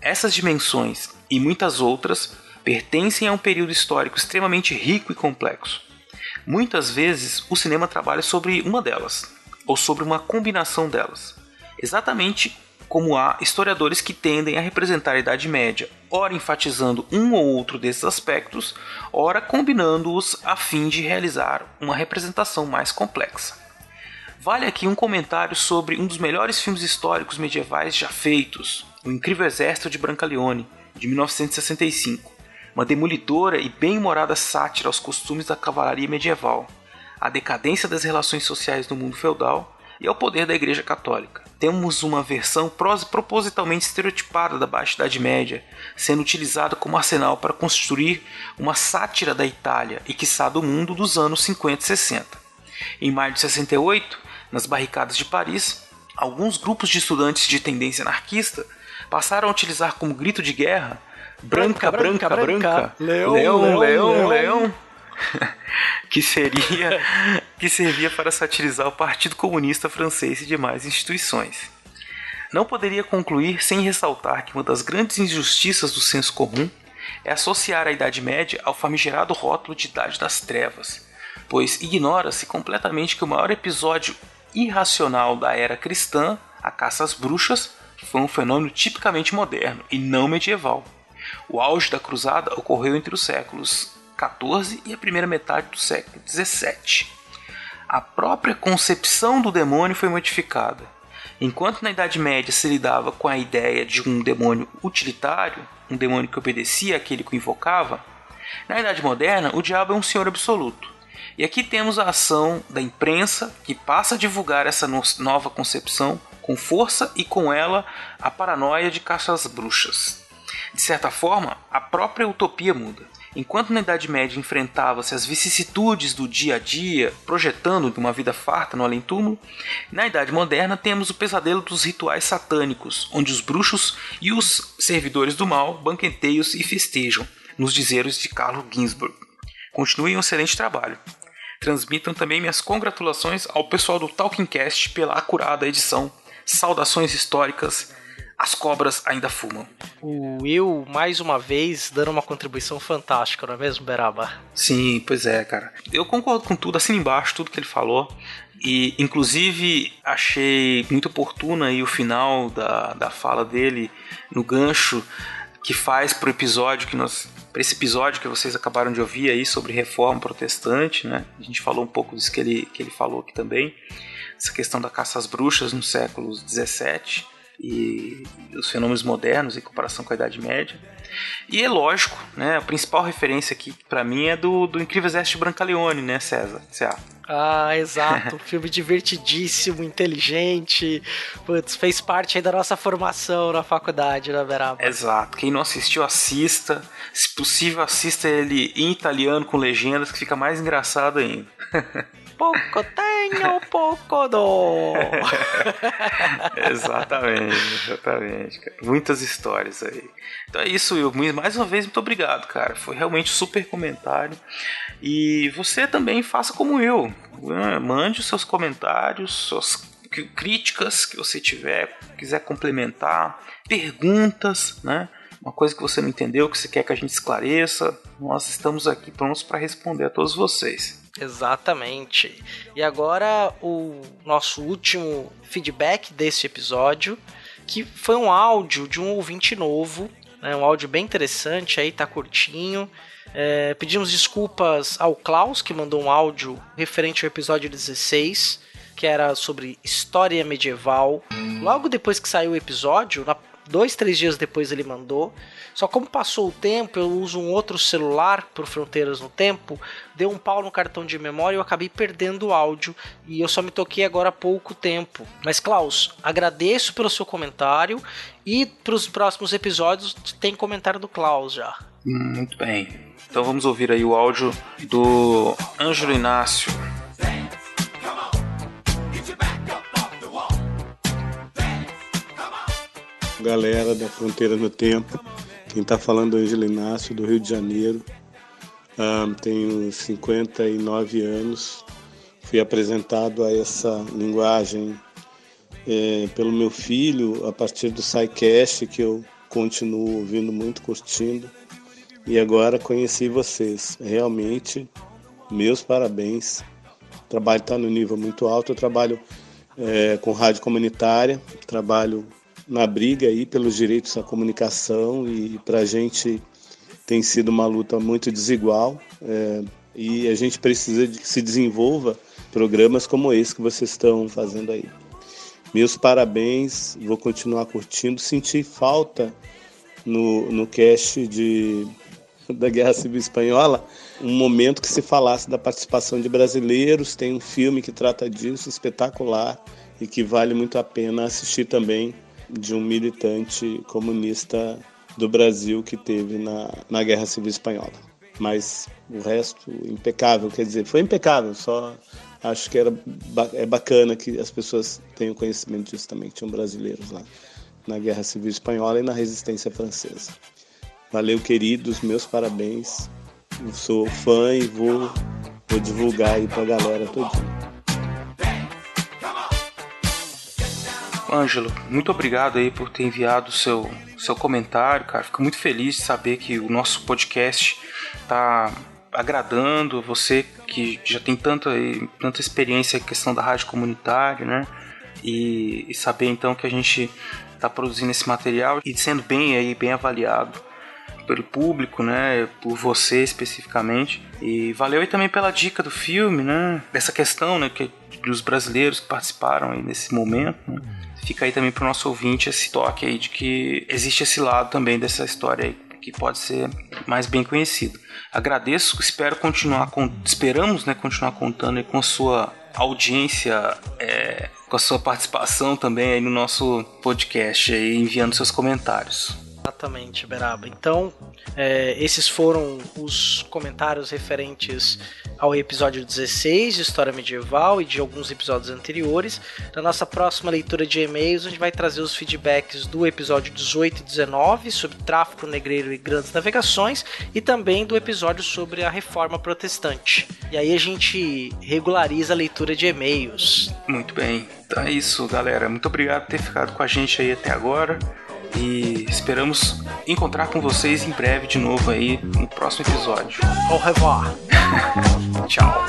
Essas dimensões e muitas outras pertencem a um período histórico extremamente rico e complexo. Muitas vezes o cinema trabalha sobre uma delas, ou sobre uma combinação delas, exatamente como há historiadores que tendem a representar a Idade Média, ora enfatizando um ou outro desses aspectos, ora combinando-os a fim de realizar uma representação mais complexa. Vale aqui um comentário sobre um dos melhores filmes históricos medievais já feitos, O Incrível Exército de Brancaleone, de 1965, uma demolidora e bem-humorada sátira aos costumes da cavalaria medieval, à decadência das relações sociais no mundo feudal e ao poder da Igreja Católica. Temos uma versão propositalmente estereotipada da Baixa Idade Média, sendo utilizada como arsenal para construir uma sátira da Itália e, quiçá, do mundo dos anos 50 e 60. Em maio de 68, nas barricadas de Paris, alguns grupos de estudantes de tendência anarquista passaram a utilizar como grito de guerra branca, branca, branca, branca, leão, leão, leão, leão, [LAUGHS] que seria que servia para satirizar o Partido Comunista Francês e demais instituições. Não poderia concluir sem ressaltar que uma das grandes injustiças do senso comum é associar a Idade Média ao famigerado rótulo de Idade das Trevas, pois ignora-se completamente que o maior episódio irracional da era cristã, a caça às bruxas, foi um fenômeno tipicamente moderno e não medieval. O auge da cruzada ocorreu entre os séculos XIV e a primeira metade do século XVII. A própria concepção do demônio foi modificada. Enquanto na Idade Média se lidava com a ideia de um demônio utilitário, um demônio que obedecia àquele que o invocava, na Idade Moderna o diabo é um senhor absoluto. E aqui temos a ação da imprensa que passa a divulgar essa nova concepção com força e com ela a paranoia de caça às bruxas. De certa forma, a própria utopia muda. Enquanto na Idade Média enfrentava-se as vicissitudes do dia a dia, projetando uma vida farta no além-túmulo, na Idade Moderna temos o pesadelo dos rituais satânicos, onde os bruxos e os servidores do mal banqueteiam e festejam, nos dizeres de Carlo Ginzburg. Continuem um excelente trabalho. Transmitam também minhas congratulações ao pessoal do Talking Cast pela acurada edição. Saudações históricas as cobras ainda fumam. O Will, mais uma vez, dando uma contribuição fantástica, não é mesmo, Beraba? Sim, pois é, cara. Eu concordo com tudo, assim embaixo, tudo que ele falou. E, inclusive, achei muito oportuno aí o final da, da fala dele no gancho que faz pro episódio que nós. para esse episódio que vocês acabaram de ouvir aí sobre reforma protestante, né? A gente falou um pouco disso que ele, que ele falou aqui também. Essa questão da caça às bruxas no século XVII e os fenômenos modernos em comparação com a Idade Média. E é lógico, né? A principal referência aqui para mim é do, do Incrível Exército de Brancaleone, né, César? César. Ah, exato. [LAUGHS] filme divertidíssimo, inteligente. Putz, fez parte aí da nossa formação na faculdade, né, Beraba? Exato. Quem não assistiu, assista. Se possível, assista ele em italiano com legendas, que fica mais engraçado ainda. [LAUGHS] pouco tenho, pouco dou. [LAUGHS] exatamente, exatamente. Cara. Muitas histórias aí. Então é isso, Will. Mais uma vez, muito obrigado, cara. Foi realmente um super comentário. E você também faça como eu. Mande os seus comentários, suas críticas que você tiver, quiser complementar, perguntas, né? Uma coisa que você não entendeu, que você quer que a gente esclareça, nós estamos aqui prontos para responder a todos vocês. Exatamente. E agora o nosso último feedback desse episódio, que foi um áudio de um ouvinte novo, né, um áudio bem interessante aí, tá curtinho. É, pedimos desculpas ao Klaus, que mandou um áudio referente ao episódio 16, que era sobre história medieval. Logo depois que saiu o episódio, na Dois, três dias depois ele mandou. Só como passou o tempo, eu uso um outro celular por Fronteiras no Tempo, deu um pau no cartão de memória e eu acabei perdendo o áudio. E eu só me toquei agora há pouco tempo. Mas, Klaus, agradeço pelo seu comentário. E para os próximos episódios tem comentário do Klaus já. Muito bem. Então vamos ouvir aí o áudio do Ângelo Inácio. Galera da Fronteira no Tempo. Quem está falando é Angelo Inácio, do Rio de Janeiro. Um, tenho 59 anos. Fui apresentado a essa linguagem é, pelo meu filho a partir do SciCast, que eu continuo ouvindo muito, curtindo. E agora conheci vocês. Realmente, meus parabéns. O trabalho está no nível muito alto. Eu trabalho é, com rádio comunitária, trabalho na briga aí pelos direitos à comunicação e para a gente tem sido uma luta muito desigual é, e a gente precisa de que se desenvolva programas como esse que vocês estão fazendo aí. Meus parabéns, vou continuar curtindo. Senti falta no, no cast de, da Guerra Civil Espanhola um momento que se falasse da participação de brasileiros. Tem um filme que trata disso, espetacular, e que vale muito a pena assistir também de um militante comunista do Brasil que teve na, na Guerra Civil Espanhola. Mas o resto, impecável, quer dizer, foi impecável, só acho que era, é bacana que as pessoas tenham conhecimento disso também, que tinham brasileiros lá na Guerra Civil Espanhola e na Resistência Francesa. Valeu, queridos, meus parabéns. Eu sou fã e vou, vou divulgar aí pra galera todinha. Ângelo, muito obrigado aí por ter enviado seu, seu comentário, cara. Fico muito feliz de saber que o nosso podcast tá agradando você que já tem tanta, tanta experiência em questão da rádio comunitária, né? E, e saber então que a gente está produzindo esse material e sendo bem aí bem avaliado pelo público, né, por você especificamente. E valeu aí também pela dica do filme, né, dessa questão, né, que dos brasileiros que participaram aí nesse momento. Né? Fica aí também para o nosso ouvinte esse toque aí de que existe esse lado também dessa história aí que pode ser mais bem conhecido. Agradeço, espero continuar com, esperamos, né, continuar contando com a sua audiência, é, com a sua participação também aí no nosso podcast aí, enviando seus comentários. Exatamente, Beraba. Então, é, esses foram os comentários referentes ao episódio 16 de História Medieval e de alguns episódios anteriores. Na nossa próxima leitura de e-mails, a gente vai trazer os feedbacks do episódio 18 e 19 sobre tráfico negreiro e grandes navegações e também do episódio sobre a reforma protestante. E aí a gente regulariza a leitura de e-mails. Muito bem. Então é isso, galera. Muito obrigado por ter ficado com a gente aí até agora e esperamos encontrar com vocês em breve de novo aí no próximo episódio. Au revoir. [LAUGHS] Tchau.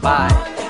Bye.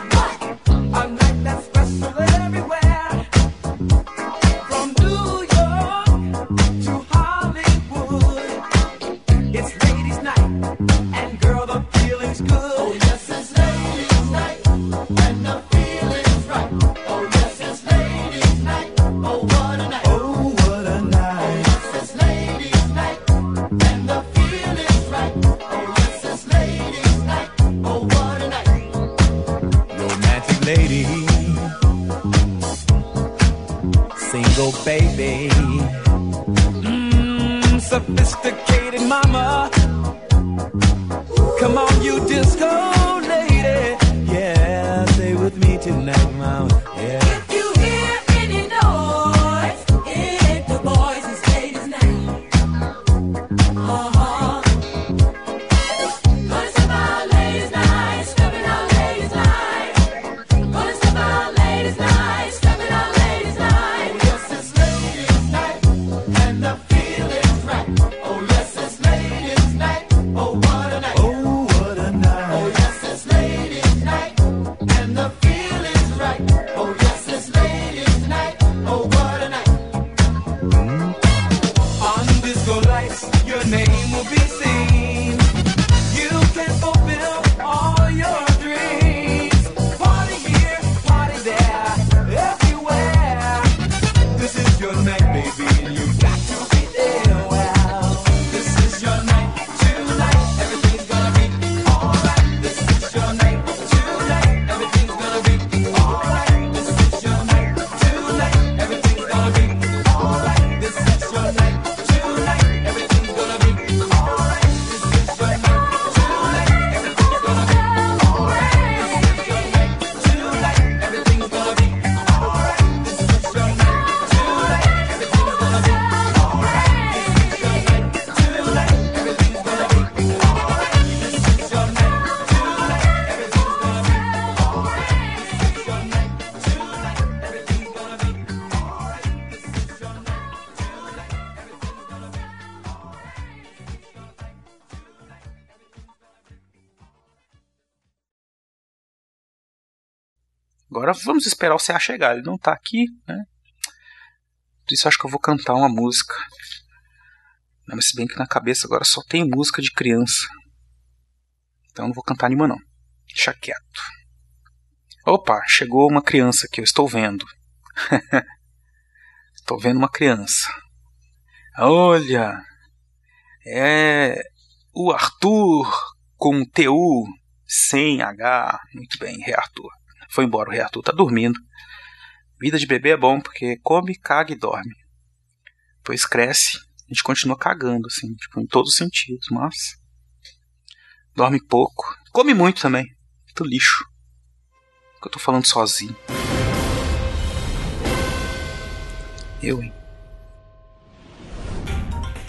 Agora vamos esperar o CA chegar. Ele não tá aqui, né? Por isso acho que eu vou cantar uma música. Mas se bem que na cabeça agora só tem música de criança. Então não vou cantar nenhuma não. Deixa quieto. Opa, chegou uma criança aqui, eu estou vendo. [LAUGHS] estou vendo uma criança. Olha, é o Arthur com TU sem H. Muito bem, Rei Arthur. Foi embora, o Rei Arthur tá dormindo. Vida de bebê é bom porque come, caga e dorme. Depois cresce, a gente continua cagando, assim, tipo, em todos os sentidos, mas. Dorme pouco. Come muito também. Muito lixo. Que eu tô falando sozinho. Eu, hein?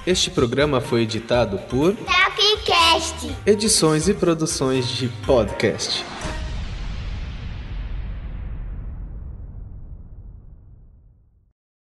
Este programa foi editado por Tapcast. Edições e produções de podcast.